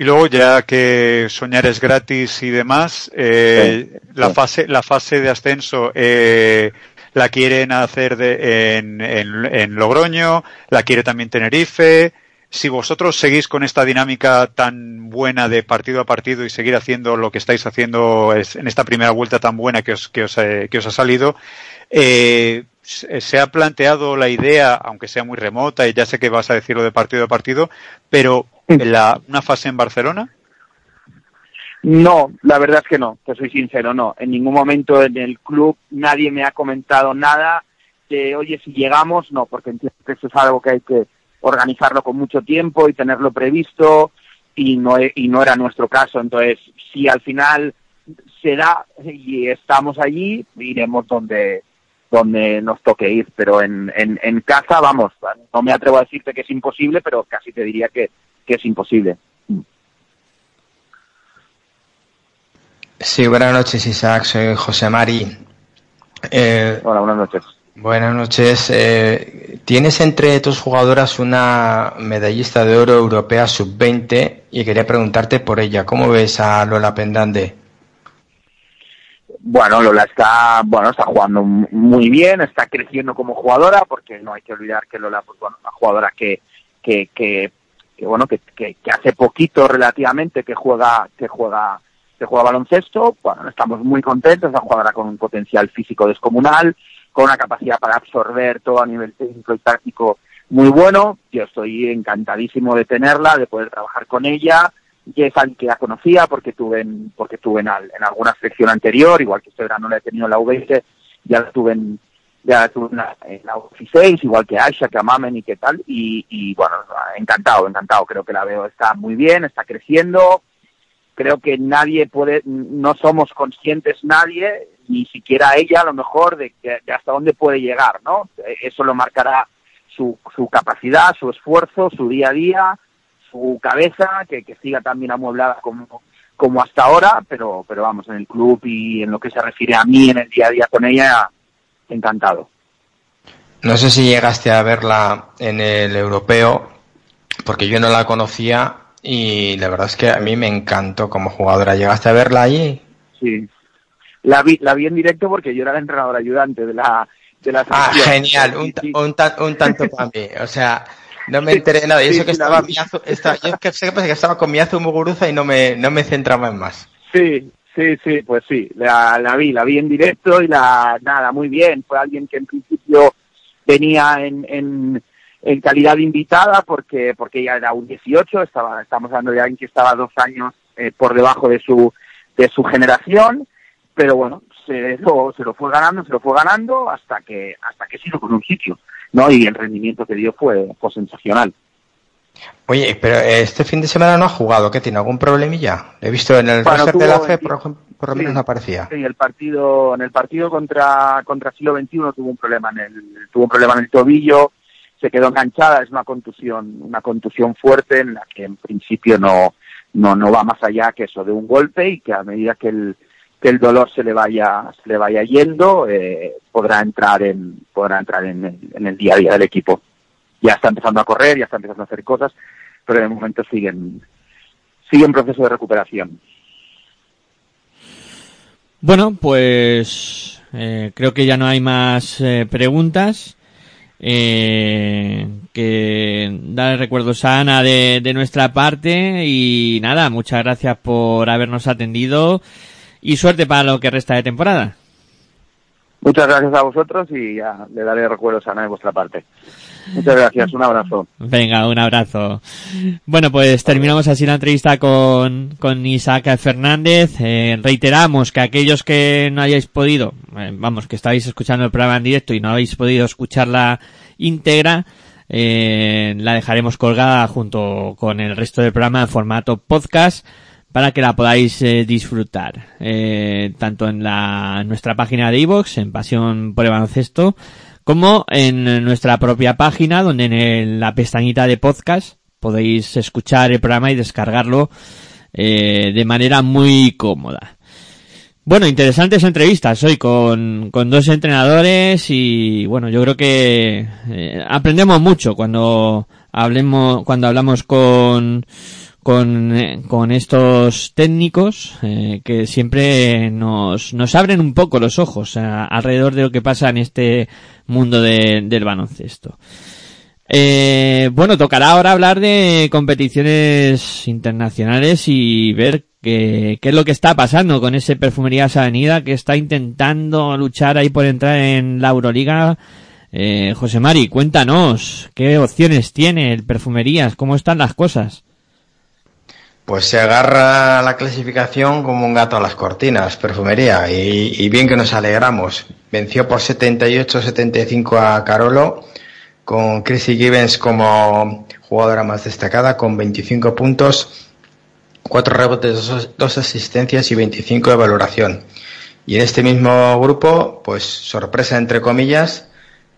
[SPEAKER 4] Y luego, ya que soñar es gratis y demás, eh, la
[SPEAKER 16] sí.
[SPEAKER 4] fase la fase de ascenso eh, la quieren hacer de, en, en, en Logroño, la quiere también Tenerife. Si vosotros seguís con esta dinámica tan buena de partido a partido y seguir haciendo lo que estáis haciendo es- en esta primera vuelta tan buena que os, que os, eh, que os ha salido, eh, se ha planteado la idea, aunque sea muy remota, y ya sé que vas a decirlo de partido a partido, pero la, una fase en Barcelona.
[SPEAKER 16] No, la verdad es que no, te soy sincero, no. En ningún momento en el club nadie me ha comentado nada de, oye, si llegamos, no, porque entiendo que eso es algo que hay que organizarlo con mucho tiempo y tenerlo previsto y no, e- y no era nuestro caso. Entonces, si al final se da y estamos allí, iremos donde donde nos toque ir, pero en, en, en casa, vamos, no me atrevo a decirte que es imposible, pero casi te diría que, que es imposible.
[SPEAKER 3] Sí, buenas noches Isaac, soy José Mari. Eh,
[SPEAKER 16] Hola, buenas noches.
[SPEAKER 3] Buenas noches. Eh, tienes entre tus jugadoras una medallista de oro europea sub-20 y quería preguntarte por ella. ¿Cómo ves a Lola Pendande?
[SPEAKER 16] Bueno, Lola está, bueno, está jugando muy bien, está creciendo como jugadora, porque no hay que olvidar que Lola, pues bueno, una jugadora que, que, que, bueno, que, que, que hace poquito relativamente que juega, que juega, que juega baloncesto, bueno, estamos muy contentos, una jugadora con un potencial físico descomunal, con una capacidad para absorber todo a nivel técnico y táctico muy bueno, yo estoy encantadísimo de tenerla, de poder trabajar con ella, y es alguien que la conocía porque tuve en, porque tuve en, en alguna selección anterior, igual que este verano la he tenido en la U20, ya la tuve en, ya tuve en la, en la U16, igual que Aisha, que a Mamen y que tal, y, y bueno, encantado, encantado, creo que la veo, está muy bien, está creciendo, creo que nadie puede, no somos conscientes nadie, ni siquiera ella a lo mejor, de, de hasta dónde puede llegar, ¿no? Eso lo marcará su, su capacidad, su esfuerzo, su día a día, su cabeza, que, que siga también amueblada como, como hasta ahora, pero, pero vamos, en el club y en lo que se refiere a mí en el día a día con ella, encantado.
[SPEAKER 3] No sé si llegaste a verla en el europeo, porque yo no la conocía y la verdad es que a mí me encantó como jugadora. ¿Llegaste a verla allí?
[SPEAKER 16] Sí. La vi, la vi en directo porque yo era el entrenador ayudante de la, de la
[SPEAKER 3] Ah, genial, un, un, un tanto [laughs] para mí. O sea, no me enteré de nada. Y eso
[SPEAKER 16] Sí,
[SPEAKER 3] que estaba,
[SPEAKER 16] vi.
[SPEAKER 3] Miyazu- esta- yo que sé que estaba con Miyazu Muguruza y no me, no me centraba en más.
[SPEAKER 16] Sí, sí, sí, pues sí, la, la vi, la vi en directo y la, nada, muy bien. Fue alguien que en principio venía en, en, en calidad de invitada porque, porque ella era un 18, estaba, estamos hablando de alguien que estaba dos años eh, por debajo de su, de su generación, pero bueno, se lo, se lo fue ganando, se lo fue ganando hasta que, hasta que se hizo con un sitio, ¿no? Y el rendimiento que dio fue, fue sensacional.
[SPEAKER 3] Oye, pero este fin de semana no ha jugado, ¿qué tiene? ¿Algún problemilla? He visto en el
[SPEAKER 16] Bueno,
[SPEAKER 3] roster de la fe, por, ejemplo, por lo
[SPEAKER 16] sí,
[SPEAKER 3] menos no aparecía.
[SPEAKER 16] En el partido, en el partido contra, contra siglo XXI tuvo un problema en el, tuvo un problema en el tobillo, se quedó enganchada, es una contusión, una contusión fuerte en la que en principio no, no, no va más allá que eso de un golpe y que a medida que el, que el dolor se le vaya, se le vaya yendo, eh, podrá entrar en, podrá entrar en el, en el día a día del equipo. Ya está empezando a correr, ya está empezando a hacer cosas, pero de momento siguen, sigue en proceso de recuperación.
[SPEAKER 1] Bueno, pues eh, creo que ya no hay más eh, preguntas. Eh, que dar recuerdos a Ana de, de nuestra parte y nada, muchas gracias por habernos atendido y suerte para lo que resta de temporada.
[SPEAKER 16] Muchas gracias a vosotros y ya le daré recuerdos a Ana de vuestra parte. Muchas gracias, un abrazo.
[SPEAKER 1] Venga, un abrazo. Bueno, pues terminamos así la entrevista con, con Isaac Fernández. Eh, reiteramos que aquellos que no hayáis podido, eh, vamos, que estáis escuchando el programa en directo y no habéis podido escucharla íntegra, eh, la dejaremos colgada junto con el resto del programa en formato podcast para que la podáis eh, disfrutar eh, tanto en la nuestra página de iVoox en Pasión por el Baloncesto como en nuestra propia página donde en el- la pestañita de podcast podéis escuchar el programa y descargarlo eh, de manera muy cómoda. Bueno, interesantes entrevistas hoy con, con dos entrenadores y bueno, yo creo que eh, aprendemos mucho cuando hablemos, cuando hablamos con, con, eh, con estos técnicos eh, que siempre nos, nos abren un poco los ojos a- alrededor de lo que pasa en este mundo de- del baloncesto. Eh, bueno, tocará ahora hablar de competiciones internacionales y ver qué, qué es lo que está pasando con ese Perfumerías Avenida que está intentando luchar ahí por entrar en la Euroliga. Eh, José Mari, cuéntanos, ¿qué opciones tiene el Perfumerías? ¿Cómo están las cosas?
[SPEAKER 3] Pues se agarra la clasificación como un gato a las cortinas, perfumería, y, y bien que nos alegramos. Venció por 78-75 a Carolo, con Chrissy Gibbons como jugadora más destacada, con 25 puntos, 4 rebotes, 2, dos asistencias y 25 de valoración. Y en este mismo grupo, pues sorpresa entre comillas,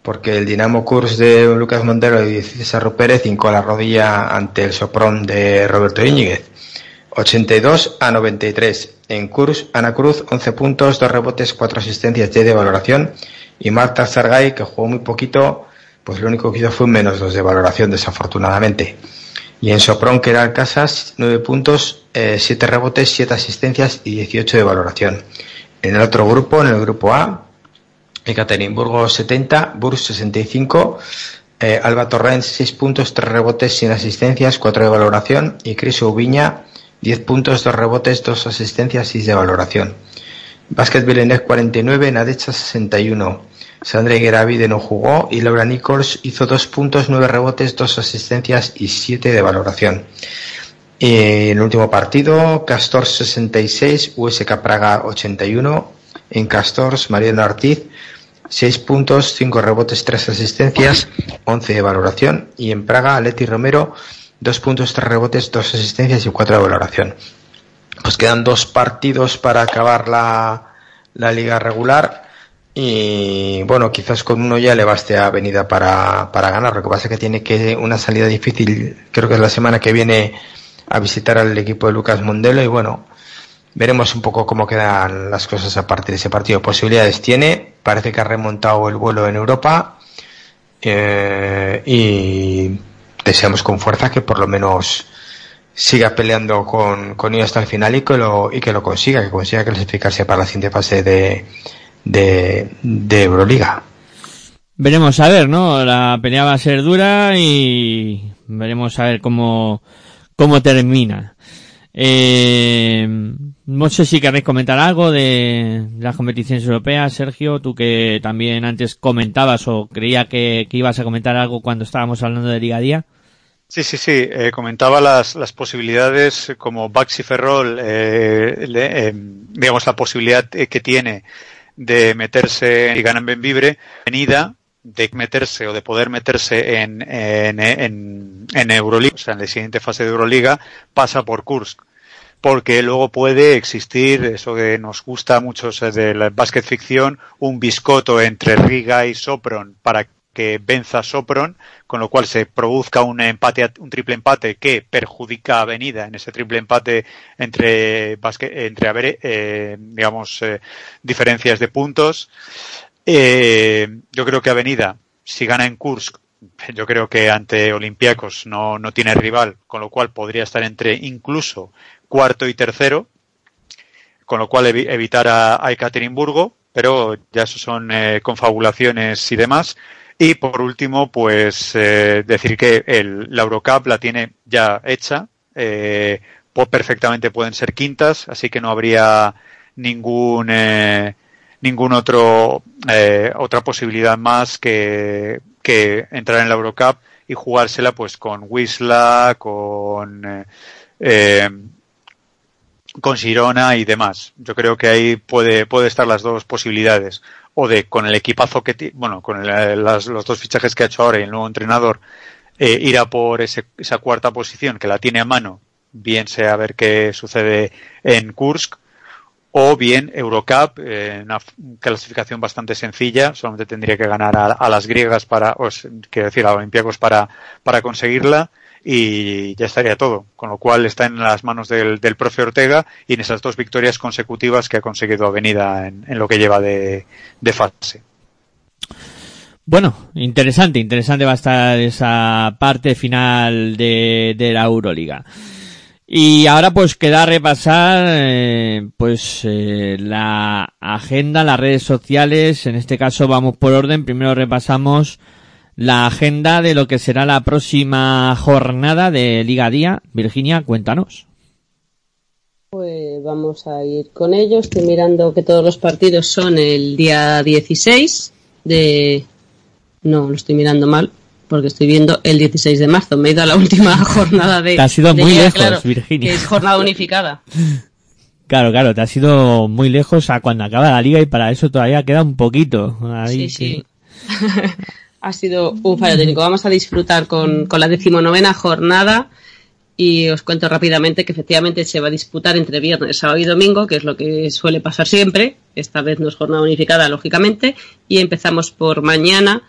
[SPEAKER 3] porque el Dinamo Kurs de Lucas Montero y César Rupérez hincó la rodilla ante el Sopron de Roberto Íñiguez. 82 a 93. En Kurs, Ana Cruz, 11 puntos, 2 rebotes, 4 asistencias de valoración. Y Marta Zargay, que jugó muy poquito, pues lo único que hizo fue menos 2 de valoración, desafortunadamente. Y en Sopron, que era Casas, 9 puntos, eh, 7 rebotes, 7 asistencias y 18 de valoración. En el otro grupo, en el grupo A, Ekaterimburgo 70, Burs 65, eh, Alba Torrent 6 puntos, 3 rebotes sin asistencias, 4 de valoración y Cris Ubiña 10 puntos, 2 rebotes, 2 asistencias, 6 de valoración. Basket Belenec 49, Nadecha 61. Sandra Gueravide no jugó y Laura Nichols hizo 2 puntos, 9 rebotes, 2 asistencias y 7 de valoración. Y en el último partido, Castors 66, USK Praga 81. En Castors, Mariano Ortiz 6 puntos, 5 rebotes, 3 asistencias, 11 de valoración. Y en Praga, Leti Romero 2 puntos, 3 rebotes, 2 asistencias y 4 de valoración. Pues quedan dos partidos para acabar la, la liga regular. Y bueno, quizás con uno ya le baste a Avenida para, para ganar. Lo que pasa es que tiene que una salida difícil, creo que es la semana que viene a visitar al equipo de Lucas Mondelo y bueno, veremos un poco cómo quedan las cosas a partir de ese partido. Posibilidades tiene, parece que ha remontado el vuelo en Europa eh, y deseamos con fuerza que por lo menos siga peleando con, con ellos hasta el final y que lo, y que lo consiga, que consiga clasificarse para la siguiente fase de, de, de Euroliga.
[SPEAKER 1] Veremos a ver, ¿no? La pelea va a ser dura y veremos a ver cómo, cómo termina. Eh, no sé si queréis comentar algo de las competiciones europeas, Sergio, tú que también antes comentabas o creía que, ibas a comentar algo cuando estábamos hablando de Liga Día.
[SPEAKER 4] Sí, sí, sí. Eh, comentaba las, las posibilidades como Baxi Ferrol, eh, le- eh, digamos, la posibilidad que tiene de meterse y ganan Benvibre, venida de meterse o de poder meterse en, en, en, en Euroliga, o sea, en la siguiente fase de Euroliga, pasa por Kursk. Porque luego puede existir, eso que nos gusta a muchos eh, de la básquet ficción, un biscoto entre Riga y Sopron para que venza Sopron, con lo cual se produzca un empate, un triple empate que perjudica a Avenida en ese triple empate entre, entre eh, digamos, eh, diferencias de puntos. Eh, yo creo que Avenida, si gana en Kursk, [laughs] yo creo que ante Olympiacos no, no tiene rival, con lo cual podría estar entre incluso cuarto y tercero, con lo cual evi- evitar a, a Ekaterimburgo, pero ya eso son eh, confabulaciones y demás. Y por último, pues eh, decir que el, la Eurocup la tiene ya hecha, eh, perfectamente pueden ser quintas, así que no habría ningún eh, ningún otro eh, otra posibilidad más que, que entrar en la Eurocup y jugársela pues con Wisla, con eh, con Girona y demás. Yo creo que ahí puede, puede estar las dos posibilidades. O de con el equipazo que, bueno, con el- las- los dos fichajes que ha hecho ahora y el nuevo entrenador, eh, ir a por ese- esa cuarta posición que la tiene a mano, bien sea a ver qué sucede en Kursk, o bien Eurocup, eh, una clasificación bastante sencilla, solamente tendría que ganar a, a las griegas para, o quiero decir, a Olympiacos para, para conseguirla y ya estaría todo. Con lo cual está en las manos del, del profe Ortega y en esas dos victorias consecutivas que ha conseguido Avenida en, en lo que lleva de, de fase.
[SPEAKER 1] Bueno, interesante, interesante va a estar esa parte final de, de la Euroliga. Y ahora pues queda repasar eh, pues eh, la agenda, las redes sociales, en este caso vamos por orden, primero repasamos la agenda de lo que será la próxima jornada de Liga Día. Virginia, cuéntanos.
[SPEAKER 2] Pues vamos a ir con ello. Estoy mirando que todos los partidos son el día 16 de... No, lo estoy mirando mal porque estoy viendo el 16 de marzo. Me he ido a la [laughs] última jornada de...
[SPEAKER 1] Te has ido muy
[SPEAKER 2] liga,
[SPEAKER 1] lejos,
[SPEAKER 2] claro,
[SPEAKER 1] Virginia.
[SPEAKER 2] Que es jornada unificada. [laughs]
[SPEAKER 1] Claro, claro, te has ido muy lejos a cuando acaba la liga y para eso todavía queda un poquito. Ahí
[SPEAKER 2] Sí, sí. [laughs] ha sido un fallo técnico. Vamos a disfrutar con, con la decimonovena jornada y os cuento rápidamente que efectivamente se va a disputar entre viernes, sábado y domingo, que es lo que suele pasar siempre. Esta vez no es jornada unificada, lógicamente. Y empezamos por mañana,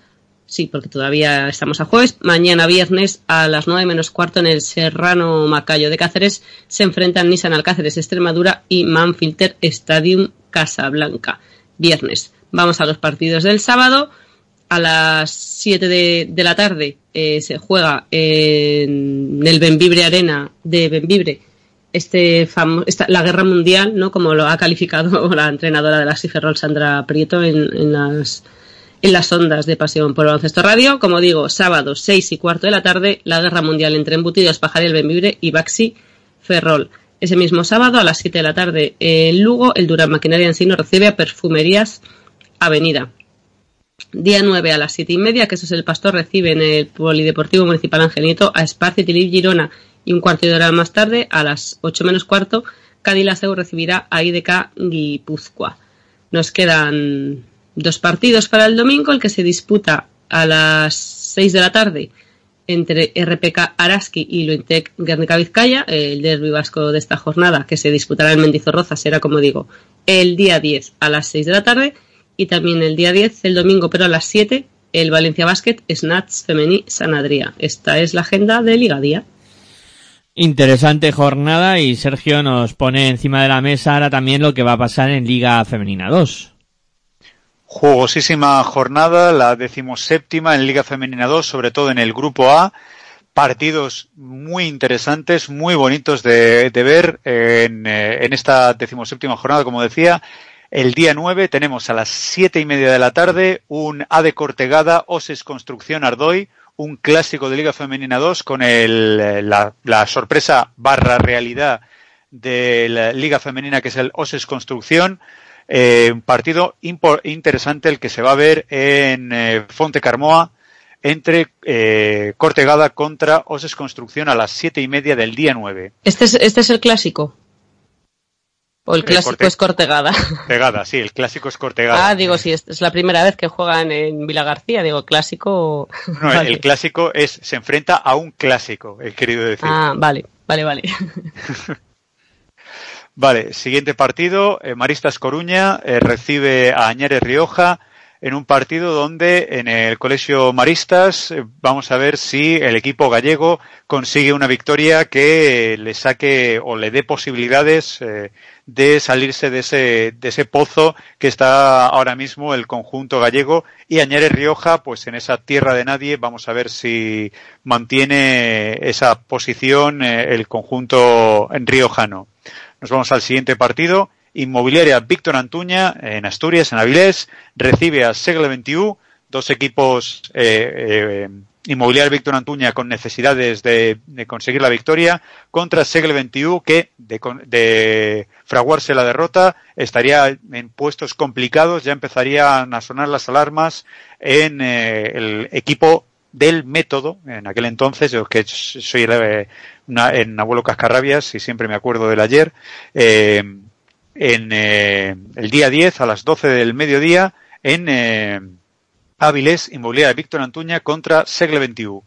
[SPEAKER 2] sí, porque todavía estamos a jueves. Mañana viernes a las 9 menos cuarto en el Serrano Macayo de Cáceres se enfrentan Nissan Alcáceres Extremadura y Manfilter Stadium Casablanca. Viernes. Vamos a los partidos del sábado. A las 7 de, la tarde eh, se juega en el Benvibre Arena de Benvibre este esta, la guerra mundial, ¿no? Como lo ha calificado [laughs] la entrenadora de la Ferrol, Sandra Prieto, en, en las en las ondas de Pasión por Baloncesto Radio. Como digo, sábado, 6 y cuarto de la tarde, la guerra mundial entre Embutidos, Pajariel, Benvibre y Baxi Ferrol. Ese mismo sábado, a las 7 de la tarde, en Lugo, el Durán Maquinaria Ensino recibe a Perfumerías Avenida. Día 9 a las 7 y media, que eso es el Pastor, recibe en el Polideportivo Municipal Angelito a Esparci Tilip Girona y un cuarto de hora más tarde, a las 8 menos cuarto, Cádiz recibirá a IDK Guipúzcoa. Nos quedan dos partidos para el domingo, el que se disputa a las 6 de la tarde entre RPK Araski y Luintec Guernica Vizcaya, el derbi vasco de esta jornada que se disputará en Mendizorroza será, como digo, el día 10 a las 6 de la tarde y también el día 10, el domingo, pero a las 7, el Valencia Basket Snatch Femení Sanadría. Esta es la agenda de Liga Día.
[SPEAKER 1] Interesante jornada y Sergio nos pone encima de la mesa ahora también lo que va a pasar en Liga Femenina 2.
[SPEAKER 4] Jugosísima jornada, la decimoséptima en Liga Femenina 2, sobre todo en el Grupo A. Partidos muy interesantes, muy bonitos de, de ver en, eh, en esta decimoséptima jornada, como decía. El día 9 tenemos a las siete y media de la tarde un A de Cortegada, Oses Construcción Ardoy, un clásico de Liga Femenina 2 con el, eh, la, la sorpresa barra realidad de la Liga Femenina que es el Oses Construcción. Eh, un partido interesante el que se va a ver en eh, Fonte Carmoa entre eh, Cortegada contra Oses Construcción a las siete y media del día 9.
[SPEAKER 2] Este es, este es el clásico. O el
[SPEAKER 4] Eh,
[SPEAKER 2] clásico
[SPEAKER 4] Corte-
[SPEAKER 2] es Cortegada.
[SPEAKER 4] Cortegada, sí, el clásico es Cortegada.
[SPEAKER 2] Ah, digo, sí, es, es la primera vez que juegan en Vila García. Digo, clásico.
[SPEAKER 4] No,
[SPEAKER 2] vale.
[SPEAKER 4] el clásico es, se enfrenta a un clásico, he querido decir.
[SPEAKER 2] Ah, vale, vale, vale. [laughs]
[SPEAKER 4] Vale, siguiente partido, eh, Maristas Coruña eh, recibe a Añares Rioja en un partido donde en el Colegio Maristas eh, vamos a ver si el equipo gallego consigue una victoria que le saque o le dé posibilidades de salirse de ese, de ese pozo que está ahora mismo el conjunto gallego y Añares Rioja, pues en esa tierra de nadie, vamos a ver si mantiene esa posición eh, el conjunto riojano. Nos vamos al siguiente partido. Inmobiliaria Víctor Antuña en Asturias, en Avilés, recibe a Segle 21, dos equipos eh, eh, Inmobiliaria Víctor Antuña con necesidades de, conseguir la victoria contra Segle 21 que de, de fraguarse la derrota estaría en puestos complicados, ya empezarían a sonar las alarmas en eh, el equipo del método, en aquel entonces, yo que soy eh, una- en abuelo Cascarrabias y siempre me acuerdo del ayer, eh, en eh, el día 10 a las 12 del mediodía en Áviles, Inmobiliaria Víctor Antuña contra Segle 21.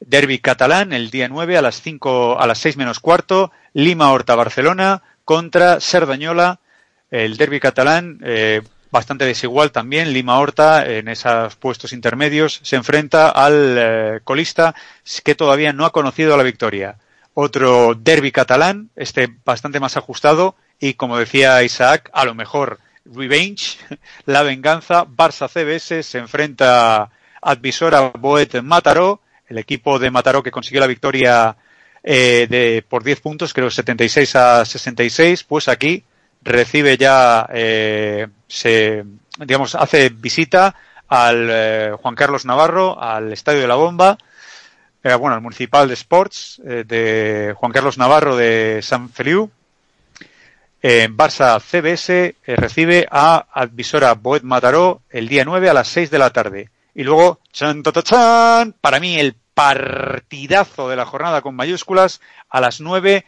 [SPEAKER 4] Derby catalán el día 9 a las 5 a las 6 menos cuarto, Lima Horta Barcelona contra Cerdañola, el derby catalán eh, bastante desigual también, Lima Horta en esos puestos intermedios se enfrenta al eh, colista que todavía no ha conocido la victoria. Otro derby catalán, este bastante más ajustado y como decía Isaac, a lo mejor Revenge, [laughs] la venganza, Barça CBS se enfrenta a Advisora Boet Mataró, el equipo de Mataró que consiguió la victoria eh, de, por 10 puntos, creo 76 a 66, pues aquí recibe ya, eh, se, digamos, hace visita al eh, Juan Carlos Navarro, al Estadio de la Bomba, eh, bueno, al Municipal de Sports eh, de Juan Carlos Navarro de San Feliu. Eh, Barça CBS recibe a Advisora Boet Mataró el día 9 a las 6 de la tarde. Y luego, chan, ta, ta, chan, para mí el partidazo de la jornada con mayúsculas a las 9,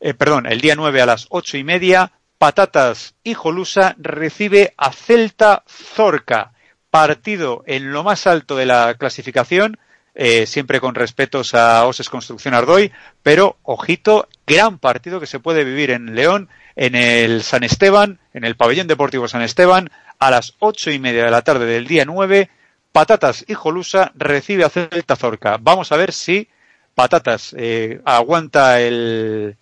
[SPEAKER 4] eh, perdón, el día 9 a las 8 y media, Patatas y Jolusa recibe a Celta Zorca. Partido en lo más alto de la clasificación, eh, siempre con respetos a Oses Construcción Ardoy, pero ojito, gran partido que se puede vivir en León, en el San Esteban, en el pabellón deportivo San Esteban, a las ocho y media de la tarde del día 9, Patatas y Jolusa recibe a Celta Zorca. Vamos a ver si Patatas eh, aguanta el,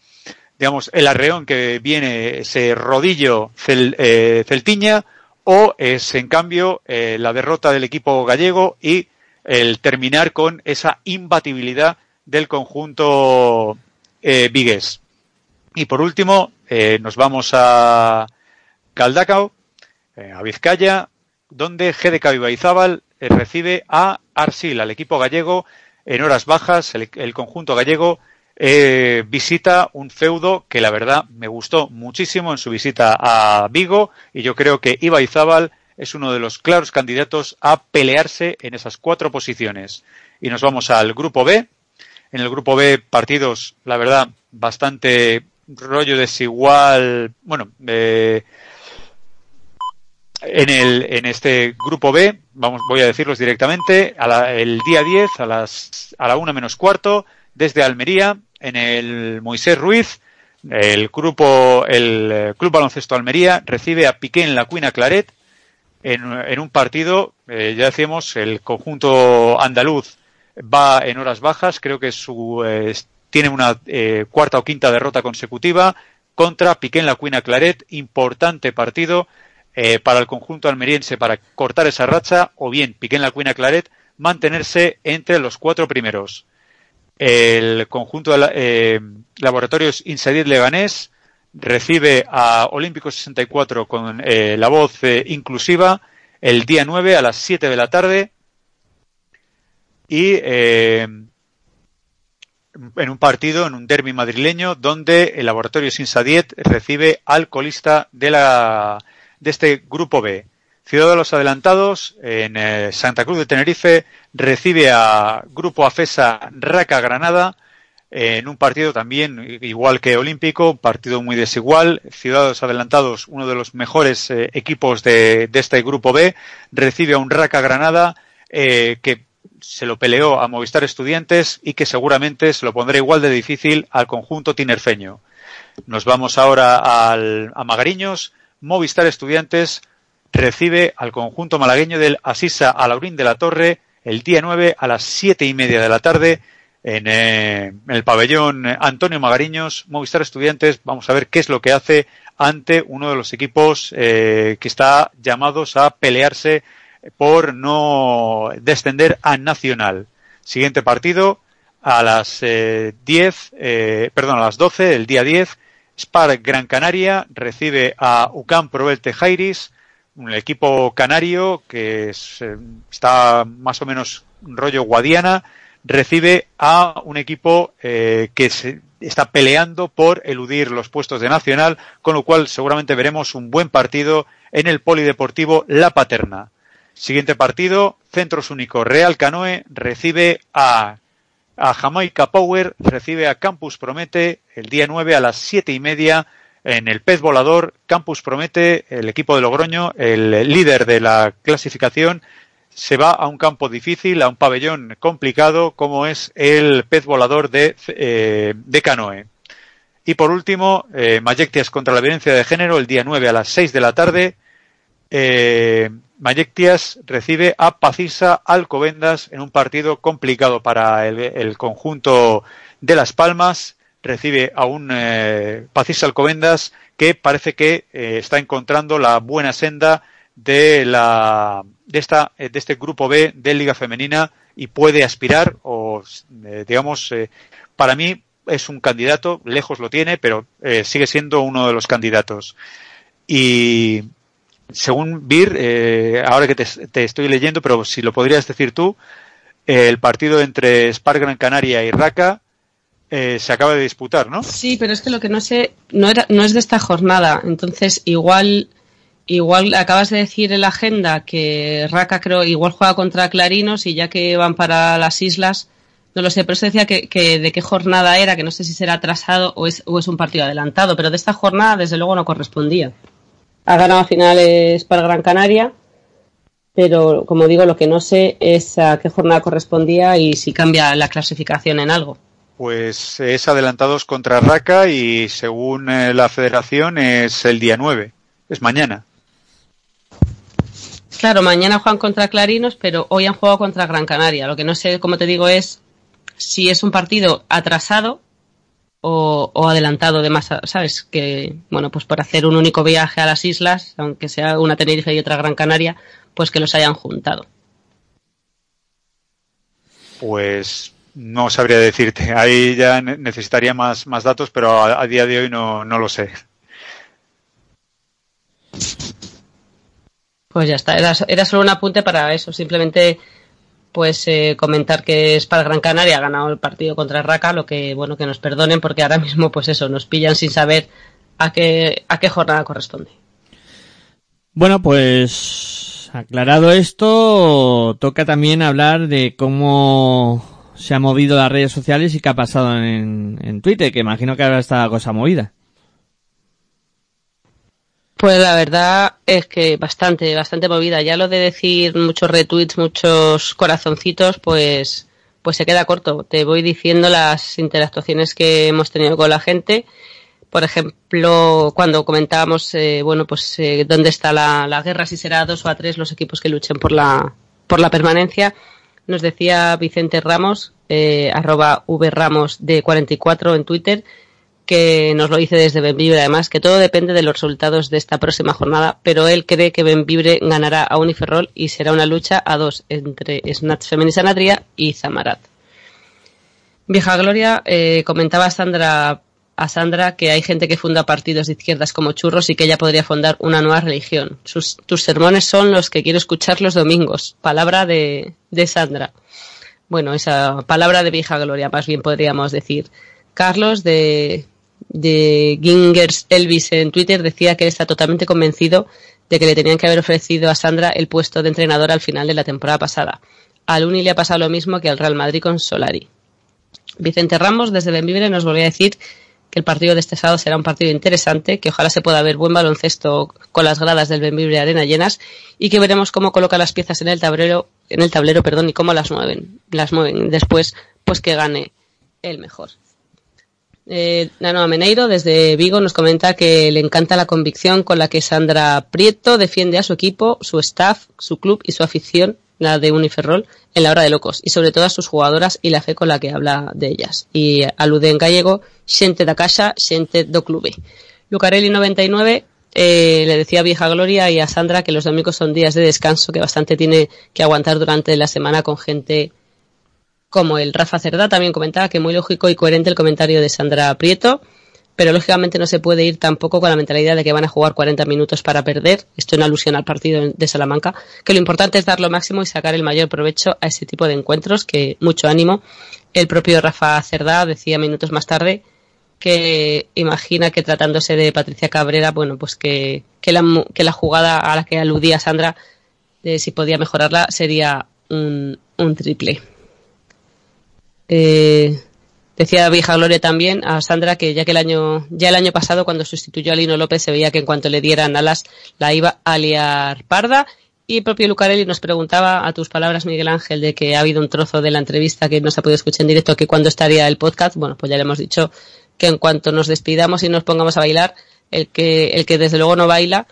[SPEAKER 4] digamos, el arreón que viene ese rodillo eh, celtiña o es en cambio eh, la derrota del equipo gallego y el terminar con esa imbatibilidad del conjunto eh. Y por último, eh, nos vamos a Caldacao, eh, a Vizcaya, donde GDK Ibaizábal eh, recibe a Arsil, al equipo gallego, en horas bajas. El, conjunto gallego visita un feudo que la verdad me gustó muchísimo en su visita a Vigo y yo creo que Ibaizábal es uno de los claros candidatos a pelearse en esas cuatro posiciones. Y nos vamos al grupo B. En el grupo B, partidos, la verdad, bastante rollo desigual. Bueno, eh, en, el, en este grupo B, vamos, voy a decirlos directamente, a la- el día 10 a, las, a la una menos cuarto, desde Almería, en el Moisés Ruiz, el grupo, el eh, Club Baloncesto Almería recibe a Piqué en la Cuina Claret en, un partido, eh, ya decíamos, el conjunto andaluz va en horas bajas, creo que su, eh, tiene una eh, cuarta o quinta derrota consecutiva contra Piqué en la Cuina Claret, importante partido eh, para el conjunto almeriense para cortar esa racha, o bien Piqué en la Cuina Claret mantenerse entre los cuatro primeros. El conjunto de la- Laboratorios Insadid Leganés recibe a Olímpico 64 con eh, la voz eh, inclusiva el día 9 a las 7 de la tarde y eh, en un partido, en un derby madrileño, donde el Laboratorio Sinsadiet recibe al colista de, la, de este grupo B. Ciudad de los Adelantados, en Santa Cruz de Tenerife, recibe a Grupo Afesa Raca Granada, en un partido también igual que Olímpico, un partido muy desigual. Ciudad de los Adelantados, uno de los mejores eh, equipos de, de este grupo B, recibe a un Raca Granada eh, que se lo peleó a Movistar Estudiantes y que seguramente se lo pondrá igual de difícil al conjunto tinerfeño. Nos vamos ahora al, a Magariños. Movistar Estudiantes recibe al conjunto malagueño del Asisa Alaurín de la Torre el día 9 a las siete y media de la tarde en, eh, en el pabellón Antonio Magariños. Movistar Estudiantes, vamos a ver qué es lo que hace ante uno de los equipos eh, que está llamados a pelearse por no descender a Nacional. Siguiente partido a las eh, 10, eh, perdón, a las 12, el día 10, Spar Gran Canaria recibe a UCAM Provelte Jairis, un equipo canario que es, está más o menos rollo Guadiana, recibe a un equipo eh, que se está peleando por eludir los puestos de Nacional, con lo cual seguramente veremos un buen partido en el Polideportivo La Paterna. Siguiente partido, Centros Único Real Canoe recibe a, a Jamaica Power, recibe a Campus Promete el día 9 a las siete y media en el Pez Volador. Campus Promete, el equipo de Logroño, el líder de la clasificación, se va a un campo difícil, a un pabellón complicado como es el Pez Volador de, eh, Canoe. Y por último, eh, Mayectias contra la violencia de género el día 9 a las 6 de la tarde. Eh, Mayectias recibe a Pacisa Alcobendas en un partido complicado para el, conjunto de Las Palmas. Recibe a un eh, Pacisa Alcobendas que parece que está encontrando la buena senda de la de esta de este grupo B de Liga Femenina y puede aspirar o eh, digamos eh, para mí es un candidato lejos lo tiene pero eh, sigue siendo uno de los candidatos y según Vir, eh, ahora que te, te, estoy leyendo, pero si lo podrías decir tú, eh, el partido entre Spar Gran Canaria y Raca eh, se acaba de disputar, ¿no?
[SPEAKER 2] Sí, pero es que lo que no sé, no, era, no es de esta jornada, entonces igual, igual acabas de decir en la agenda que Raca creo igual juega contra Clarinos y ya que van para las islas, no lo sé, pero eso decía que, de qué jornada era, que no sé si será atrasado o es, o es un partido adelantado, pero de esta jornada desde luego no correspondía ha ganado finales para Gran Canaria, pero como digo, lo que no sé es a qué jornada correspondía y si cambia la clasificación en algo.
[SPEAKER 4] Pues es adelantados contra Raca y según eh, la federación es el día 9, es mañana.
[SPEAKER 2] Claro, mañana juegan contra Clarinos, pero hoy han jugado contra Gran Canaria. Lo que no sé, como te digo, es si es un partido atrasado o, adelantado de ¿sabes? Que, bueno, pues por hacer un único viaje a las islas, aunque sea una Tenerife y otra Gran Canaria, pues que los hayan juntado.
[SPEAKER 4] Pues no sabría decirte. [laughs] Ahí ya ne- necesitaría más, datos, pero a, a día de hoy no, no lo sé.
[SPEAKER 2] Pues ya está, era, solo un apunte para eso, simplemente pues eh, comentar que es para Gran Canaria, ha ganado el partido contra Raca, lo que bueno que nos perdonen porque ahora mismo pues eso, nos pillan sin saber a qué, a qué jornada corresponde.
[SPEAKER 1] Bueno, pues aclarado esto, toca también hablar de cómo se han movido las redes sociales y qué ha pasado en, en Twitter, que imagino que está la cosa movida.
[SPEAKER 2] Pues la verdad es que bastante, bastante movida. Ya lo de decir muchos retweets, muchos corazoncitos, pues, pues se queda corto. Te voy diciendo las interactuaciones que hemos tenido con la gente. Por ejemplo, cuando comentábamos, eh, bueno, pues eh, dónde está la, la guerra, si será dos o a tres los equipos que luchen por la, por la permanencia, nos decía Vicente Ramos, eh, arroba vramos de 44 en Twitter, que nos lo dice desde Benvibre además, que todo depende de los resultados de esta próxima jornada, pero él cree que Benvibre ganará a Uniferrol y será una lucha a dos entre Snatch y Zamarat. Vieja Gloria eh, comentaba a Sandra, a Sandra que hay gente que funda partidos de izquierdas como churros y que ella podría fundar una nueva religión. Tus sermones son los que quiero escuchar los domingos. Palabra de, de Sandra. Bueno, esa palabra de vieja gloria, más bien podríamos decir. Carlos de, de Gingers Elvis en Twitter decía que él está totalmente convencido de que le tenían que haber ofrecido a Sandra el puesto de entrenador al final de la temporada pasada. Al Uni le ha pasado lo mismo que al Real Madrid con Solari. Vicente Ramos desde Benvibre nos volvió a decir que el partido de este sábado será un partido interesante, que ojalá se pueda ver buen baloncesto con las gradas del Benvibre Arena llenas y que veremos cómo coloca las piezas en el tablero, en el tablero, perdón, y cómo las mueven, las mueven después, pues que gane el mejor. Eh, Nano Ameneiro desde Vigo nos comenta que le encanta la convicción con la que Sandra Prieto defiende a su equipo, su staff, su club y su afición, la de Uniferrol, en la hora de locos, y sobre todo a sus jugadoras y la fe con la que habla de ellas. Y alude en gallego, xente da casa, xente do clube. Lucarelli 99 eh, le decía a Vieja Gloria y a Sandra que los domingos son días de descanso que bastante tiene que aguantar durante la semana con gente como el Rafa Cerdá también comentaba que muy lógico y coherente el comentario de Sandra Prieto, pero lógicamente no se puede ir tampoco con la mentalidad de que van a jugar 40 minutos para perder, esto en alusión al partido de Salamanca, que lo importante es dar lo máximo y sacar el mayor provecho a ese tipo de encuentros, que mucho ánimo. El propio Rafa Cerdá decía minutos más tarde que imagina que tratándose de Patricia Cabrera, bueno, pues que, la, que la jugada a la que aludía Sandra, de si podía mejorarla, sería un triple. Eh, decía Vieja Gloria también a Sandra que ya que el año, ya el año pasado cuando sustituyó a Lino López se veía que en cuanto le dieran alas la iba a liar parda. Y el propio Lucarelli nos preguntaba a tus palabras, Miguel Ángel, de que ha habido un trozo de la entrevista que no se ha podido escuchar en directo, que cuándo estaría el podcast. Bueno, pues ya le hemos dicho que en cuanto nos despidamos y nos pongamos a bailar, el que, el que desde luego no baila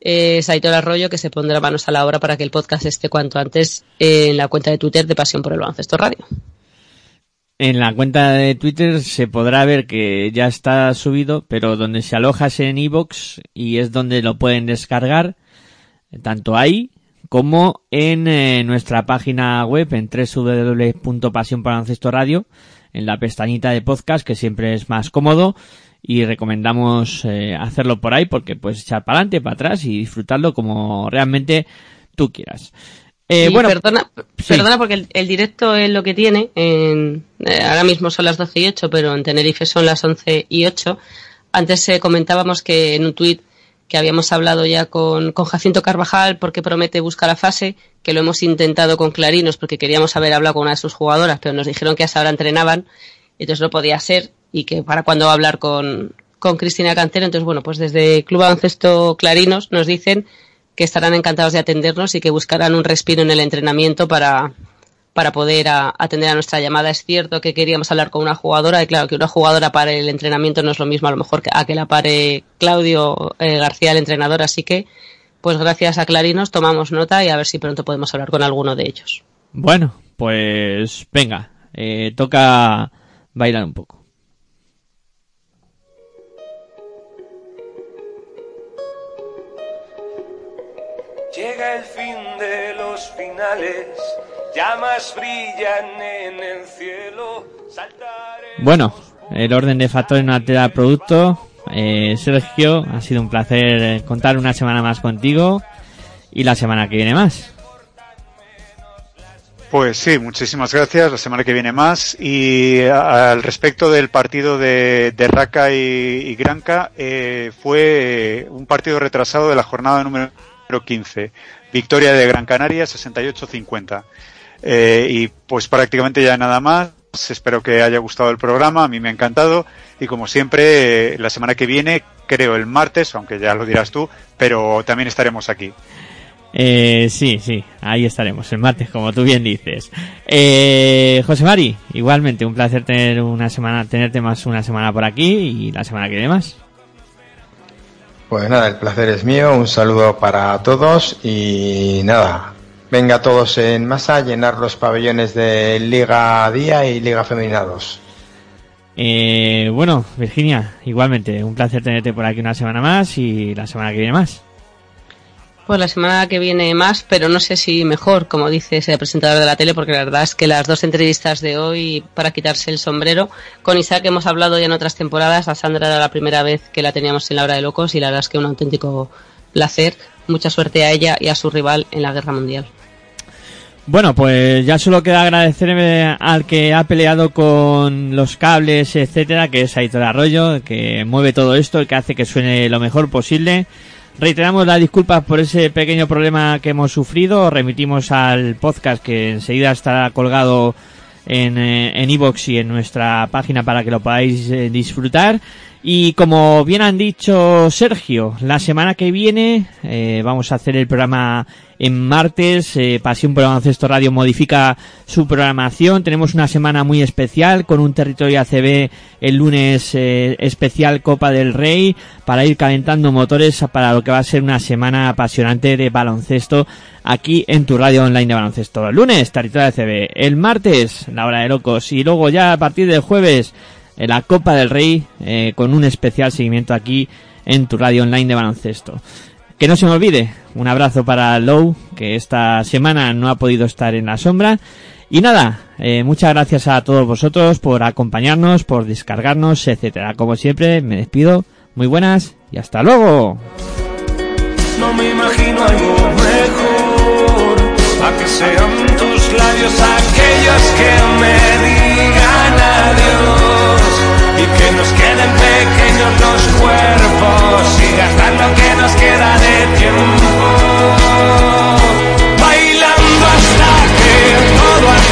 [SPEAKER 2] es Aitor Arroyo, que se pondrá manos a la obra para que el podcast esté cuanto antes en la cuenta de Twitter de Pasión por el Baloncesto Radio.
[SPEAKER 1] En la cuenta de Twitter se podrá ver que ya está subido, pero donde se aloja es en iVoox y es donde lo pueden descargar, tanto ahí como en eh, nuestra página web en www.pasionbaloncestoradio, en la pestañita de podcast, que siempre es más cómodo, y recomendamos eh, hacerlo por ahí porque puedes echar para adelante, para atrás y disfrutarlo como realmente tú quieras. Eh, bueno,
[SPEAKER 2] perdona,
[SPEAKER 1] sí.
[SPEAKER 2] perdona porque el, el directo es lo que tiene. En, eh, ahora mismo son las 12 y 8, pero en Tenerife son las 11 y 8. Antes eh, comentábamos que en un tuit que habíamos hablado ya con, con Jacinto Carvajal porque promete buscar la fase, que lo hemos intentado con Clarinos porque queríamos haber hablado con una de sus jugadoras, pero nos dijeron que hasta ahora entrenaban, entonces no podía ser y que para cuando va a hablar con, con Cristina Cantero. Entonces, bueno, pues desde Club Baloncesto Clarinos nos dicen que estarán encantados de atendernos y que buscarán un respiro en el entrenamiento para, para poder a- atender a nuestra llamada. Es cierto que queríamos hablar con una jugadora y claro que una jugadora para el entrenamiento no es lo mismo a lo mejor que a que la pare Claudio eh, García, el entrenador. Así que, pues gracias a Clarinos tomamos nota y a ver si pronto podemos hablar con alguno de ellos.
[SPEAKER 1] Bueno, pues venga, eh, toca bailar un poco.
[SPEAKER 8] Llega el fin de los finales, llamas brillan en el cielo.
[SPEAKER 1] Bueno, el orden de factores no altera el producto. Eh, Sergio, ha sido un placer eh, contar una semana más contigo y la semana que viene más.
[SPEAKER 4] Pues sí, muchísimas gracias. La semana que viene más. Y a- al respecto del partido de, de Raca y, y Granca, eh, fue un partido retrasado de la jornada número 15. Victoria de Gran Canaria, 68-50. Eh, y pues prácticamente ya nada más. Espero que haya gustado el programa. A mí me ha encantado. Y como siempre, eh, la semana que viene, creo el martes, aunque ya lo dirás tú, pero también estaremos aquí.
[SPEAKER 1] Eh, sí, sí, ahí estaremos el martes, como tú bien dices. Eh, José Mari, igualmente un placer tener una semana, tenerte más una semana por aquí y la semana que viene más.
[SPEAKER 3] Pues nada, el placer es mío, un saludo para todos y nada, venga todos en masa a llenar los pabellones de Liga Día y Liga 2.
[SPEAKER 1] Eh, bueno, Virginia, igualmente un placer tenerte por aquí una semana más y la semana que viene más.
[SPEAKER 2] Pues la semana que viene más, pero no sé si mejor, como dice ese presentador de la tele, porque la verdad es que las dos entrevistas de hoy, para quitarse el sombrero, con Isaac hemos hablado ya en otras temporadas, a Sandra era la primera vez que la teníamos en la hora de locos y la verdad es que un auténtico placer, mucha suerte a ella y a su rival en la guerra mundial.
[SPEAKER 1] Bueno, pues ya solo queda agradecerme al que ha peleado con los cables, etcétera, que es Aitor Arroyo, que mueve todo esto, el que hace que suene lo mejor posible. Reiteramos las disculpas por ese pequeño problema que hemos sufrido. Remitimos al podcast que enseguida estará colgado en eh, en iVoox y en nuestra página para que lo podáis eh, disfrutar. Y como bien han dicho Sergio, la semana que viene eh, vamos a hacer el programa en martes. Eh, Pasión por Baloncesto Radio modifica su programación. Tenemos una semana muy especial con un territorio ACB el lunes eh, especial Copa del Rey para ir calentando motores para lo que va a ser una semana apasionante de baloncesto aquí en tu radio online de baloncesto. El lunes, territorio ACB. El martes, la hora de locos. Y luego ya a partir del jueves en la Copa del Rey eh, con un especial seguimiento aquí en tu radio online de baloncesto. Que no se me olvide, un abrazo para Low, que esta semana no ha podido estar en la sombra. Y nada, eh, muchas gracias a todos vosotros por acompañarnos, por descargarnos, etcétera. Como siempre, me despido. Muy buenas y hasta luego.
[SPEAKER 8] No me imagino algo mejor que sean tus labios aquellos que me digan adiós y que nos queden pequeños los cuerpos y gastar lo que nos queda de tiempo. Bailando hasta que todo